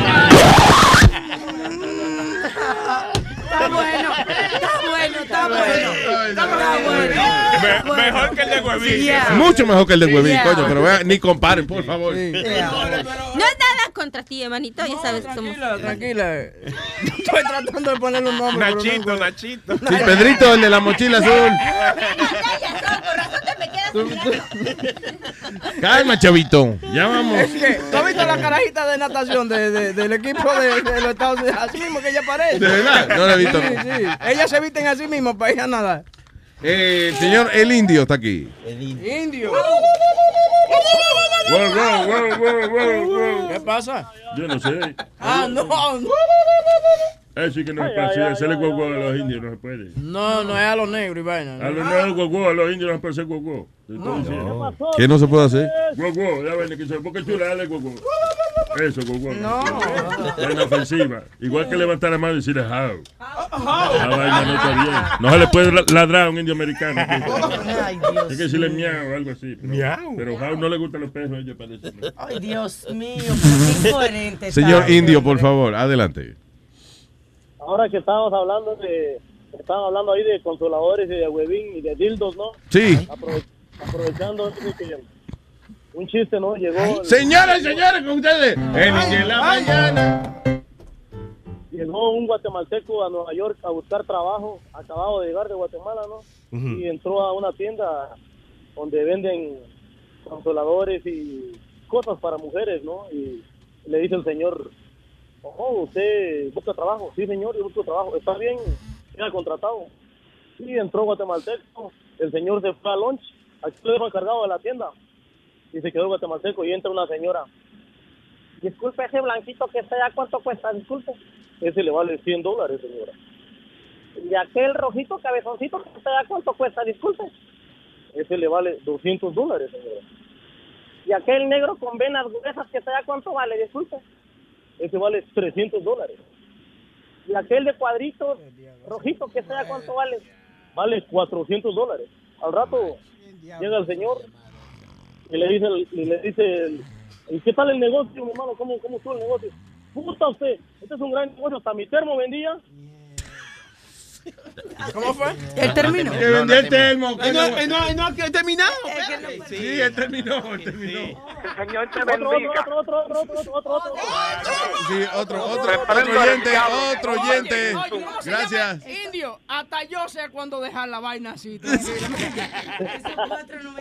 Está bueno, está bueno, está bueno. Está bueno. Me- mejor que el de huevín. Yeah. Mucho mejor que el de huevín, Yeah. coño, pero vea, ni comparen, por favor. No es nada contra ti, hermanito. Ya sabes que somos. Tranquila, tranquila. Estoy tratando de ponerle un nombre. pero no Nachito. Nachito. Sí, Pedrito, el de la mochila azul. Calma, chavito. Ya vamos. Es que, ¿tú has visto la carajita de natación de, de- del equipo de, de los Estados Unidos? Así mismo que ella parece. ¿De verdad? No la he visto, sí. Ellas se visten así mismo para ir a nadar. Eh, el señor El Indio está aquí. Indio. Wow, wow. ¿Qué pasa? Yo no sé. Ah, no. Así que no se puede hacer. ay, guagua a los indios no se puede. No, no es a los negros y vaina. A los negros guagua, a los indios no se puede hacer diciendo. ¿Qué no se puede hacer? Guagua, ya ven que se porque chula, dale guagua. Eso, guagua. No. Es inofensiva. Igual que levantar la mano y decir how. La vaina no está bien. No se le puede la- ladrar a un indio americano. Ay, Dios Hay que decirle miau o algo así. Pero, Miau. Pero how no le gustan los perros a ellos, parece. Ay, Dios mío, qué incoherente. Señor Indio, por favor, adelante. Ahora que estábamos hablando de, estaban hablando ahí de consoladores y de huevín y de dildos, ¿no? Sí. Aprove- aprovechando que un chiste, ¿no? Llegó. Señoras y señores, con ustedes. En la mañana. Llegó un guatemalteco a Nueva York a buscar trabajo, acabado de llegar de Guatemala, ¿no? Y entró a una tienda donde venden consoladores y cosas para mujeres, ¿no? Y le dice el señor, ojo, ¿usted busca trabajo? Sí, señor, yo busco trabajo. ¿Está bien? Queda contratado. Sí, entró guatemalteco, el señor se fue a lunch, aquí lo dejo encargado de la tienda. Y se quedó guatemalteco y entra una señora. Disculpe, ese blanquito que está allá, ¿cuánto cuesta? Disculpe. Ese le vale 100 dólares, señora. Y aquel rojito cabezoncito que está allá, ¿cuánto cuesta? Disculpe. Ese le vale 200 dólares, señora. Y aquel negro con venas gruesas que está allá, ¿cuánto vale? Disculpe. Ese vale 300 dólares. Y aquel de cuadritos rojito que allá, ¿cuánto vale? Vale 400 dólares. Al rato llega el señor y le dice, y le dice ¿y qué tal el negocio, mi hermano? ¿Cómo, cómo estuvo el negocio? Puta usted, este es un gran negocio, hasta mi termo vendía. ¿Cómo fue? Él terminó. Que vendió el termo. No, no, no, que he terminado. Sí, él terminó, él terminó. Señor te bendiga. Otro, otro, otro, otro, otro, otro, otro. Sí, otro, otro, otro oyente, otro oyente. Oye, ¿cómo se Gracias. Indio, hasta yo sé cuándo dejar la vaina así.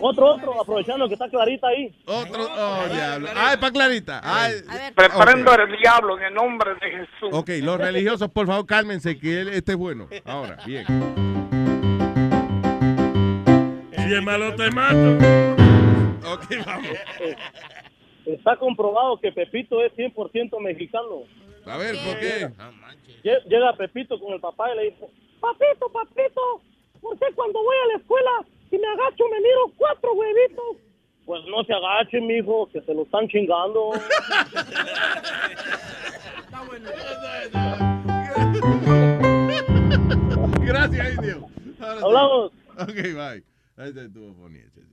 Otro, otro, aprovechando que está clarita ahí. Otro, oh, diablo. Ay, pa' Clarita. Ay, Reprendo ok. al diablo en el nombre de Jesús. Ok, los religiosos, por favor, cálmense, que él, este es bueno. Ahora, bien. Si es malo, te mato. Ok, vamos. Está comprobado que Pepito es 100% mexicano. A ver, ¿por qué? Lle- Llega Pepito con el papá y le dice, papito, papito, ¿por qué cuando voy a la escuela y me agacho me miro cuatro huevitos? Pues no se agache, mijo, que se lo están chingando. Gracias, Indio. Sí. Hablamos. Ok, bye. Ahí te estuvo bonito. sí.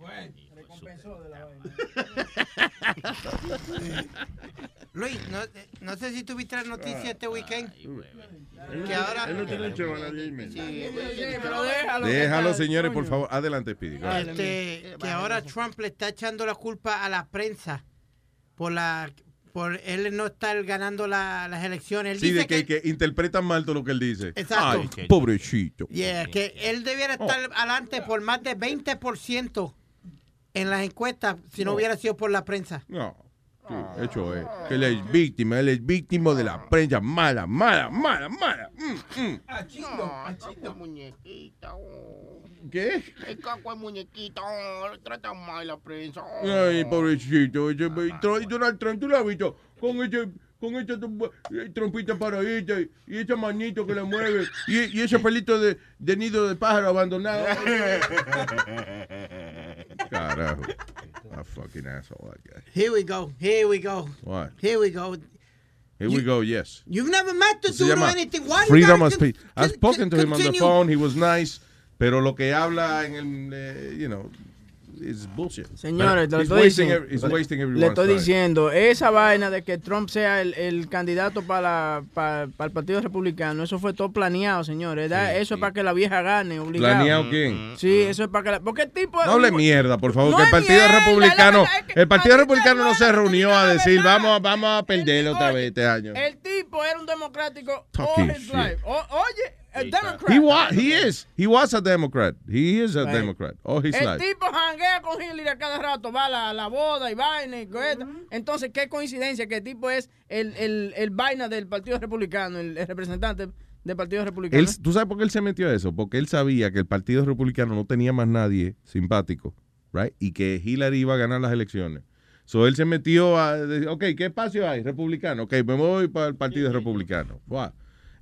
Luis, no, no sé si tuviste la noticia este weekend. Él, Que ahora- él no tiene un nadie y medio. pero déjalo. Déjalo, señores, por favor. Adelante, Speedy. Este, que ahora Trump le está echando la culpa a la prensa por la por él no estar ganando la- las elecciones. Él Sí, dice de que, que interpretan mal todo lo que él dice. Exacto. Ay, pobrecito. Yeah, que él debiera estar adelante por más de 20% en las encuestas si no No. hubiera sido por la prensa. No. Sí, hecho es. Que él es víctima, él es víctima de la prensa mala, mala, mala, mala. Mm, mm. Este muñequita. oh. ¿Qué? El caco es muñequita. oh, le tratan mal la prensa. oh. Ay, pobrecito. Ese, y Donald Trump, ¿tú lo has visto? Con ese, con esa trompa- eh, trompita paradita y, y esa manito que le mueve y, y ese pelito de, de nido de pájaro abandonado. Carajo. A fucking asshole, that guy. Here we go. Here we go. What? Here we go. Here we go, yes. You've never met the Se dude or llama anything. Why you Freedom gotta of Speech. I've spoken to him on the continue? phone. He was nice. Pero lo que habla en el, eh, you know, is bullshit. Señores, te lo estoy wasting diciendo. Le estoy time. diciendo, esa vaina de que Trump sea el, el candidato para, para, para el Partido Republicano, eso fue todo planeado, señores. Eso es para que la vieja gane, obligado. ¿Planeado quién? Sí, eso es para que la... Porque el tipo... No hable mierda, por favor, No que el Partido mierda, Republicano, verdad, es que el Partido Republicano no se reunió a decir, vamos, a- vamos a perderlo otra vez este año. El tipo era un democrático all his shit. life. O- oye, el Democrat. He was, he is, he was a Democrat. He is a Right. Democrat all his el life. tipo janguea con Hillary a cada rato, va a la, la boda y vaina y cosas. Entonces, qué coincidencia que el tipo es el, el, el vaina del Partido Republicano, el, el representante del Partido Republicano. Él, ¿Tú sabes por qué él se metió a eso? Porque él sabía que el Partido Republicano no tenía más nadie simpático, right? Y que Hillary iba a ganar las elecciones. So él se metió a decir, ok, ¿qué espacio hay? Republicano. Ok, me voy para el Partido Republicano. Wow.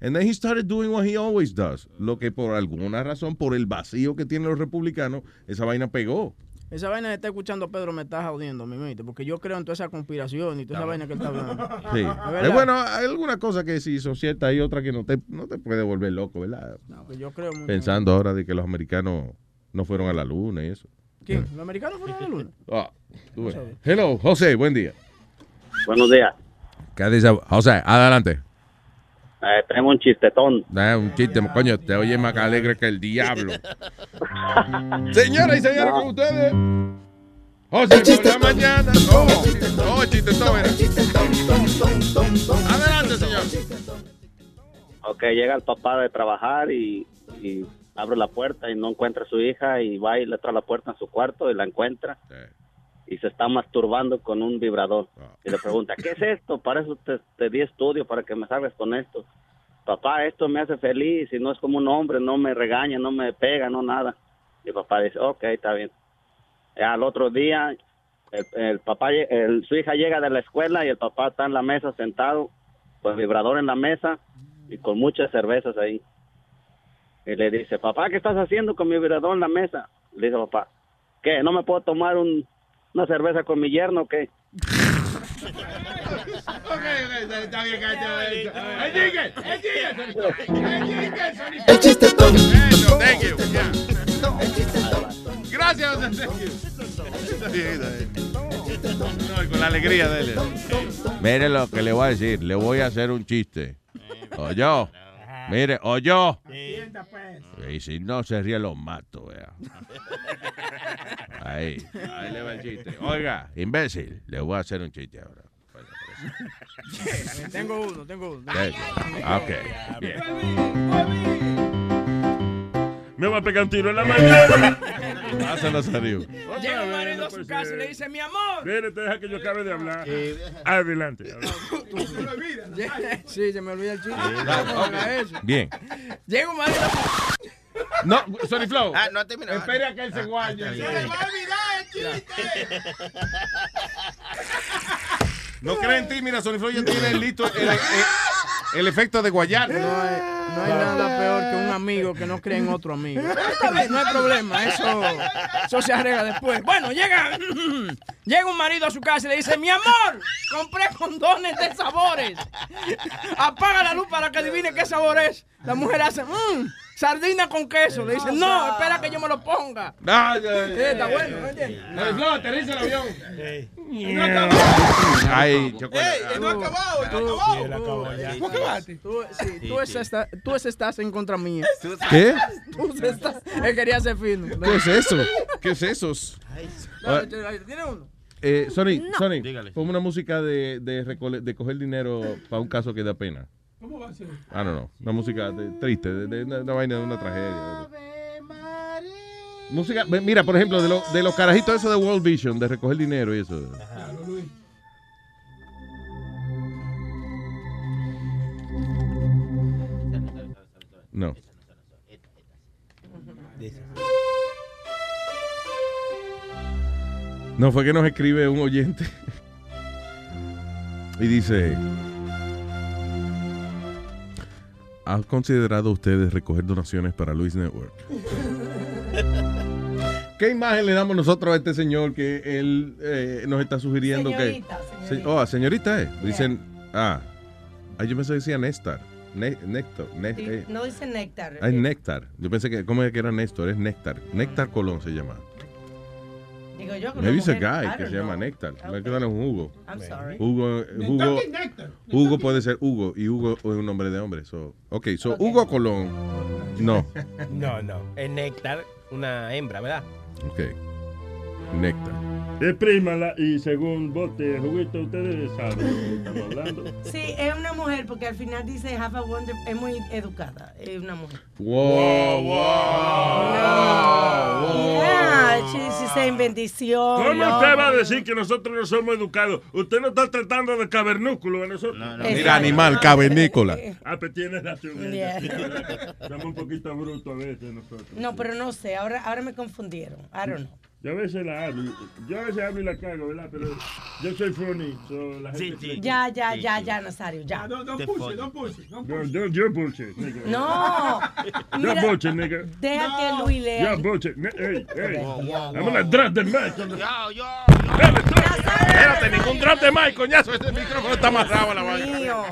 And then he started doing what he always does. Lo que por alguna razón, por el vacío que tienen los republicanos, esa vaina pegó. Esa vaina que está escuchando Pedro me está jodiendo, mi mente, porque yo creo en toda esa conspiración y toda esa vaina que él está hablando. Sí. Es. Es bueno, hay alguna cosa que sí son ciertas y otra que no te, no te puede volver loco, ¿verdad? No, que yo creo mucho. Pensando ahora de que los americanos no fueron a la luna y eso. ¿Quién? ¿Los americanos fueron a la luna? Ah, tú ves. Hello, José, buen día. Buenos días. ¿Qué dice? José, adelante. Eh, tengo un chistetón. Da un chiste, coño, te oye más alegre que el diablo. Señoras y señores, con ustedes. José, por la mañana. No, no, el chiste todo era. Adelante, señor. Ok, llega el papá de trabajar y, y abre la puerta y no encuentra a su hija y va y le trae la puerta en su cuarto y la encuentra y se está masturbando con un vibrador. Y le pregunta, ¿qué es esto? Para eso te, te di estudio, para que me salgas con esto. Papá, esto me hace feliz y no es como un hombre, no me regaña, no me pega, no nada. Y papá dice, ok, está bien. Ya al otro día, el, el papá, el- su hija llega de la escuela y el papá está en la mesa sentado, con el vibrador en la mesa y con muchas cervezas ahí. Y le dice, papá, ¿qué estás haciendo con mi vibrador en la mesa? Le dice papá, ¿qué? ¿No me puedo tomar un, una cerveza con mi yerno o qué? Está bien, El El chiste todo. Thank you. yeah. Gracias, José. Thank you. Está bien, está bien. No, con la alegría de él. Mire lo que le voy a decir. Le voy a hacer un chiste. O yo. Mire, o yo. Y si no se ríe, lo mato, vea. Ahí. Ahí le va el chiste. Oiga, imbécil, le voy a hacer un chiste ahora. tengo uno, tengo uno. Ok, bien. Me va a pegar un tiro en la mañana. Pásalo, Sario. Llega un marido a su casa y le dice, mi amor. Mire, te deja que yo acabe de hablar. Adelante. Sí, se me olvida el chiste. Ah. Bien. Llega un marido a su No, Sorry Flow. Ah, no ha terminado. Espera que él se guarde. Se le va a olvidar el chiste. No creen en ti, mira, Sony Flow ya tiene listo el, el- el efecto de guayar. No hay, no hay nada peor que un amigo que no cree en otro amigo. No hay problema, eso, eso se arregla después. Bueno, llega, llega un marido a su casa y le dice, mi amor, compré condones de sabores. Apaga la luz para que adivine qué sabor es. La mujer hace, mmm, sardina con queso. Le dice, no, espera que yo me lo ponga. No, Sí, está bueno, ¿no entiendes? Aterriza el avión. No acabó. Ay, chocolate. Ey, no ha acabado, no ha acabado. ¿Tú acabaste? Tú, sí, tú, estás en contra mía. ¿Qué? Tú estás, él quería ser fino. ¿Qué es eso? ¿Qué es eso? Dale, ¿Tiene uno? Eh, Sony, No. Sony, ponme una música de, de, de coger dinero para un caso que da pena. ¿Cómo va a ser? Ah, no, no. Una música de- triste, de, de una, una vaina de una tragedia. Música, mira, por ejemplo, de, lo- de los carajitos eso de World Vision, de recoger dinero y eso. No. No, fue que nos escribe un oyente y dice, ¿han considerado ustedes recoger donaciones para Luis Network? ¿Qué imagen le damos nosotros a este señor que él eh, nos está sugiriendo Señorita, que... señorita. Se- oh, señorita, eh. Dicen, ah, ah, yo pensé que decía Néstor. Ne- Néctar. ne- Sí, eh, no dice néctar. ah, es Néctar. Yo pensé que, ¿cómo es que era Néstor? Es Néctar. Néctar Colón se llama. Digo yo que Maybe it's a guy que se llama. Néctar. Me quedan un Hugo. I'm sorry. Hugo, Ni Hugo. Hugo puede ser Hugo y Hugo es un nombre de hombre. So, ok, so Hugo Colón. No. No, no. Es néctar, una hembra, ¿verdad? Ok. Néctar. Exprímala y según bote de juguito, ustedes saben de lo que estamos hablando. Sí, es una mujer porque al final dice have a wonder, es muy educada, es una mujer. Wow, Yeah, she, she's saying bendición. ¿Cómo love. usted va a decir que nosotros no somos educados? Usted no está tratando de cavernúculo a nosotros. Mira, animal, cavernícola. Ah, pues tiene razón. Yeah. Somos un poquito brutos a veces nosotros. No, pero no sé, ahora, ahora me confundieron. I don't know. Yo a veces la hablo, yo a veces hablo y la cago, ¿verdad? Pero yo soy funny, so la gente... Ya, ya, ya, ya, Nazario, ya. It, don't push it. Don't push Don't, don't you bullshit, nigga. No. Bullshit, nigga. Deja que Luis lea. Bullshit. ne- Hey, hey. I'm gonna drop the mic. Yo, yo, Espérate, ningún drop de mic, coñazo. Este micrófono está amarrado a la vaina. Mío.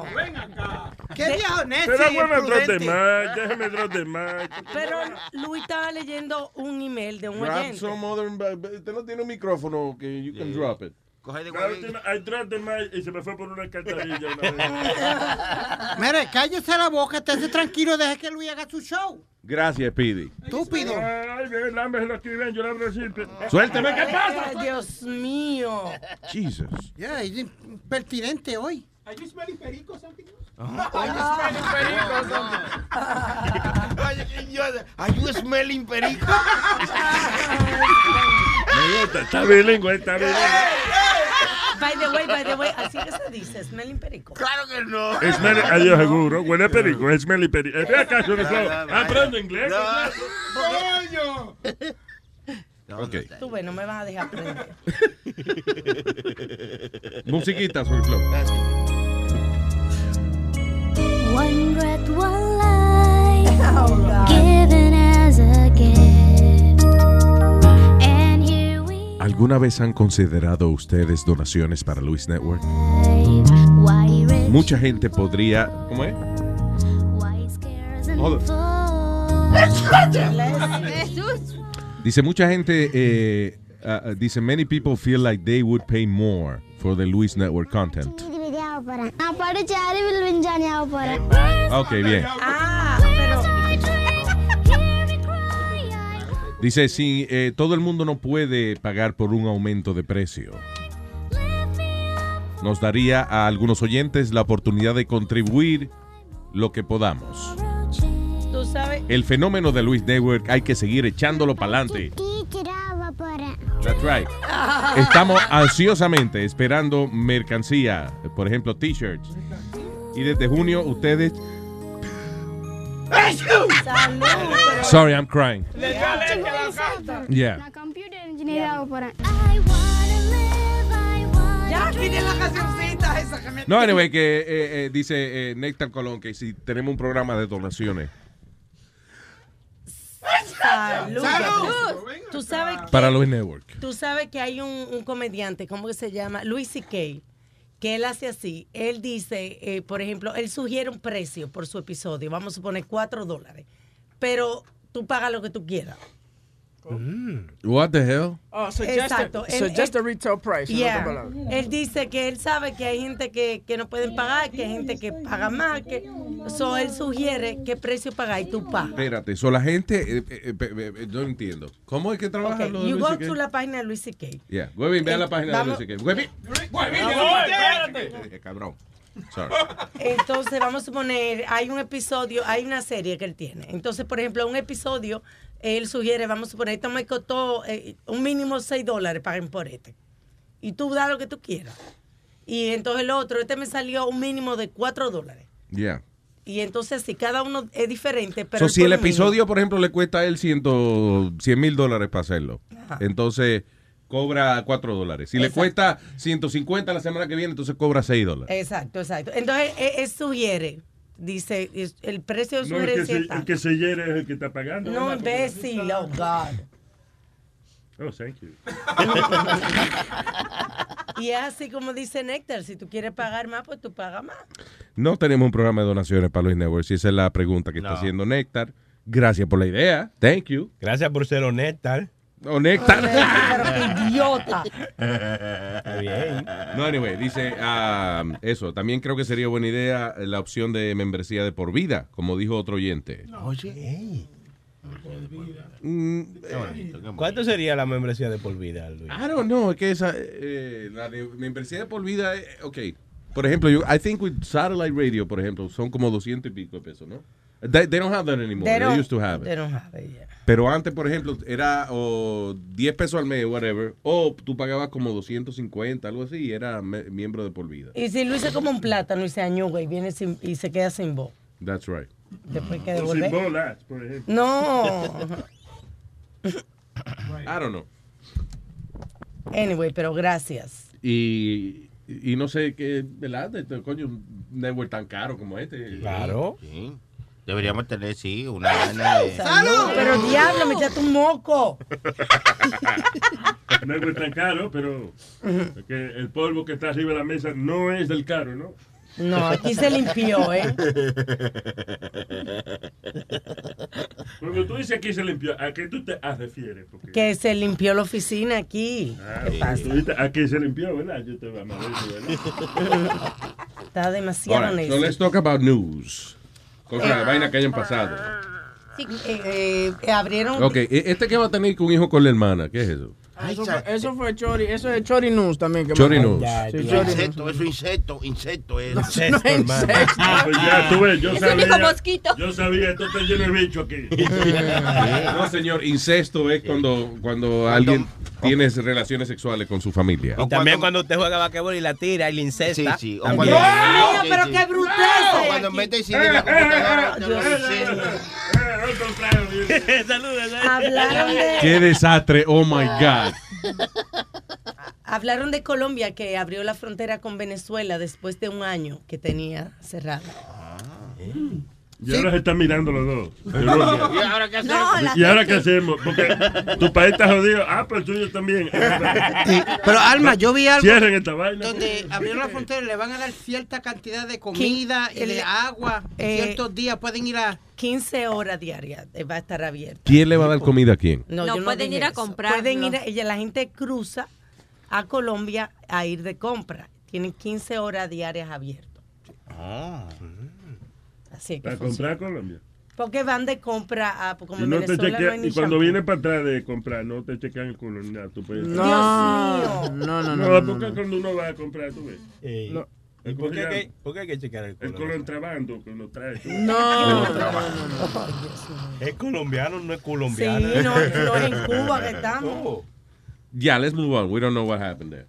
¿Qué viejo necio Pero bueno, drop imprudente. mic. Déjame drop the mic. Pero Luis estaba leyendo un email de un Grab oyente. some other. Usted no tiene un micrófono que you can drop it. Última, I dropped the mic y se me fue por una alcantarilla una vez. Mire, cállese la boca, estése tranquilo, deje que Luis haga su show. Gracias, Speedy. Estúpido. Ay, bien, la me lo escriben, yo abro así. Suélteme, ¿qué pasa? Ay, Dios mío. Jesus. Ya, es impertinente hoy. Are you smelling perico something? Are you smelling perico smelling? Me gusta, está bilingüe, está bilingüe. By the way, by the way, así que se dice, smelling perico. Claro que no. Meli, adiós seguro, huele perico, es meli perico. ¿Es acaso no No, no, no. Aprendo inglés. ¡Coño! Ok. Tú ves, no me vas a dejar aprender. Musiquita, soy Flow. One breath, one life, given as a gift. And here we ¿Alguna vez han considerado ustedes donaciones para Luis Network? Mucha gente podría. ¿Cómo es? Dice mucha gente. eh, uh, uh, dice many people feel like they would pay more for the Luis Network content bien. Dice, si eh, todo el mundo no puede pagar por un aumento de precio, nos daría a algunos oyentes la oportunidad de contribuir lo que podamos. El fenómeno de Luis Network hay que seguir echándolo para adelante. That's right. Estamos ansiosamente esperando mercancía, por ejemplo, t-shirts. Y desde junio ustedes... Salud, pero... Sorry, I'm crying. Yeah. Ya, tiene la esa. No, anyway, que eh, eh, dice eh, Nectar Colón que si tenemos un programa de donaciones. Salud. Salud. Tú sabes que, para Luis Network. tú sabes que hay un, un comediante, ¿cómo que se llama? Luis C.K., que él hace así. Él dice, eh, por ejemplo, él sugiere un precio por su episodio. Vamos a suponer 4 dólares. Pero tú pagas lo que tú quieras. What the hell? Oh, Exacto. A, Él- suggest él- a retail price. Yeah. Él dice que él sabe que hay gente que, que no pueden pagar, que hay gente que paga más, que so él sugiere qué precio pagar y tú pagas. Espérate, so la gente, eh, eh, eh, no entiendo. ¿Cómo es que trabaja Okay, lo de you Luis go to la página de Luis C.K. Yeah, Webin, ve a la Eh, página de Luis CK. Webin, eh, cabrón. Sorry. Entonces, vamos a suponer, hay un episodio, hay una serie que él tiene. Entonces, por ejemplo, un episodio, él sugiere, vamos a suponer, esto me costó eh, un mínimo 6 dólares, paguen por este. Y tú da lo que tú quieras. Y entonces el otro, este me salió un mínimo de 4 dólares. Yeah. Y entonces, si cada uno es diferente, pero... So, si el mínimo. episodio, por ejemplo, le cuesta a él 100 mil dólares para hacerlo, entonces cobra 4 dólares. Si le cuesta 150 la semana que viene, entonces cobra 6 dólares. Exacto, exacto. Entonces, él, él sugiere, dice, el precio de No, el que, se, es el tanto. que se hiere es el que está pagando. No, imbécil, oh God. Oh, thank you. Y es así como dice Néctar, si tú quieres pagar más, pues tú pagas más. No tenemos un programa de donaciones para Luis Network. Si esa es la pregunta que está haciendo Néctar. Gracias por la idea. Thank you. Gracias por ser honesto. Oh, Néctar. Pero idiota. Está bien. No, anyway, dice ah, eso. También creo que sería buena idea la opción de membresía de por vida, como dijo otro oyente. Oye. Mm, ¿Cuánto sería la membresía de por vida, Luis? I don't know, es que esa, eh, la de membresía de por vida, eh, ok. Por ejemplo, yo, I think with satellite radio, por ejemplo, son como 200 y pico de pesos, ¿no? They, they don't have that anymore. They, They used to have it. they don't have it, yeah. Pero antes, por ejemplo, era o 10 pesos al mes, whatever, o tú pagabas como 250, algo así, y era me- miembro de por vida. Y si Luis es como un plátano y se añuga y viene sin- y se queda sin voz. That's right. Después que O sin devolver. bolas, por ejemplo. No. I don't know. Anyway, pero gracias. Y, y no sé qué, ¿verdad? Este, coño, un network tan caro como este. Claro. Sí. Deberíamos tener, sí, una gana de... ¡Salud! Pero diablo, me echaste un moco. No es tan caro, pero es que el polvo que está arriba de la mesa no es del caro, ¿no? No, aquí se limpió, ¿eh? Cuando tú dices aquí se limpió, ¿a qué tú te refieres? Porque, Que se limpió la oficina aquí. ah, ¿Qué pasa? tú dices, aquí se limpió, ¿verdad? Yo te voy a ¿verdad? Está demasiado All right, so let's talk about news. Cosas, vainas que hayan pasado. Eh, eh, abrieron. Ok, e- este que va a tener un hijo con la hermana, ¿qué es eso? Eso fue, eso fue Chori, eso es Chori News también. Que Chori mandó. News. Sí, insecto, eso insecto, insecto es. Insecto, no es hermano. insecto. Ah, pues ya, tú ves, yo Es un hijo sabía, mosquito. yo sabía, esto está lleno de bicho aquí. No, señor, incesto es cuando, cuando alguien tiene relaciones sexuales con su familia. Y también cuando usted juega basquetbol y la tira y la incesta. Sí, sí. O cuando- ¡Ay, Sí, pero sí. qué bruteza! O cuando mete CD en la computadora. no, Saludos. Hablaron de, ¡Qué desastre! ¡Oh, my God! hablaron de Colombia que abrió la frontera con Venezuela después de un año que tenía cerrada. Y ahora se están mirando los dos. ¿Y ahora qué hacemos? No, ¿Y ahora qué hacemos? Porque tu país está jodido. Ah, pero el tuyo también. Sí, Pero Alma, yo vi algo Cierren esta vaina. donde abrieron la frontera y le van a dar cierta cantidad de comida y de agua. eh, Ciertos días pueden ir a... 15 horas diarias eh, va a estar abierta. ¿Quién le va a dar comida a quién? No, pueden ir a eso. comprarlo. Pueden ir, a- ella, la gente cruza a Colombia a ir de compra. Tienen 15 horas diarias abiertas. Ah. Así que Para comprar Colombia. Porque van de compra a, como Y, no te Venezuela no chequea- hay ni y cuando shampoo. viene para atrás de comprar, no te chequean el puedes- No, Dios mío. no, no, no. No, no, no, porque no. cuando uno va a comprar, tú ves. Ey. ¿Y por qué, hay que- por qué hay que checar el El color? color entrabando cuando trae. tú ves. No, Es colombiano, no es Sí, colombiano. no, no es en Cuba que estamos. Oh. Ya, let's move on. We don't know what happened there.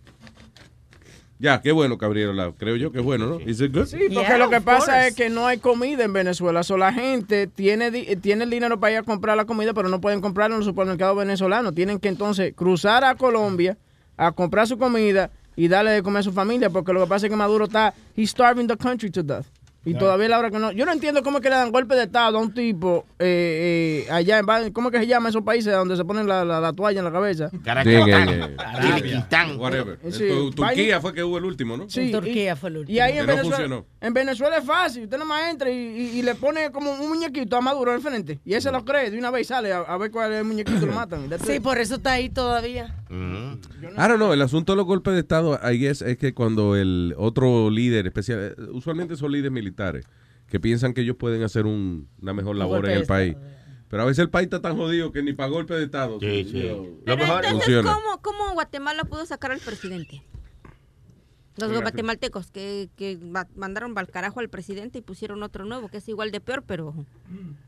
Ya, qué bueno que abrieron la. Creo yo que es bueno, ¿no? Is it good? Sí, porque Yeah, lo que pasa course. es que no hay comida en Venezuela. So, la gente tiene, di- tiene el dinero para ir a comprar la comida, pero no pueden comprarla en los supermercados venezolanos. Tienen que entonces cruzar a Colombia a comprar su comida y darle de comer a su familia, porque lo que pasa es que Maduro está, he's starving the country to death. Y todavía la hora que no. Yo no entiendo cómo es que le dan golpe de estado a un tipo eh, eh, allá en. ¿Cómo es que se llama esos países donde se ponen la, la- la toalla en la cabeza? Caracatán. Sí, eh, Tu- Turquía fue que hubo el último, ¿no? Sí, En y- Turquía fue el último. Y ahí Que en no Venezuela, funcionó. en Venezuela es fácil. Usted nomás entra y, y- y le pone como un muñequito a Maduro al frente. Y él se lo cree. De una vez sale a, a ver cuál es el muñequito y lo matan. Sí, por eso está ahí todavía. Mm. I don't know, el asunto de los golpes de Estado, I guess, es que cuando el otro líder especial, eh, usualmente son líderes militares, que piensan que ellos pueden hacer un- una mejor labor en el país. Pero a veces el país está tan jodido que ni para golpe de Estado. Sí, sí. Lo Pero mejor entonces, funciona. ¿cómo, ¿cómo Guatemala pudo sacar al presidente? Los Gracias. guatemaltecos que, que ma- mandaron al carajo al presidente y pusieron otro nuevo que es igual de peor, pero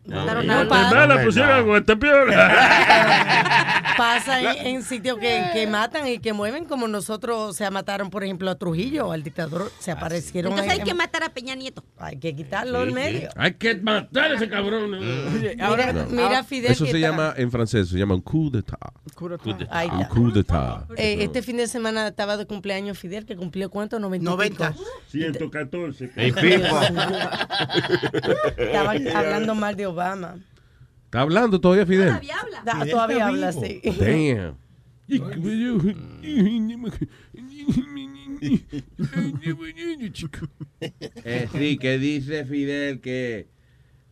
mandaron no, a- no, Guatemala pusieron a Guatemala. Pasa en, en sitios que, que matan y que mueven, como nosotros, o sea, mataron, por ejemplo, a Trujillo, al dictador, se aparecieron Entonces hay que matar a Peña Nieto. hay que quitarlo del Sí, sí. medio. Hay que matar a ese cabrón. Oye, Mira, ahora, mira a Fidel Eso se está- llama, en francés, se llama un coup d'etat. Ahí Un coup d'etat. Eh, este fin de semana estaba de cumpleaños Fidel, que cumplió cuánto, 90. y 90. pico. 114. Ey, pipo. Estaba hablando mal de Obama. ¿Está hablando todavía Fidel? Todavía habla. Da- todavía habla así. Damn. Eh, sí, que dice Fidel que.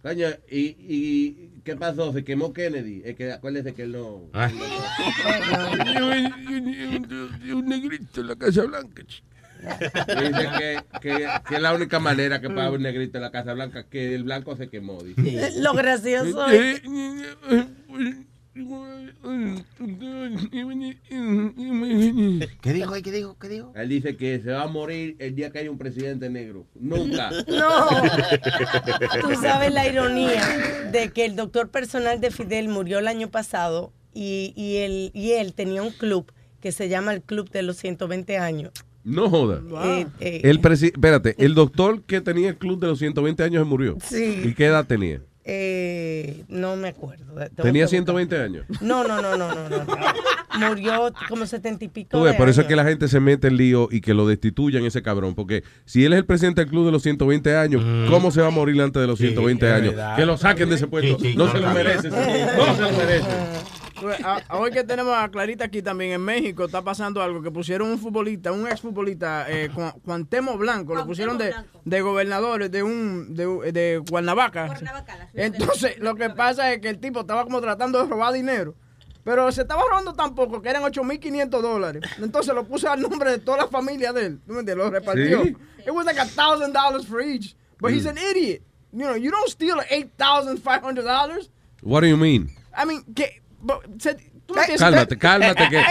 Coño, ¿y, y qué pasó? ¿Se quemó Kennedy? Es que acuérdese que él no. Ah. un negrito en la Casa Blanca. Dice que, que, que es la única manera que puede haber un negrito en la Casa Blanca, que el blanco se quemó. Dice. Lo gracioso es... ¿Qué dijo? ¿Qué dijo? ¿Qué dijo? Él dice que se va a morir el día que haya un presidente negro. Nunca. No. Tú sabes la ironía de que el doctor personal de Fidel murió el año pasado y, y, él, y él tenía un club que se llama el Club de los 120 años. No joda. Eh, eh, El presi- espérate, el doctor que tenía el club de los 120 años se murió. Sí. ¿Y qué edad tenía? eh, no me acuerdo. Tenía que buscar. 120 años. No, no, no, no, no, no. no. Murió como 70 y pico. Tú ves, de por eso es que la gente se mete en lío y que lo destituyan ese cabrón. Porque si él es el presidente del club de los 120 años, ¿cómo se va a morir antes de los 120 es años? verdad. Que lo saquen de ese puesto. Sí, sí, no se lo merece. No se lo merece. Pues, Hoy que tenemos a Clarita aquí también en México, está pasando algo que pusieron un futbolista, un exfutbolista, eh, Cu- Cuantemo Blanco, lo pusieron de, de gobernador de un de, de. Entonces, lo que pasa es que el tipo estaba como tratando de robar dinero. Pero se estaba robando tan poco que eran 8.500 dólares. Entonces lo puso al nombre de toda la familia de él. ¿Tú me entiendes? Lo repartió. Sí. It was like a thousand dollars for each. But he's an idiot. You know, you don't steal eight thousand five hundred dollars. What do you mean? I mean, que se- tú me entiendes? Cálmate, cálmate. Que,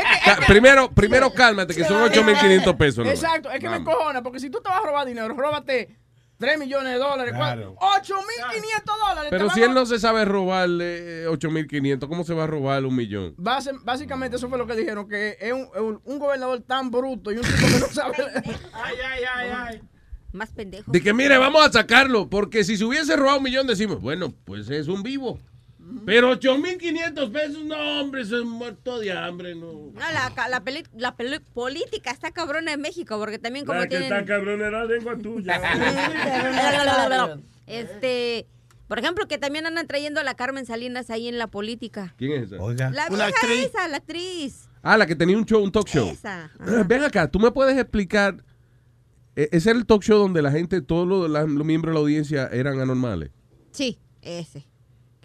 primero, primero cálmate, que son 8.500 pesos. ¿no? Exacto, es que me cojona, porque si tú te vas a robar dinero, róbate 3 millones de dólares, Claro. 8 mil 500 dólares. Pero si él no se sabe robarle eh, 8.500, ¿cómo se va a robar un millón? Base- básicamente eso fue lo que dijeron, que es un, un- un gobernador tan bruto y un tipo que no sabe... ay, ay, ay, ay. Más pendejo. De que mire, vamos a sacarlo, porque si se hubiese robado un millón decimos, bueno, pues es un vivo. Pero 8.500 pesos, no, hombre, eso es muerto de hambre, no. No, la, la, peli- la peli- política está cabrona en México, porque también como La que tienen... está cabrón era la lengua tuya. este, por ejemplo, que también andan trayendo a la Carmen Salinas ahí en la política. ¿Quién es esa? Oiga. La vieja actriz. esa, la actriz. Ah, la que tenía un show, un talk show. Esa. Ven acá, ¿tú me puedes explicar? Ese era el talk show donde la gente, todos los, los miembros de la audiencia eran anormales. Sí, ese.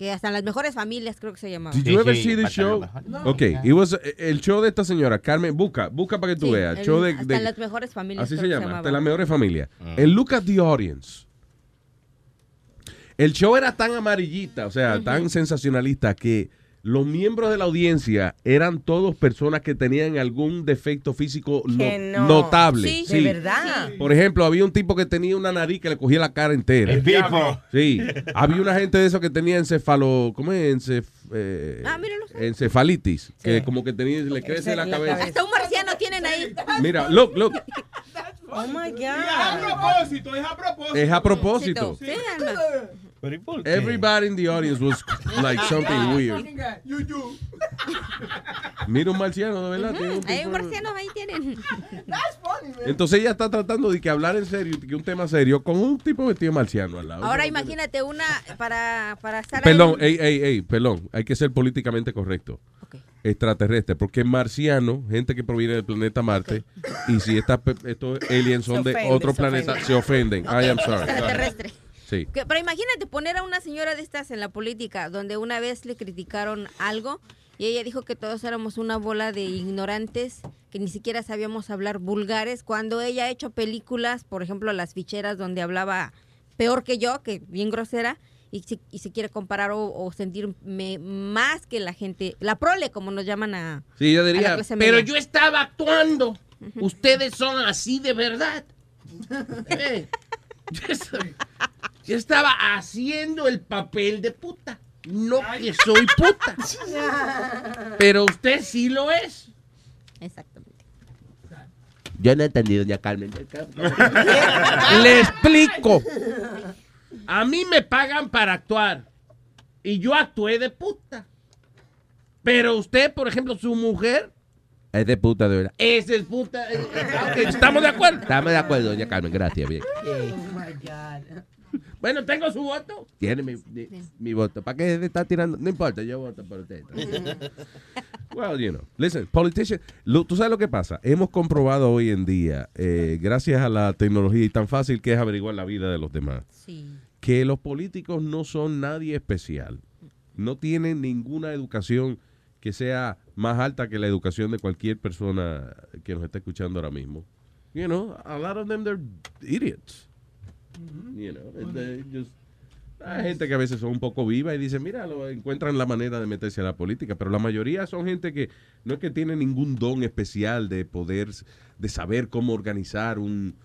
Que hasta en las mejores familias creo que se llamaba. Did you ever see this show? Ok, it was, el show de esta señora, Carmen, busca, busca para que tú Sí, veas. el- show de, hasta de- en las mejores familias. Así se llama, llamaba. hasta las mejores familias. El Look at the Audience. El show era tan amarillita, o sea, tan sensacionalista que los miembros de la audiencia eran todos personas que tenían algún defecto físico no- Que no. notable. Sí, Sí. de verdad. Por ejemplo, había un tipo que tenía una nariz que le cogía la cara entera. El tipo. Sí. Había una gente de esos que tenía encefalo, ¿cómo es? Encef- eh, Ah, míralo. encefalitis, que como que tenía, le crece la cabeza. Hasta un marciano tienen ahí. Mira, look, look, Oh my God. A propósito, es a propósito. es a propósito. Sí. Pero ¿y por qué? Everybody in the audience was like something weird. You do. Mira un marciano, de verdad. tiene un Hay un marciano ahí tienen. That's funny, man. Entonces ella está tratando de que hablar en serio, que un tema serio, con un tipo vestido marciano al lado. Ahora imagínate una para, para estar Perdón, ahí. ey, ey, ey, perdón. Hay que ser políticamente correcto. Extraterrestre, porque marciano, gente que proviene del planeta Marte, y si esta pe- estos aliens son Se de ofende, otro se planeta, ofende. se ofenden. I am sorry. Extraterrestre. Sí. Que- pero imagínate poner a una señora de estas en la política, donde una vez le criticaron algo y ella dijo que todos éramos una bola de ignorantes, que ni siquiera sabíamos hablar vulgares, cuando ella ha hecho películas, por ejemplo, Las Ficheras, donde hablaba peor que yo, que bien grosera, y se, y se quiere comparar o, o sentirme más que la gente, la prole, como nos llaman a... Sí, yo diría, clase pero media". yo estaba actuando. Ustedes son así de verdad. Eh, yo, estaba, haciendo el papel de puta. No que soy puta. Pero usted sí lo es. Exactamente. Yo no he entendido, doña Carmen. Le explico. A mí me pagan para actuar. Y yo actué de puta. Pero usted, por ejemplo, su mujer. Es de puta, de verdad. Es de puta. eh, eh, ¿Estamos de acuerdo? Estamos de acuerdo, doña Carmen. Gracias, bien. Oh my God. Bueno, tengo su voto. Tiene mi, mi- mi voto. ¿Para qué se está tirando? No importa, yo voto por usted. Well, you know. Listen, politicians, lo- tú sabes lo que pasa. Hemos comprobado hoy en día, eh, gracias a la tecnología y tan fácil que es averiguar la vida de los demás, que los políticos no son nadie especial. No tienen ninguna educación que sea más alta que la educación de cualquier persona que nos esté escuchando ahora mismo. You know, a lot of them they're idiots. You know, they just- hay gente que a veces son un poco viva y dicen, mira, lo, encuentran la manera de meterse a la política, pero la mayoría son gente que no es que tiene ningún don especial de poder, de saber cómo organizar un,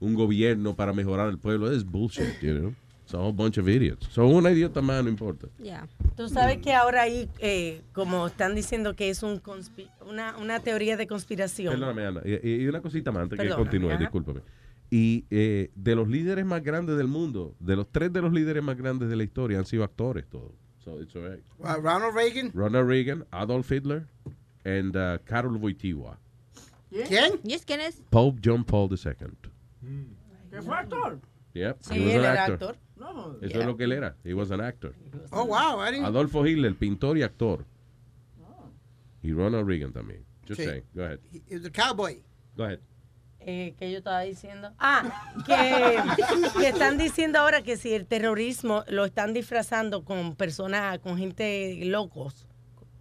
un gobierno para mejorar el pueblo. Es bullshit, you know. It's a whole bunch of idiots. Son una idiota más, no importa. Tú sabes que ahora ahí, eh, como están diciendo que es un una, una teoría de conspiración. Perdóname, Ana. Y, y una cosita más antes que Perdóname, continúe, ajá. discúlpame. Y eh, de los líderes más grandes del mundo, de los tres de los líderes más grandes de la historia han sido actores todos. So it's all right. Uh, Ronald Reagan. Ronald Reagan, Adolf Hitler, and uh, Karol Wojtyła. ¿Quién? ¿Y es quién es? Pope John Paul II. ¿Que fue actor? Yep, Sí, he was él an era actor. actor. No. Eso Yeah. es lo que él era. He was an actor. Oh, wow. I didn't... Adolfo Hitler, pintor y actor. Y Ronald Reagan también. Just Sí. saying. Go ahead. He was a cowboy. Go ahead. Eh, que yo estaba diciendo. Ah, que, que están diciendo ahora que si el terrorismo lo están disfrazando con personas, con gente locos,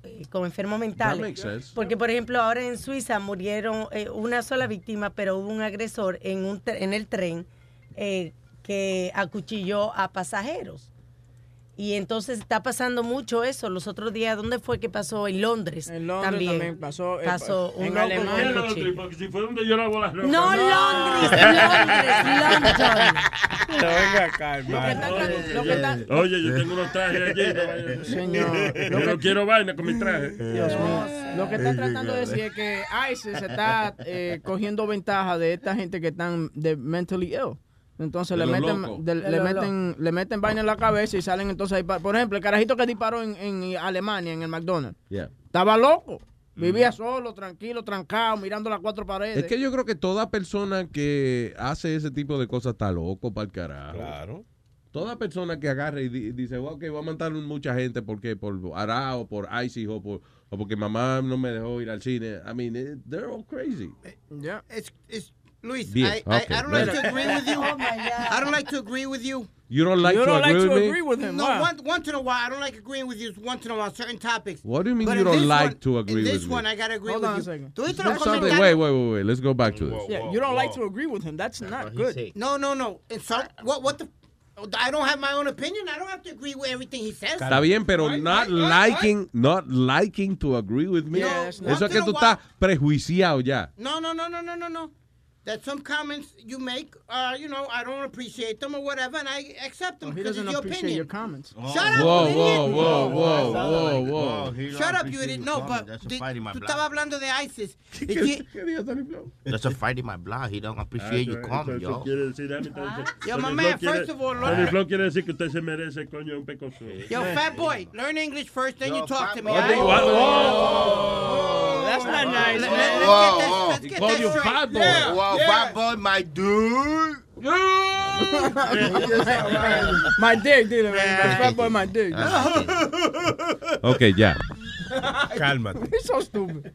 eh, con enfermos mentales. Porque, por ejemplo, ahora en Suiza murieron eh, una sola víctima, pero hubo un agresor en, un en el tren eh, que acuchilló a pasajeros. Y entonces está pasando mucho eso. Los otros días, ¿dónde fue que pasó? En Londres. En Londres también pasó, eh, Pasó en Alemania. Londres, porque si fue donde yo lavo las ropas. No, Londres, Londres, London. Pero venga está- Oye, yo tengo unos trajes allí. no vaya- Señor, Yo no quiero vaina con mis trajes. Dios mío. Lo que está tratando de decir es que ISIS está eh, cogiendo ventaja de esta gente que están de mentally ill. Entonces De le meten, locos. de- De le, meten, le meten vaina en la cabeza y salen entonces ahí. Por ejemplo, el carajito que disparó en, en Alemania, en el McDonald's, Yeah. estaba loco. Vivía solo, tranquilo, trancado, mirando las cuatro paredes. Es que yo creo que toda persona que hace ese tipo de cosas está loco para el carajo. Claro. Toda persona que agarre y di- dice, ok, voy a matar mucha gente porque por Ara o por ISIS o, por, o porque mamá no me dejó ir al cine. I mean, eh, they're all crazy. Yeah. It's, it's, Luis, Bien, I, I, okay, I don't like right. to agree with you. Oh, my God. I don't like to agree with you. You don't like to agree with me? No, once, once in a while, I don't like agreeing with you once in a while, certain topics. What do you mean But you don't this like one- to agree in with this me? one, I gotta agree Hold with on a you. second. Something- comentarios? Wait, wait, wait, wait. Let's go back to this. Yeah, you don't like to agree with him. That's not good. No, no, no. In some, what, what the? I don't have my own opinion. I don't have to agree with everything he says. Está bien, pero not liking, not liking to agree with me. Yeah, not- Eso es que tú a estás prejuiciado ya. No, no, no, no, no, no, no. That some comments you make, uh, you know, I don't appreciate them or whatever, and I accept them He because doesn't it's your appreciate opinion. your comments. Shut up, Whoa, you whoa, idiot. whoa, whoa, whoa, whoa. Shut up, you idiot. No, but the- tú estabas hablando de ISIS. Y que- That's a fight in my blood. He don't appreciate you Eso- comment, yo. quiere decir, dame, entonces, Yo, my man, first of all, Tony learn- Flow quiere decir que usted se merece, coño, un pecoso. Yo, fat boy, learn English first, then you talk to me. boy. all What? Oh, that's not nice, Let- man. let- let's Whoa, get that- whoa. let's He called you straight. fat boy. Yeah, Wow, yeah. fat boy, my dude. my dick, dude. man. That's fat boy, my dick. Ok, ya. Cálmate. He's so stupid.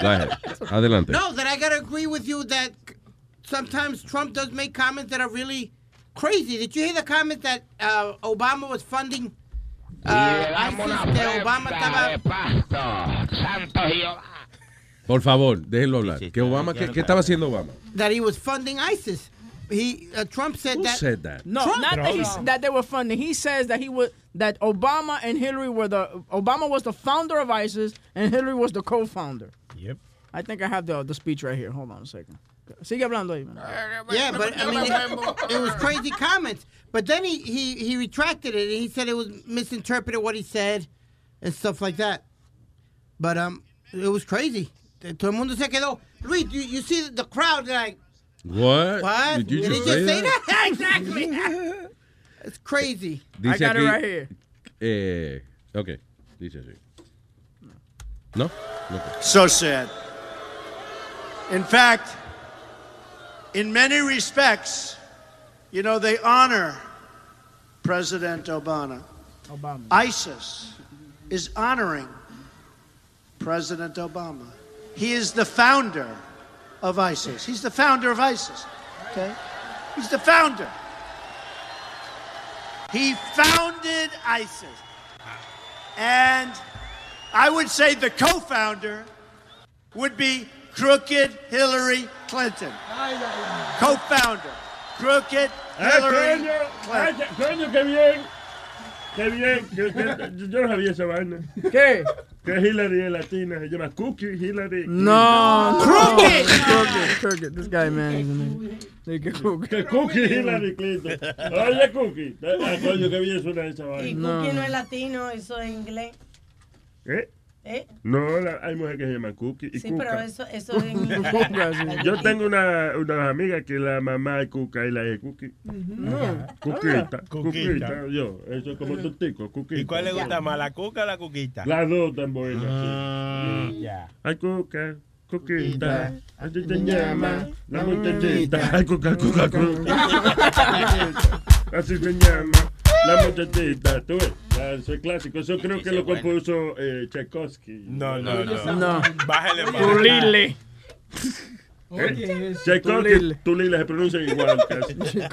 Go ahead. Adelante. No, that I gotta agree with you that sometimes Trump does make comments that are really crazy. Did you hear the comment that uh, Obama was funding ISIS? That Obama estaba, Por favor, déjenlo hablar. Que Obama, ¿qué, qué estaba haciendo Obama? that he was funding ISIS. He uh, Trump said Who that. said that? No, Trump. not that, he's, that they were funding. He says that he was that Obama and Hillary were the Obama was the founder of ISIS and Hillary was the co-founder. Yep. I think I have the the speech right here. Hold on a second. Sigue hablando ahí, man. Yeah, but I mean, it, it was crazy comments. But then he, he, he retracted it and he said it was misinterpreted what he said and stuff like that. But um, it was crazy. Todo el mundo se quedó. Luis, you, you see the crowd like, What? what? Did you he just just say say that? exactly. it's crazy. Dice I got it right here. Eh, ok, dice así. ¿No? No. So sad. In fact, in many respects, you know, they honor President Obama. Obama. ISIS is honoring President Obama. He is the founder of ISIS. He's the founder of ISIS. Okay? He's the founder. He founded ISIS. And I would say the co founder would be crooked Hillary Clinton. Co founder. Crooked Ah, Hillary coño, Clinton. coño, qué bien. Qué bien. que- que- yo no sabía esa vaina. ¿Qué? Que Hillary es latina, se llama Cookie Hillary. No, Crooked. Crooked, crooked. This guy, man. que crooked. Que Cookie Hillary Clinton. Oye, Cookie. Ah, coño, qué bien suena esa Y vaina. Cookie no es latino, eso es inglés. ¿Eh? ¿Eh? No, la- hay mujeres que se llaman Cookie y Sí, Cuca. pero eso, eso es en. Yo tengo una, una amiga que la mamá es Cuca y la es Cookie. No. Cuquita, Cuquita. cuquita, yo, eso es como totico, cuquita. ¿Y cuál le gusta más, la cuca o la cuquita? Las dos tan buenas. Ah, sí. ya. Ay, cuca, cuquita, así te llama la muchachita. Ay, cuca, cuca, cuca. Así se llama la muchachita. Tú ves, ya, eso es clásico. Eso creo que lo compuso eh, Tchaikovsky. No, no, no. No. Bájale más. Tulile. ¿Eh? Tchaikovsky, Tulile se pronuncian igual casi.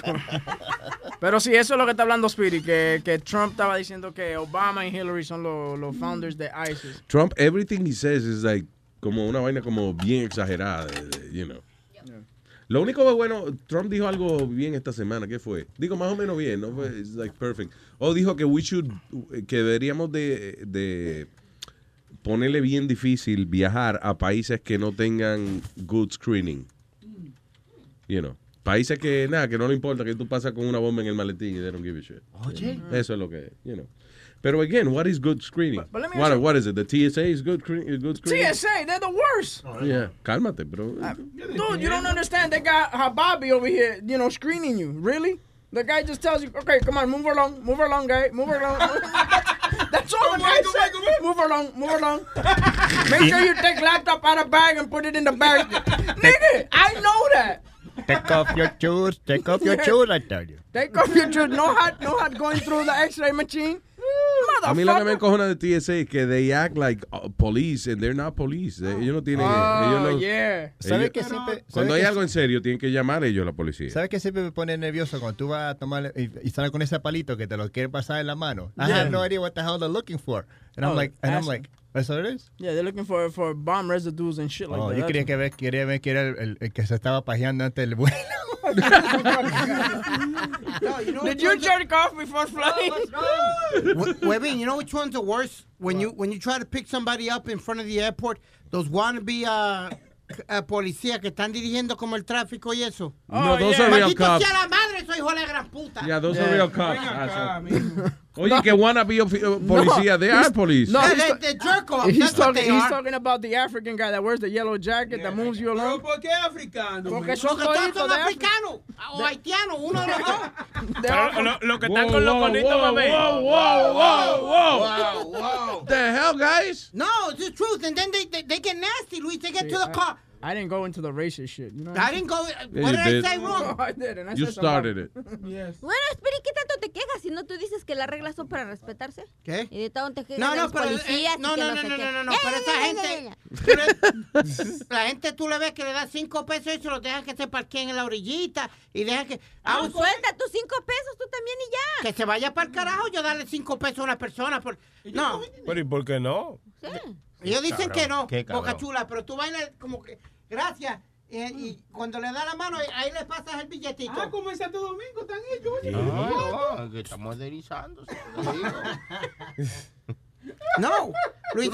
Pero sí, eso es lo que está hablando Spirit, que, que Trump estaba diciendo que Obama y Hillary son los los founders de ISIS. Trump, everything he says is like como una vaina como bien exagerada, you know. Lo único bueno, Trump dijo algo bien esta semana, ¿qué fue? Digo más o menos bien, ¿no? Fue- It's like perfect. O dijo que we should, que deberíamos de, de ponerle bien difícil viajar a países que no tengan good screening. You know. Países que, nada, que no le importa que tú pasas con una bomba en el maletín y they don't give a shit. Oye. Eso es lo que, you know. Pero again, what is good screening? but let me what, ask you- what is it? The TSA is good, screen- is good screening? TSA, they're the worst. Yeah, cálmate, bro. Dude, you don't understand. They got Hababi over here, you know, screening you. Really? The guy just tells you, okay, come on, move along, move along, guy, move along. That's all the guy said. Move along, move along. Make sure you take laptop out of bag and put it in the bag. Nigga, I know that. Take off your shoes. Take off your shoes, I tell you. Take off your shoes. No hot, no hot going through the X-ray machine. A mí lo que me encojona de TSA es que they act like uh, police and they're not police. Eh, Ellos no tienen. Oh, ellos no, yeah. ¿Sabe ellos- que siempre- Cuando sabe hay que- algo en serio, tienen que llamar ellos a la policía. ¿Sabes qué siempre me pone nervioso cuando tú vas a tomar y, y sales con ese palito que te lo quieren pasar en la mano? I Yeah. have no idea what the hell they're looking for. And I'm Oh, like, and I'm like, ¿that's what it is? Yeah, they're looking for for bomb residues and shit like Oh, that. yo quería que ver, quería ver que era el, el- el que se estaba pajeando antes del vuelo. Did you jerk off before flying? Webin, you know which one's the worst? When you when you try to pick somebody up in front of the airport, those wannabe uh, uh, policías que están dirigiendo como el tráfico y eso. No, those are real Maldito cops. sea la madre, soy hijo de la gran puta. Yeah, those are real cops. Asshole. Oye, que wanna be ofi- uh, policía, they are police. No, They- he's, they- they jerk off, he's that's what talking. they He's are. talking about the African guy that wears the yellow jacket that moves you along. ¿Por qué africano? Porque son Porque todos toditos son de africanos o haitianos, uno de los dos. Lo, lo que están Whoa, con los whoa, conitos, whoa, mami. whoa, whoa, whoa, whoa. Wow, wow. The hell, guys? No, it's the truth. And then they, they, they get nasty, Luis. They get to the I- car. I didn't go into the racist shit. You know. I didn't go. Yeah, what you did I did. say wrong? I did, and I You said started it. Yes. Bueno, Spirit, ¿qué tanto te quejas si no tú dices que las reglas son para respetarse? ¿Qué? Y de tanto te quejas No, de no, los pero, eh, policías y no, no, no, no, no, no, no, no, Eh, pero eh, esa eh, gente, eh, eh. la gente tú le ves que le da cinco pesos y se los dejan que se parqueen en la orillita y dejan que, Ah, ah, suelta tus cinco pesos tú también y ya. que se vaya para el carajo yo darle cinco pesos a una persona. Por, no, Pero ¿y por qué no? ellos dicen cabrón, que no, boca chula, pero tú bailas como que, gracias, y, y cuando le da la mano, ahí le pasas el billetito. Ah, como en Santo Domingo están ellos. oye. Ah, que está modernizándose. te digo. No, Luis,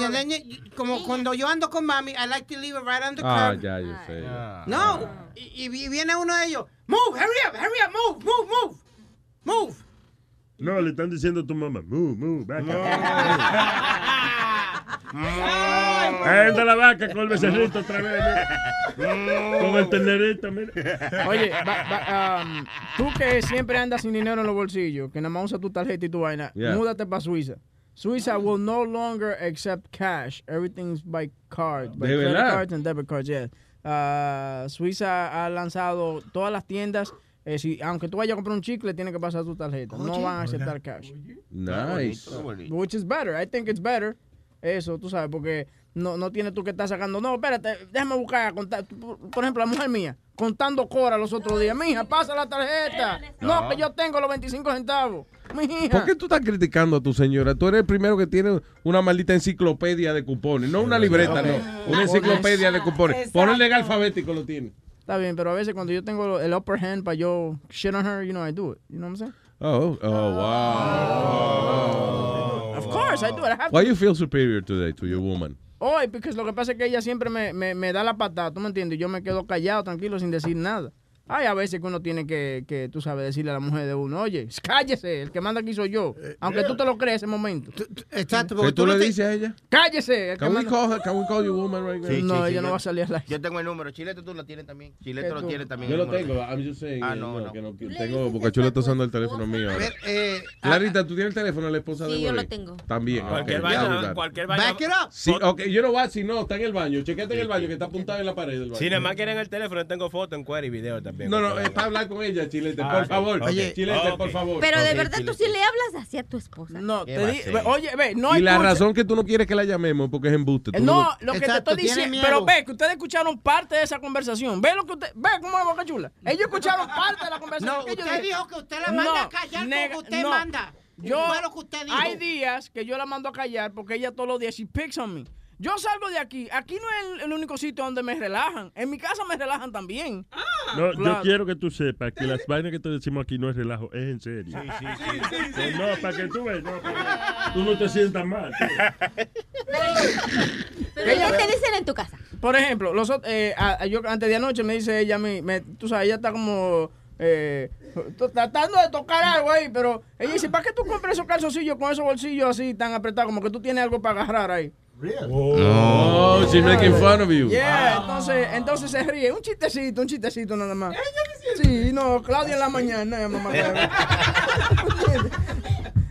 como cuando yo ando con mami, I like to leave it right on the Ah, curb. ya, yo sé. No, y, y viene uno de ellos, move, hurry up, hurry up, move, move, move, move. No, le están diciendo a tu mamá, move, move, back up. Ahí anda la vaca con el becerrito otra vez. mira. Con el ternerito, mira. Oye, va- va, um, tú que siempre andas sin dinero en los bolsillos, que nada más usas tu tarjeta y tu vaina, Yeah. múdate para Suiza. Suiza will no longer accept cash. Everything's by card, by ¿De credit verdad? cards and debit cards. Yeah. Uh, Suiza ha lanzado todas las tiendas. eh, si, aunque tú vayas a comprar un chicle, tienes que pasar tu tarjeta. no Oye. van a aceptar cash. Nice. Which is better. I think it's better. Eso, tú sabes, porque no, no tienes tú que estar sacando. No, espérate, déjame buscar, contar. Por por ejemplo, la mujer mía, contando cora los otros días. Mija, pasa la tarjeta. No, que yo tengo los 25 centavos. Mija. ¿Por qué tú estás criticando a tu señora? Tú eres el primero que tiene una maldita enciclopedia de cupones. No una libreta, no. Una enciclopedia de cupones. Por orden alfabético lo tiene. Está bien, pero a veces cuando yo tengo el upper hand para yo shit on her, you know, I do it. You know what I'm saying? Oh, oh, wow. Of course, I do. I have Why you feel superior today to your woman? Hoy, porque lo que pasa es que ella siempre me, me, me da la patada, ¿tú me entiendes? Yo me quedo callado, tranquilo, sin decir nada. Hay a veces que uno tiene que, que, tú sabes, decirle a la mujer de uno, oye, cállese, el que manda aquí soy yo. Aunque tú te lo crees ese momento. Exacto, ¿Qué tú le dices a ella? Cállese. el que Can we manda- call? Can we call your woman right now? no, ella no va a salir al aire. Yo tengo el número. Chilete tú lo tienes también. Chilete ¿Qué lo tú? tiene también. Yo lo tengo. I'm just saying. Ah, eh, no, no, no. que no, que tengo, Bocachula está usando el teléfono mío. ahora. Eh, Clarita, ¿tú tienes el teléfono de la esposa de Sí, yo lo tengo. También. Cualquier it. cualquier vaina. Back it up. Sí, ok, yo no voy, si no, está en el baño. Chequete en el baño que está apuntado en la pared del baño. Si nada más quieren el teléfono, tengo foto en cuero y video también. No, no, es para hablar con ella, Chilete, Ah, por favor. ok. Chilete, por favor. Pero de verdad tú sí le hablas así a tu esposa. No, ¿Qué te di- oye, ve, no y hay la mucha- razón que tú no quieres que la llamemos porque es embuste. No, lo que Exacto, te estoy diciendo, miedo. pero ve que ustedes escucharon parte de esa conversación. Ve lo que usted, ve cómo es Boca Chula. Ellos escucharon parte de la conversación. No, que yo usted dije. dijo que usted la manda No, a callar nega- como usted no. manda. Yo, Fue lo que usted dijo. hay días que yo la mando a callar porque ella todos los días she picks on me. Yo salgo de aquí. Aquí no es el, el único sitio donde me relajan. En mi casa me relajan también. No, Claro. yo quiero que tú sepas que las vainas que te decimos aquí no es relajo, es en serio. No, no, para que tú veas, no, tú no te sientas mal. Pero ¿qué te dicen en tu casa? Por ejemplo, los, eh, a- a- yo antes de anoche me dice ella, me, me- tú sabes, ella está como eh, tratando de tocar algo ahí, pero ella dice, ¿para qué tú compras esos calzoncillos con esos bolsillos así tan apretados como que tú tienes algo para agarrar ahí? Oh, she's making fun of you. Yeah, entonces, entonces se ríe, un chistecito, un chistecito nada más. Sí, no, Claudia en la mañana, mamá.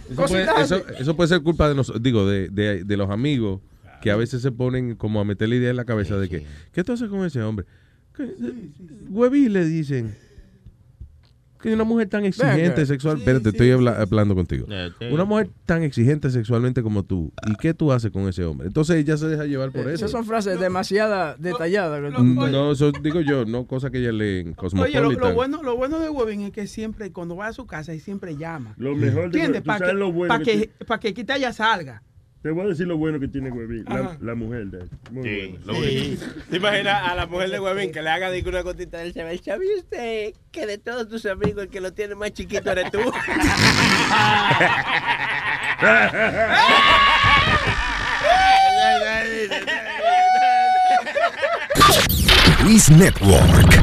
Eso puede, eso, eso puede ser culpa de nosotros, digo, de, de, de los amigos que a veces se ponen como a meter la idea en la cabeza de que, ¿qué tú haces con ese hombre? Que, Hueví le dicen que una mujer tan exigente Venga. sexual, espérate, estoy habla- hablando contigo. Eh. Una mujer tan exigente sexualmente como tú, ¿y qué tú haces con ese hombre? Entonces ella se deja llevar por eso. Esas son frases demasiado detalladas. Mm, No, eso digo yo, no cosa que ella lee en Oye, lo, bueno, lo bueno de Webin es que siempre, cuando va a su casa, él siempre llama. Lo mejor de Para que, bueno pa' que que, pa' que quita ya salga. Te voy a decir lo bueno que tiene Huevín, la, mujer de él. Muy Sí, buena. lo único. ¿Te imaginas a la mujer de Huevín que le haga digo, una gotita del cebel? ¿Sabía usted que de todos tus amigos el que lo tiene más chiquito eres tú? Luis Network.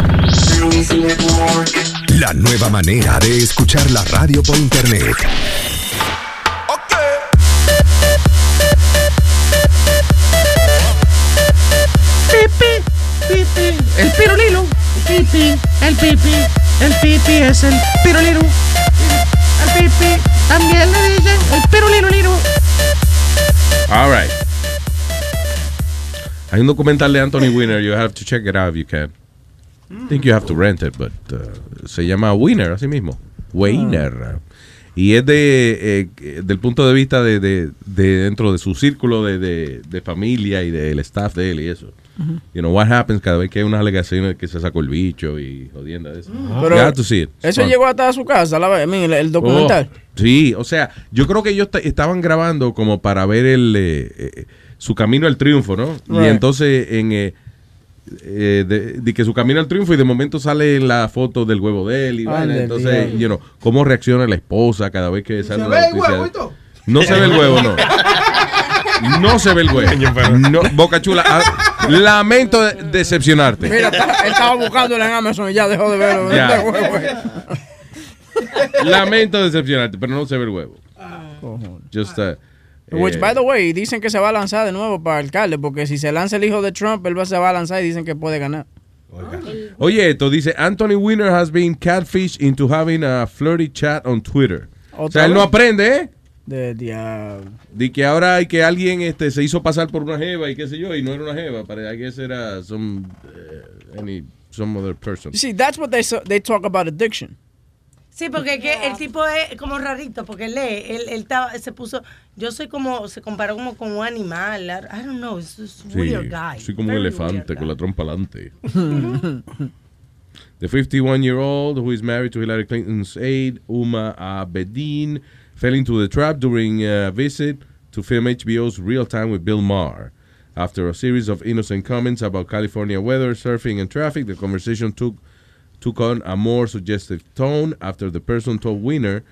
La nueva manera de escuchar la radio por internet. El pirulilo. Pipi, el pipi, el pipi es el pirulilo. El pipi también le dicen el pirulilo lilo. All right. Hay un documental de Anthony Weiner. You have to check it out if you can. I think you have to rent it, but uh, se llama Winner, así mismo. Weiner. Y es de eh, del punto de vista de, de- de dentro de su círculo de, de- de familia y del staff de él y eso. You know, what happens cada vez que hay unas alegaciones que se sacó el bicho y jodienda de eso. Pero you have to see it. Eso fun. llegó hasta su casa, la, el, el documental. Oh, sí, o sea, yo creo que ellos ta- estaban grabando como para ver el eh, eh, su camino al triunfo, ¿no? Y Right. entonces en eh, de, de que su camino al triunfo y de momento sale la foto del huevo de él y vaina. Ándale, entonces, you know, cómo reacciona la esposa cada vez que sale ¿Se la ve el huevo? No se ve el huevo, no. No se ve el huevo. No, Boca Chula, ah, lamento de- decepcionarte. Mira, él estaba buscándolo en Amazon y ya dejó de verlo. Ya. Huevo. Lamento decepcionarte, pero no se ve el huevo. Just, uh, Which, eh, by the way, dicen que se va a lanzar de nuevo para alcalde, porque si se lanza el hijo de Trump, él va, se va a lanzar y dicen que puede ganar. Oye, esto dice, Anthony Weiner has been catfished into having a flirty chat on Twitter. O ¿Otra sea, él no aprende, ¿eh? De diablo. De que ahora hay que alguien este, se hizo pasar por una jeva y qué sé yo, y no era una jeva, para guess era some, eh, any, some other person. You see, that's what they, so- they talk about addiction. Sí, porque es que el tipo es como rarito, porque lee, él, él estaba- se puso, yo soy como, se comparó como con un animal, I, don't know, it's just Sí, weird guy. soy como un elefante con la trompa alante. The 51-year-old who is married to Hillary Clinton's aide, Uma Abedin, fell into the trap during a visit to film HBO's Real Time with Bill Maher. After a series of innocent comments about California weather, surfing, and traffic, the conversation took took on a more suggestive tone after the person told Winner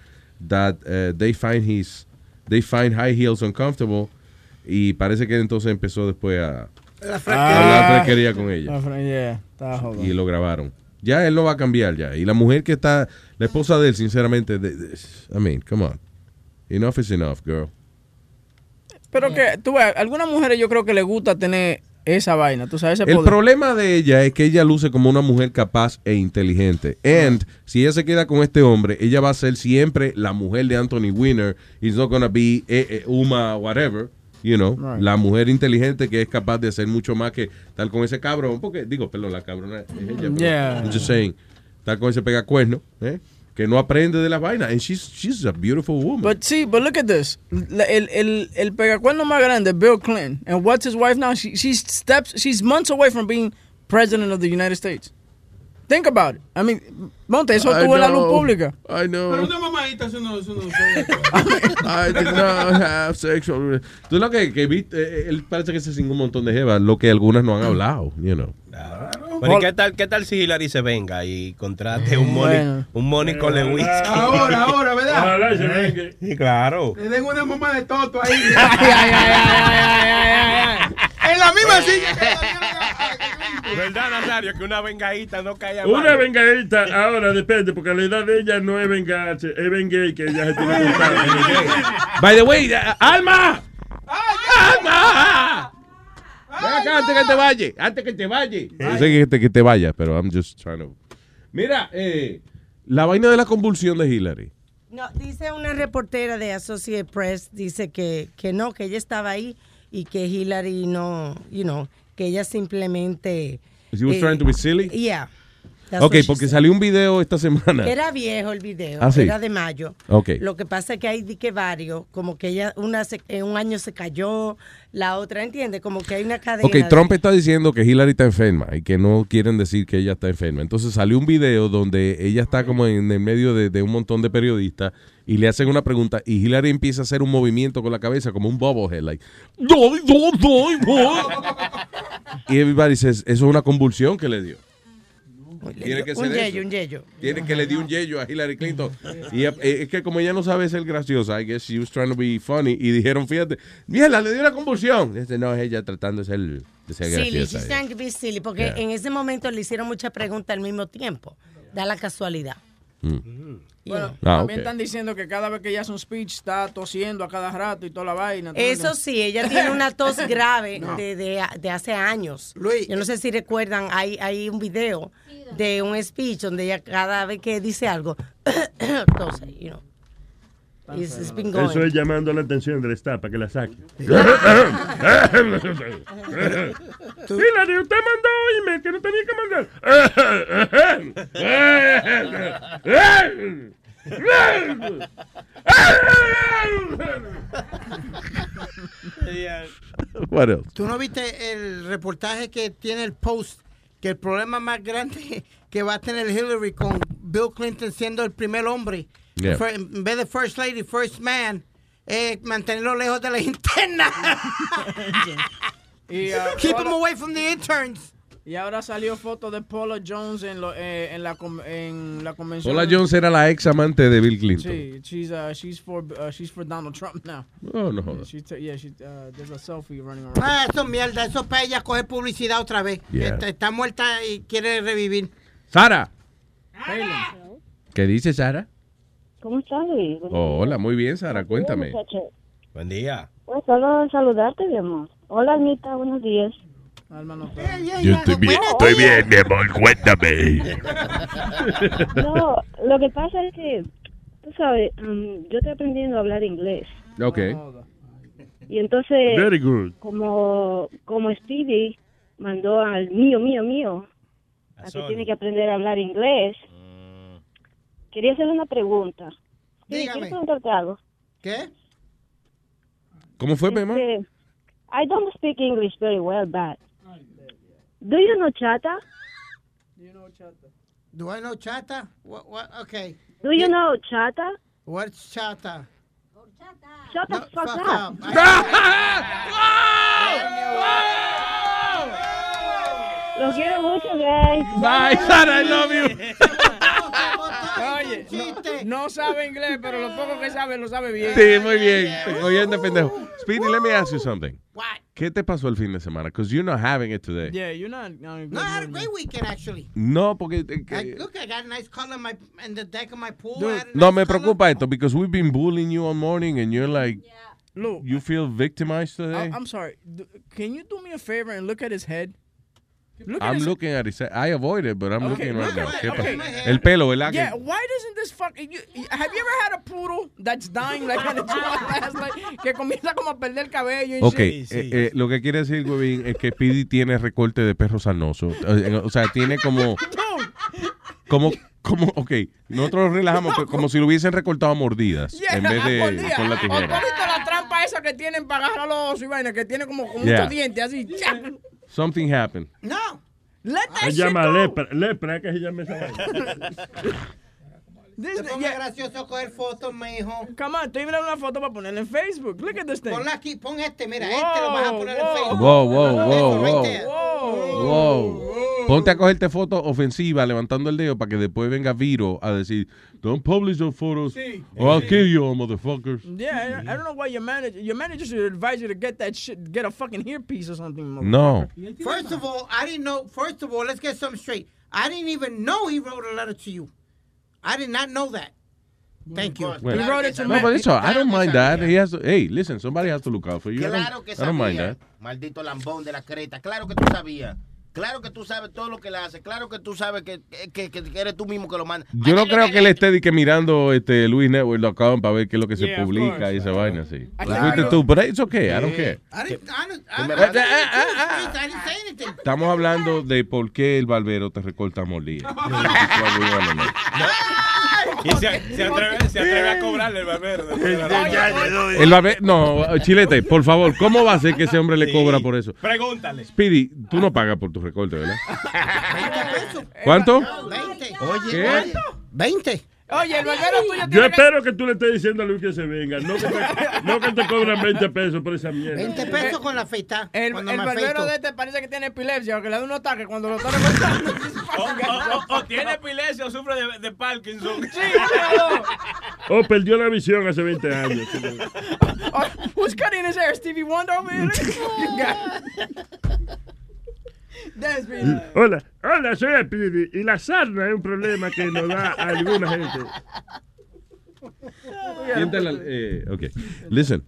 that uh, they find his they find high heels uncomfortable y parece que entonces empezó después a, La a hablar fresquería con ella Ah, fra- yeah, estaba jodido. y lo grabaron. Ya él no va a cambiar ya. Y la mujer que está, la esposa de él, sinceramente, de- de- I mean, come on. Enough is enough, girl. Pero que, tú ves, algunas mujeres yo creo que les gusta tener esa vaina, tú sabes, ese El poder. problema de ella es que ella luce como una mujer capaz e inteligente. And si ella se queda con este hombre, ella va a ser siempre la mujer de Anthony Weiner. It's not gonna be eh, eh, Uma whatever. You know, Right. la mujer inteligente que es capaz de hacer mucho más que estar con ese cabrón. Porque, digo, perdón, la cabrona es ella. pero Yeah. I'm just saying, estar con ese pegacuerno, ¿eh? Que no aprende de las vainas. And she's, she's a beautiful woman. But sí, but look at this. La- El, el, el pegacuerno más grande, Bill Clinton. And what's his wife now? She, she's steps, she's months away from being president of the United States. Think about it. I mean, Monte, eso I tuvo la luz know. pública. I know. Pero una mamadita, eso no, eso no. I did not have sexual. Tú lo que, que viste, eh, él parece que se cingó un montón de jevas, lo que algunas no han hablado, you know. Bueno, ¿y qué tal, qué tal si Hillary se venga y contrate un money, Bueno. un money con Lewis? Ahora, ahora, ¿verdad? Ojalá se vengue. Sí, claro. Le den una mamá de toto ahí. En la misma silla que ¿Verdad, Nazario? Que una vengadita no caiga Una mal. vengadita, ahora depende, porque la edad de ella no es vengarse, es vengue que ella se tiene que contar. By the way, uh, Alma. Alma. Acá antes que te vayas, antes que te vayas. Yo sé que te, que te vayas, pero I'm just trying to. Mira, eh, la vaina de la convulsión de Hillary. No, dice una reportera de Associated Press, dice que, que no, que ella estaba ahí y que Hillary no, you know, que ella simplemente... She was eh, trying to be silly. Yeah. That's Ok, porque salió un video esta semana. Era viejo el video, Ah, sí. era de mayo. Ok. Lo que pasa es que hay que varios, como que ella una se- en un año se cayó, la otra, ¿entiendes? Como que hay una cadena. Ok, de- Trump está diciendo que Hillary está enferma y que no quieren decir que ella está enferma. Entonces salió un video donde ella está como en el medio de, de un montón de periodistas y le hacen una pregunta y Hillary empieza a hacer un movimiento con la cabeza como un bobblehead, like, y everybody says, eso es una convulsión que le dio. Tiene que ser un yello, un yello. Tiene que le dio un yello a Hillary Clinton. Y eh, es que como ella no sabe ser graciosa, I guess she was trying to be funny. Y dijeron, fíjate, mierda, le dio una convulsión. Dice, no, es ella tratando de ser, de ser Silly, graciosa. she's trying to be silly, porque Yeah. en ese momento le hicieron muchas preguntas al mismo tiempo. Da la casualidad. Mm. Bueno, Ah, también están diciendo que cada vez que ella hace un speech está tosiendo a cada rato y toda la vaina. ¿tú me Eso sí, ella tiene una tos grave de, de- de hace años. Yo no sé si recuerdan, hay, hay un video de un speech donde ella cada vez que dice algo, tose, you know. It's, it's been going. Eso es llamando la atención del staff para que la saque. Hillary, usted mandó email que no tenía que mandar. What else? ¿Tú no viste el reportaje que tiene el Post? Que el problema más grande que va a tener Hillary con Bill Clinton siendo el primer hombre, Yeah. en vez de First Lady, First Man, es mantenerlo lejos de la interna. Y, ah, Keep him away from the interns. Y ahora salió foto de Paula Jones en, lo- eh, en, la, en la convención. Paula Jones era la ex amante de Bill Clinton. Sí, she's, uh, she's, for, uh, she's for Donald Trump now. Oh, no jodas. Yeah, she, uh, there's a selfie running around. Ah, eso es mierda, eso es para ella coger publicidad otra vez. Yeah. Está, está muerta y quiere revivir. Sara, ¿qué dice Sara? ¿Cómo estás, Luis? Oh, hola, muy bien, Sara, cuéntame. Buen día. Pues solo saludarte, mi amor. Hola, Anita, buenos días. Yo estoy bien, estoy bien, mi amor, cuéntame. No, lo que pasa es que, tú sabes, um, yo estoy aprendiendo a hablar inglés. Ok. Y entonces, Very good. como, como Stevie mandó al mío, mío, mío, a que tiene que aprender a hablar inglés, quería hacerle una pregunta. Sí, Dígame. quiero preguntarte algo. ¿Qué? ¿Cómo fue, Pema? Este, I don't speak English very well, but do you know chata? Do I know chata? What, what, okay. Do you know chata? What's chata? Shut the fuck, fuck up. up. Los quiero mucho, guys. Bye, Sara, I love you. Oye, no, no sabe inglés, pero lo poco que sabe lo sabe bien. Sí, muy bien. Oyendo, pendejo. Speedy, let me ask you something. ¿Qué te pasó el fin de semana? Because you're not having it today. Yeah, you're not. not No, I had a great weekend actually. No, porque... eh, I, look, I got a nice color in, my, in the deck of my pool. Dude. A no, nice me color. preocupa esto, because we've been bullying you all morning and you're like... Look. You feel victimized today? I, am sorry. Can you do me a favor and look at his head? Look I'm his looking at it. I avoid it, but I'm Okay, looking right now. at- ¿Qué okay. pasa? El pelo, ¿verdad? Yeah, why doesn't this fuck? You, have you ever had a poodle that's dying like on its last, like, que comienza como a perder el cabello? Ok, shit? eh, eh, lo que quiere decir, Webin, es que Speedy tiene recorte de perro sanoso. Eh, O sea, tiene como... Como, como, ok, nosotros lo relajamos pero como si lo hubiesen recortado a mordidas Yeah, en vez de mordida. con la ¿O tú has tijera. visto la trampa esa que tienen para agarrar los osos y vaina? Que tiene como, como Yeah. muchos dientes así. Something happened. No. Let that Se shit llama go. lepra. Lepra, que se llama esa vaina. This, Te ponga gracioso coger fotos, mijo. Come on, estoy mirando una foto para ponerla en Facebook. Look at this thing. Ponla aquí, pon este, mira, este lo vas a poner en Whoa, Facebook. Wow, wow, wow, wow. Wow. Ponte a cogerte fotos ofensivas levantando el dedo para que después venga Viro a decir, don't publish those photos or I'll kill you, motherfuckers. Yeah, I, I don't know why your manager your manager should advise you to get that shit, get a fucking earpiece or something. No. First of all, I didn't know. First of all, let's get something straight. I didn't even know he wrote a letter to you. I did not know that. Thank you. Well, He wrote it to no, but it's all, I don't mind that. He has to, hey, listen, somebody has to look out for you. I don't- Claro que I don't mind sabía. that. Maldito lambón de la creta. Claro que tú sabías. Claro que tú sabes todo lo que le hace. Claro que tú sabes que, que, que- que eres tú mismo que lo manda. Yo no creo que él esté de que mirando este luisnetwork.com para ver qué es lo que se Yeah, publica course. y esa vaina así. Claro. Fuiste tú, but it's okay, I don't care. Estamos hablando de por qué el barbero te recorta molía. Y se, se atreve, se atreve a cobrarle el barbero. El barbero, no, Chilete, por favor, ¿cómo va a ser que ese hombre le cobra por eso? Pregúntale. Speedy, tú no pagas por tu recorte, ¿verdad? ¿Cuánto? 20. Oye, ¿Qué? ¿cuánto? 20. Oye, el barbero tuyo Yo tiene que... espero que tú le estés diciendo a Luis que se venga. No que te, no que te cobran 20 pesos por esa mierda. 20 pesos con la afeita. El, el barbero de este parece que tiene epilepsia, que le da un ataque cuando lo está recortando. O, o- o- o tiene epilepsia o sufre de, de Parkinson. Sí, claro. Oh, perdió la visión hace 20 años. Oh, who's cutting his hair? Stevie Wonder over here? Hola, hola, soy Speedy. Y la sarna es un problema que nos da a alguna gente. Siéntala, eh, ok. Listen.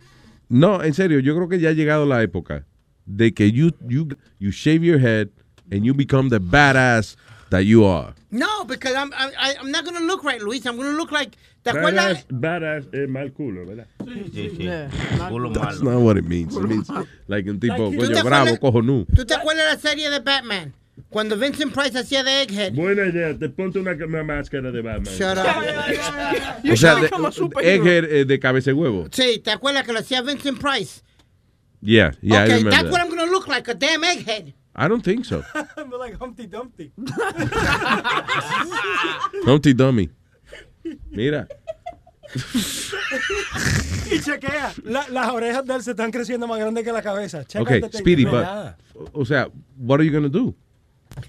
No, en serio, yo creo que ya ha llegado la época de que you, you, you shave your head and you become the badass that you are. No, because I'm, I, I- I'm not going to look right, Luis. I'm going to look like. ¿Te acuerdas? Badass, badass es mal culo, ¿verdad? Sí, sí. Culo That's malo. not what it means. It means like un tipo, ¿Tú coño, bravo, cojonú. ¿Tú te acuerdas de la serie de Batman? Cuando Vincent Price hacía de Egghead. Buena idea, te ponte una, una máscara de Batman. Shut up. O sea, de, Egghead eh, de cabeza de huevo. Sí, ¿te acuerdas que lo hacía Vincent Price? Yeah, yeah, I okay, remember that's that. what I'm going to look like, a damn egghead. I don't think so. I'm like Humpty Dumpty. Humpty Dummy. Mira. y chequea, la- las orejas de él se están creciendo más grandes que la cabeza. Checa Okay, Speedy, no but, o sea, what are you going to do?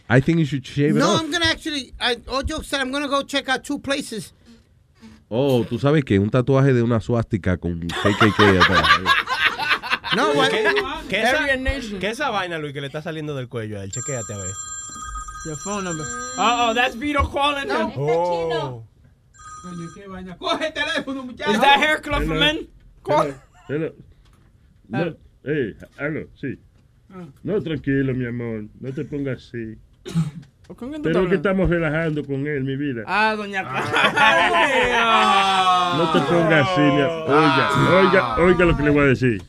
I think you should shave it No. I'm going to actually, I, all jokes aside, I'm going to go check out two places. Oh, tú sabes que un tatuaje de una suástica con KKK atrás. No? ¿Qué, qué esa, qué esa vaina, Luis, que le está saliendo del cuello a él? Chequéate a ver. Your phone number. Uh oh, that's Vito calling him. Oh. Coño, qué vaina. Coge el teléfono, muchacho. Is that hair club for Hello. men? Call. Hello. No, hey, aló, sí. No, tranquilo, mi amor. No te pongas así. ¿Con quién tú Pero que estamos relajando con él, mi vida. Ah, doña No te pongas así, mi amor. Oiga, oiga, oiga lo que le voy a decir.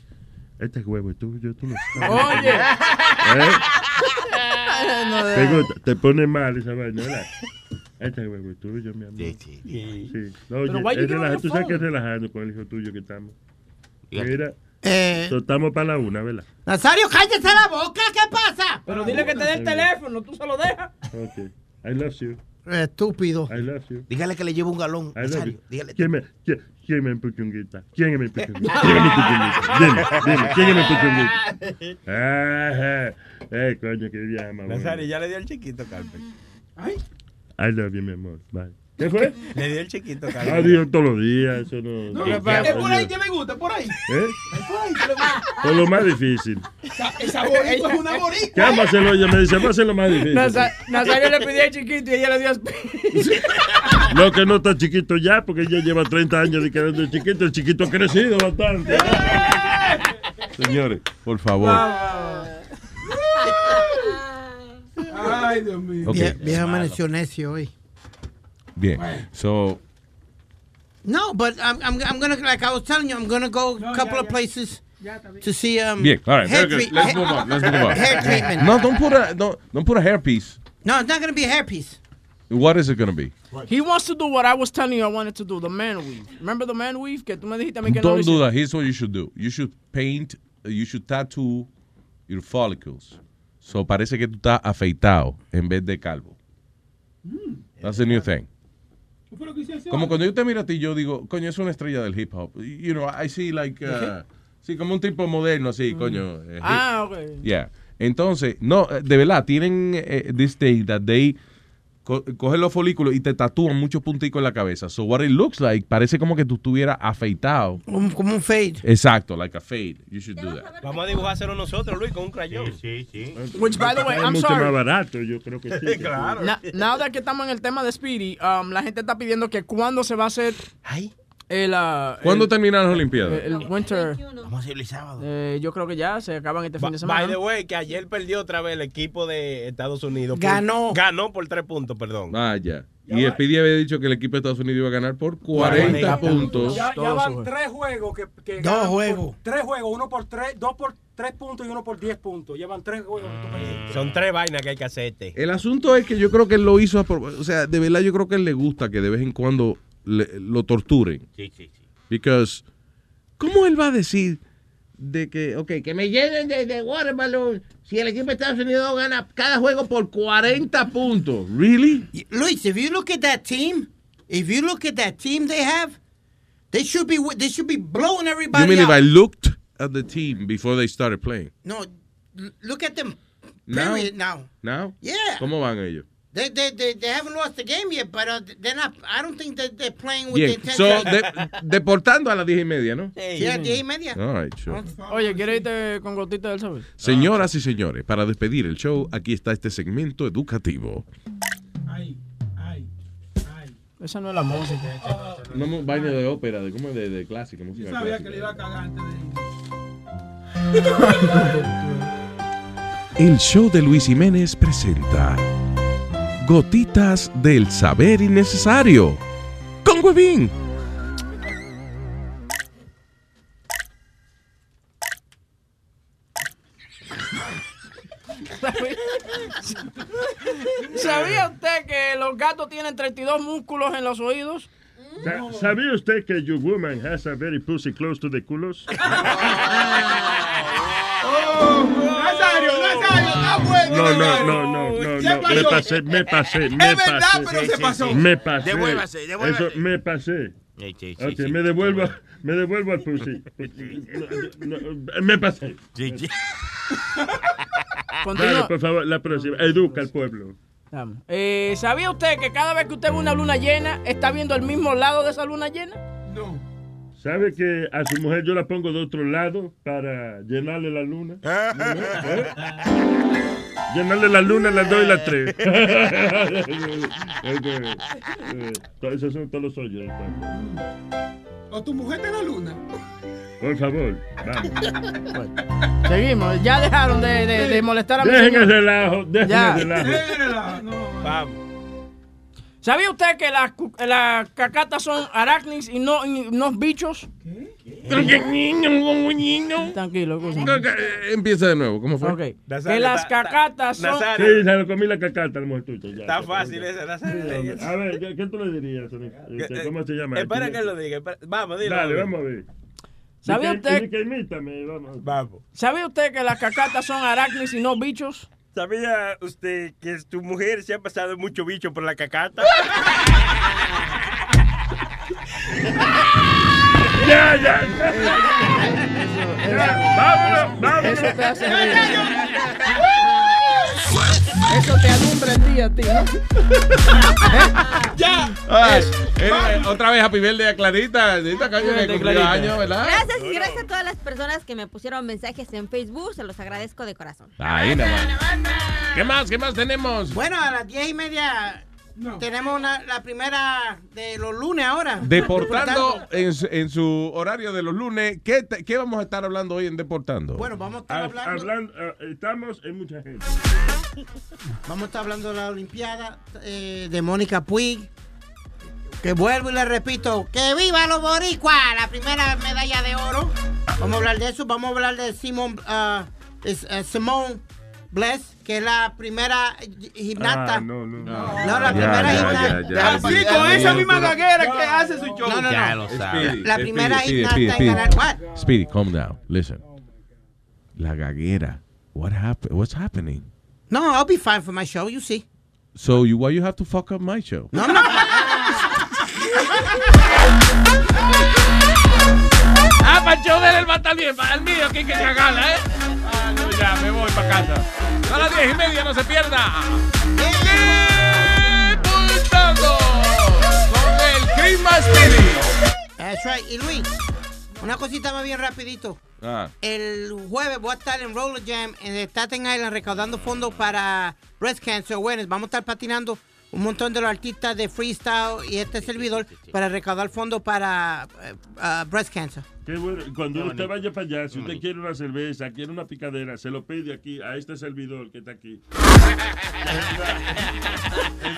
Este huevo es tuyo, tú lo sabes. Oye. ¿Eh? No, Te gusta, te pone mal esa vaina, ¿verdad? Este huevo es tuyo, mi amor. Sí, sí. Sí. No, Pero oye, you es get on relaja- your tú sabes que es relajando con el hijo tuyo que estamos. Mira, Eh. estamos para la una, ¿verdad? Nazario, cállese la boca, ¿qué pasa? Pero dile que te dé el teléfono, tú se lo dejas. Ok. I love you. Estúpido. I love you. Dígale que le llevo un galón. I love you. Dígale. ¿Quién me, quién, quién me empuchunguita? ¿Quién me empuchunguita? ¿Quién me empuchunguita? Dime, dime, ¿quién me empuchunguita? Ajá. Eh, coño, qué llama. Nazario, ya le dio el chiquito, Carmen. I love you, mi amor. Bye. ¿Qué fue? Le dio el chiquito, Carmen. Ah, digo todos los días, eso no. No, es por ahí que le gusta, por ahí. ¿Eh? Es por ahí que le gusta. Por lo más difícil. Esa, esa boricua es una ¿Qué boricua. vamos a hacerlo? Ella me dice, vamos a hacer lo más difícil. Naza- Nazario le pidió el chiquito y ella le dio speed. No, que no está chiquito ya, porque ella lleva 30 años de quedando chiquito. El chiquito ha crecido bastante. Señores, por favor. Ay, Dios mío. Ok. Vie- Vieja amaneció necio hoy. Bien. So, No, but I'm, I'm, I'm gonna, like I was telling you, I'm gonna go a couple of places to see um, bien. All right. hair, Very good. Let's move on. Let's move on. hair treatment. No, don't put a don't, don't put a hairpiece. No, it's not gonna be a hairpiece. What is it going to be? He wants to do what I was telling you I wanted to do, the man weave. Remember the man weave? Que tú me dijiste a mí que Don't do that. Here's what you should do. You should paint, uh, you should tattoo your follicles. So parece que tú estás afeitado en vez de calvo. That's the new thing. Como cuando yo te miro a ti, yo digo, coño, es una estrella del hip hop. You know, I see like, uh, sí, como un tipo moderno, así, coño. eh, Ah, ok. Yeah. Entonces, no, eh, de verdad, tienen eh, this day that they co- cogen los folículos y te tatúan muchos punticos en la cabeza. So what it looks like, parece como que tú estuvieras afeitado. Un- como un fade. Exacto, like a fade. You should do that. Vamos a dibujárselo nosotros, Luis, con un crayón. Sí, sí. Which, by the way, I'm mucho sorry. más barato, yo creo que sí. Claro. Na- now that que estamos en el tema de Speedy, um, la gente está pidiendo que cuándo se va a hacer el, uh, ¿Cuándo el- terminan las Olimpiadas? el, el Winter. Vamos a hacerlo el sábado. Eh, yo creo que ya se acaban este fin de semana. By the way, que ayer perdió otra vez el equipo de Estados Unidos. por- Ganó. ganó por tres puntos, perdón. Vaya. Y Speedy había dicho que el equipo de Estados Unidos iba a ganar por 40 40 puntos. Ya, ya van tres juegos que, que Dos por- juegos. tres juegos, uno por tres, dos por tres puntos y uno por diez puntos. Llevan tres juegos. perdiste. Son tres vainas que hay que hacerte. El asunto es que yo creo que él lo hizo, o sea, de verdad yo creo que a él le gusta que de vez en cuando le- lo torturen. Sí, sí, sí. Because, ¿cómo él va a decir de que, ok, Que me llenen de, de water balloon si el equipo de Estados Unidos gana cada juego por 40 puntos? ¿Really? Luis, if you look at that team, if you look at that team they have, they should be they should be blowing You everybody mean if. I looked at the team before they started playing? No, look at them. Now? Period. Now, Now? Yeah. ¿Cómo van ellos? They, they they they haven't lost the game yet, but uh, they're not. I don't think that they're playing with the Bien, intention. so, de- deportando a las 10 y media, ¿no? Sí, a diez y media. All right, sure. Oye, ¿quieres irte con gotita del saber? Señoras y señores, para despedir el show, aquí está este segmento educativo. Esa no es la música. Una mu- vaina de ópera, de cómo de, de clásica, Yo música sabía clásica. que le iba a cagar antes de El show de Luis Jiménez presenta Gotitas del Saber Innecesario con Huevín. ¿Sabía usted que los gatos tienen 32 músculos en los oídos? Sa- ¿Sabía usted que your woman has a very pussy close to the culos? ¡Oh! ¡Nazario, Nazario! ¡Está bueno! No, no, no, no, no, ¿Qué no. Me pasé, me pasé, me Es verdad, pasé. pero se pasó. Me pasé. Devuélvase, devuélvase. Eso, me pasé. Sí, sí, sí, Ok, sí. me devuelvo, me devuelvo al pussy. No, no, me pasé. Sí, sí. Dale, por favor, la próxima. Educa al pueblo. Eh, ¿Sabía usted que cada vez que usted ve una luna llena, está viendo el mismo lado de esa luna llena? No. ¿Sabe que a su mujer yo la pongo de otro lado para llenarle la luna? ¿Eh? Llenarle la luna, las dos y las tres. Esos son todos los hoyos cuerpo. ¿O tu mujer en la luna? Por favor, vamos. Seguimos. Ya dejaron de, de- de molestar a mi Dejen el relajo, dejen Ya. el relajo. Déjenla, no. Vamos. ¿Sabía usted que las, cu- las cacatas son arácnids y no, y no bichos? Tranquilo, escúchame. Eh, Empieza de nuevo, ¿cómo fue? Ok. Que las cacatas son... Sí, se lo comí la cacata al ya, Está fácil esa. A ver, ¿qué, qué tú le dirías? Este, ¿Cómo se llama? Espera que lo diga. Vamos, dilo. Dale, vamos a ver. ¿Sabía usted- que imítame, vamos. Vamos. ¿Sabía usted que las cacatas son arácnids y no bichos? ¿Sabía usted que tu mujer se ha pasado mucho bicho por la cacata? Ya, ya. Vámonos, vámonos. Eso te hace. Eso te alumbra el día, tío. ¡Ya! Ay, anyway, otra vez a Clarita. Clarita, que Birthday, cumplió Clarita. años, ¿verdad? Gracias y gracias a todas las personas que me pusieron mensajes en Facebook. Se los agradezco de corazón. Ahí nada más. ¿Qué más? ¿Qué más tenemos? Bueno, a las diez y media tenemos una- la primera de los lunes ahora. Deportando en, su- en su horario de los lunes. ¿Qué, te- qué vamos a estar hablando hoy en Deportando? Bueno, vamos a estar Ha- hablando, hablando, eh, estamos en mucha gente. vamos a estar hablando de la Olimpiada eh, de Mónica Puig. Que vuelvo y le repito, que viva los boricuas, la primera medalla de oro. Vamos a hablar de eso, vamos a hablar de Simon, ah, es, eh, Simone Bless, que es la primera gi- gimnasta. Ah, no, no. No, la Ya, primera ya, gimnasta. ya. Así, con esa misma gaguera que hace su show. No, no, Ya no. lo sabe. La primera Speedy, gimnasta Speedy, en ganar. What? Speedy, calm down. Listen. La gaguera. What happened? What's happening? No, I'll be fine for my show, you see. So you, why you have to fuck up my show? No, no. Ah, para el show de él va a estar bien. Para el mío, aquí que cagala, ¿eh? Ya, me voy para casa. A las diez y media, no se pierda. Deportando con el Christmas Speedy. That's right. Y Luis, una cosita más bien rapidito. Ah. El jueves voy a estar en Roller Jam en Staten Island recaudando fondos para Breast Cancer Awareness. Vamos a estar patinando un montón de los artistas de freestyle y este servidor para recaudar fondos para ah, breast cancer. Qué bueno. Cuando usted vaya para allá, si usted quiere una cerveza, quiere una picadera, se lo pide aquí a este servidor que está aquí.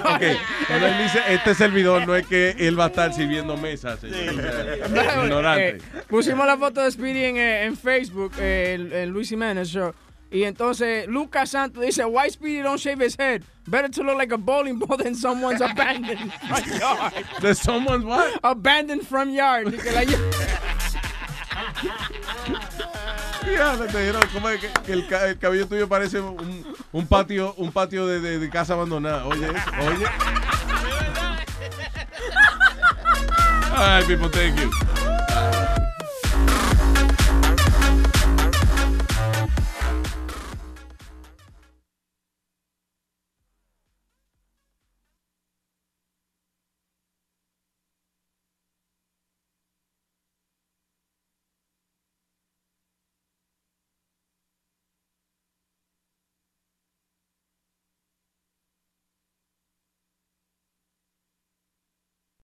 Ok, cuando él dice este servidor, no es que él va a estar sirviendo mesas. señor. O sea, Ignorante. Eh, pusimos la foto de Speedy en, eh, en Facebook, eh, el, el Luis Jiménez Show. Y entonces Lucas Santos dice, why Speedy don't shave his head? Better to look like a bowling ball than someone's abandoned front yard. ¿De someone's what? Abandoned front yard. Y que la- Ya, te dijeron, ¿cómo es que, que el, ca- el cabello tuyo parece un, patio, un patio de casa abandonada? Oye, eso, oye. All right, people, thank you.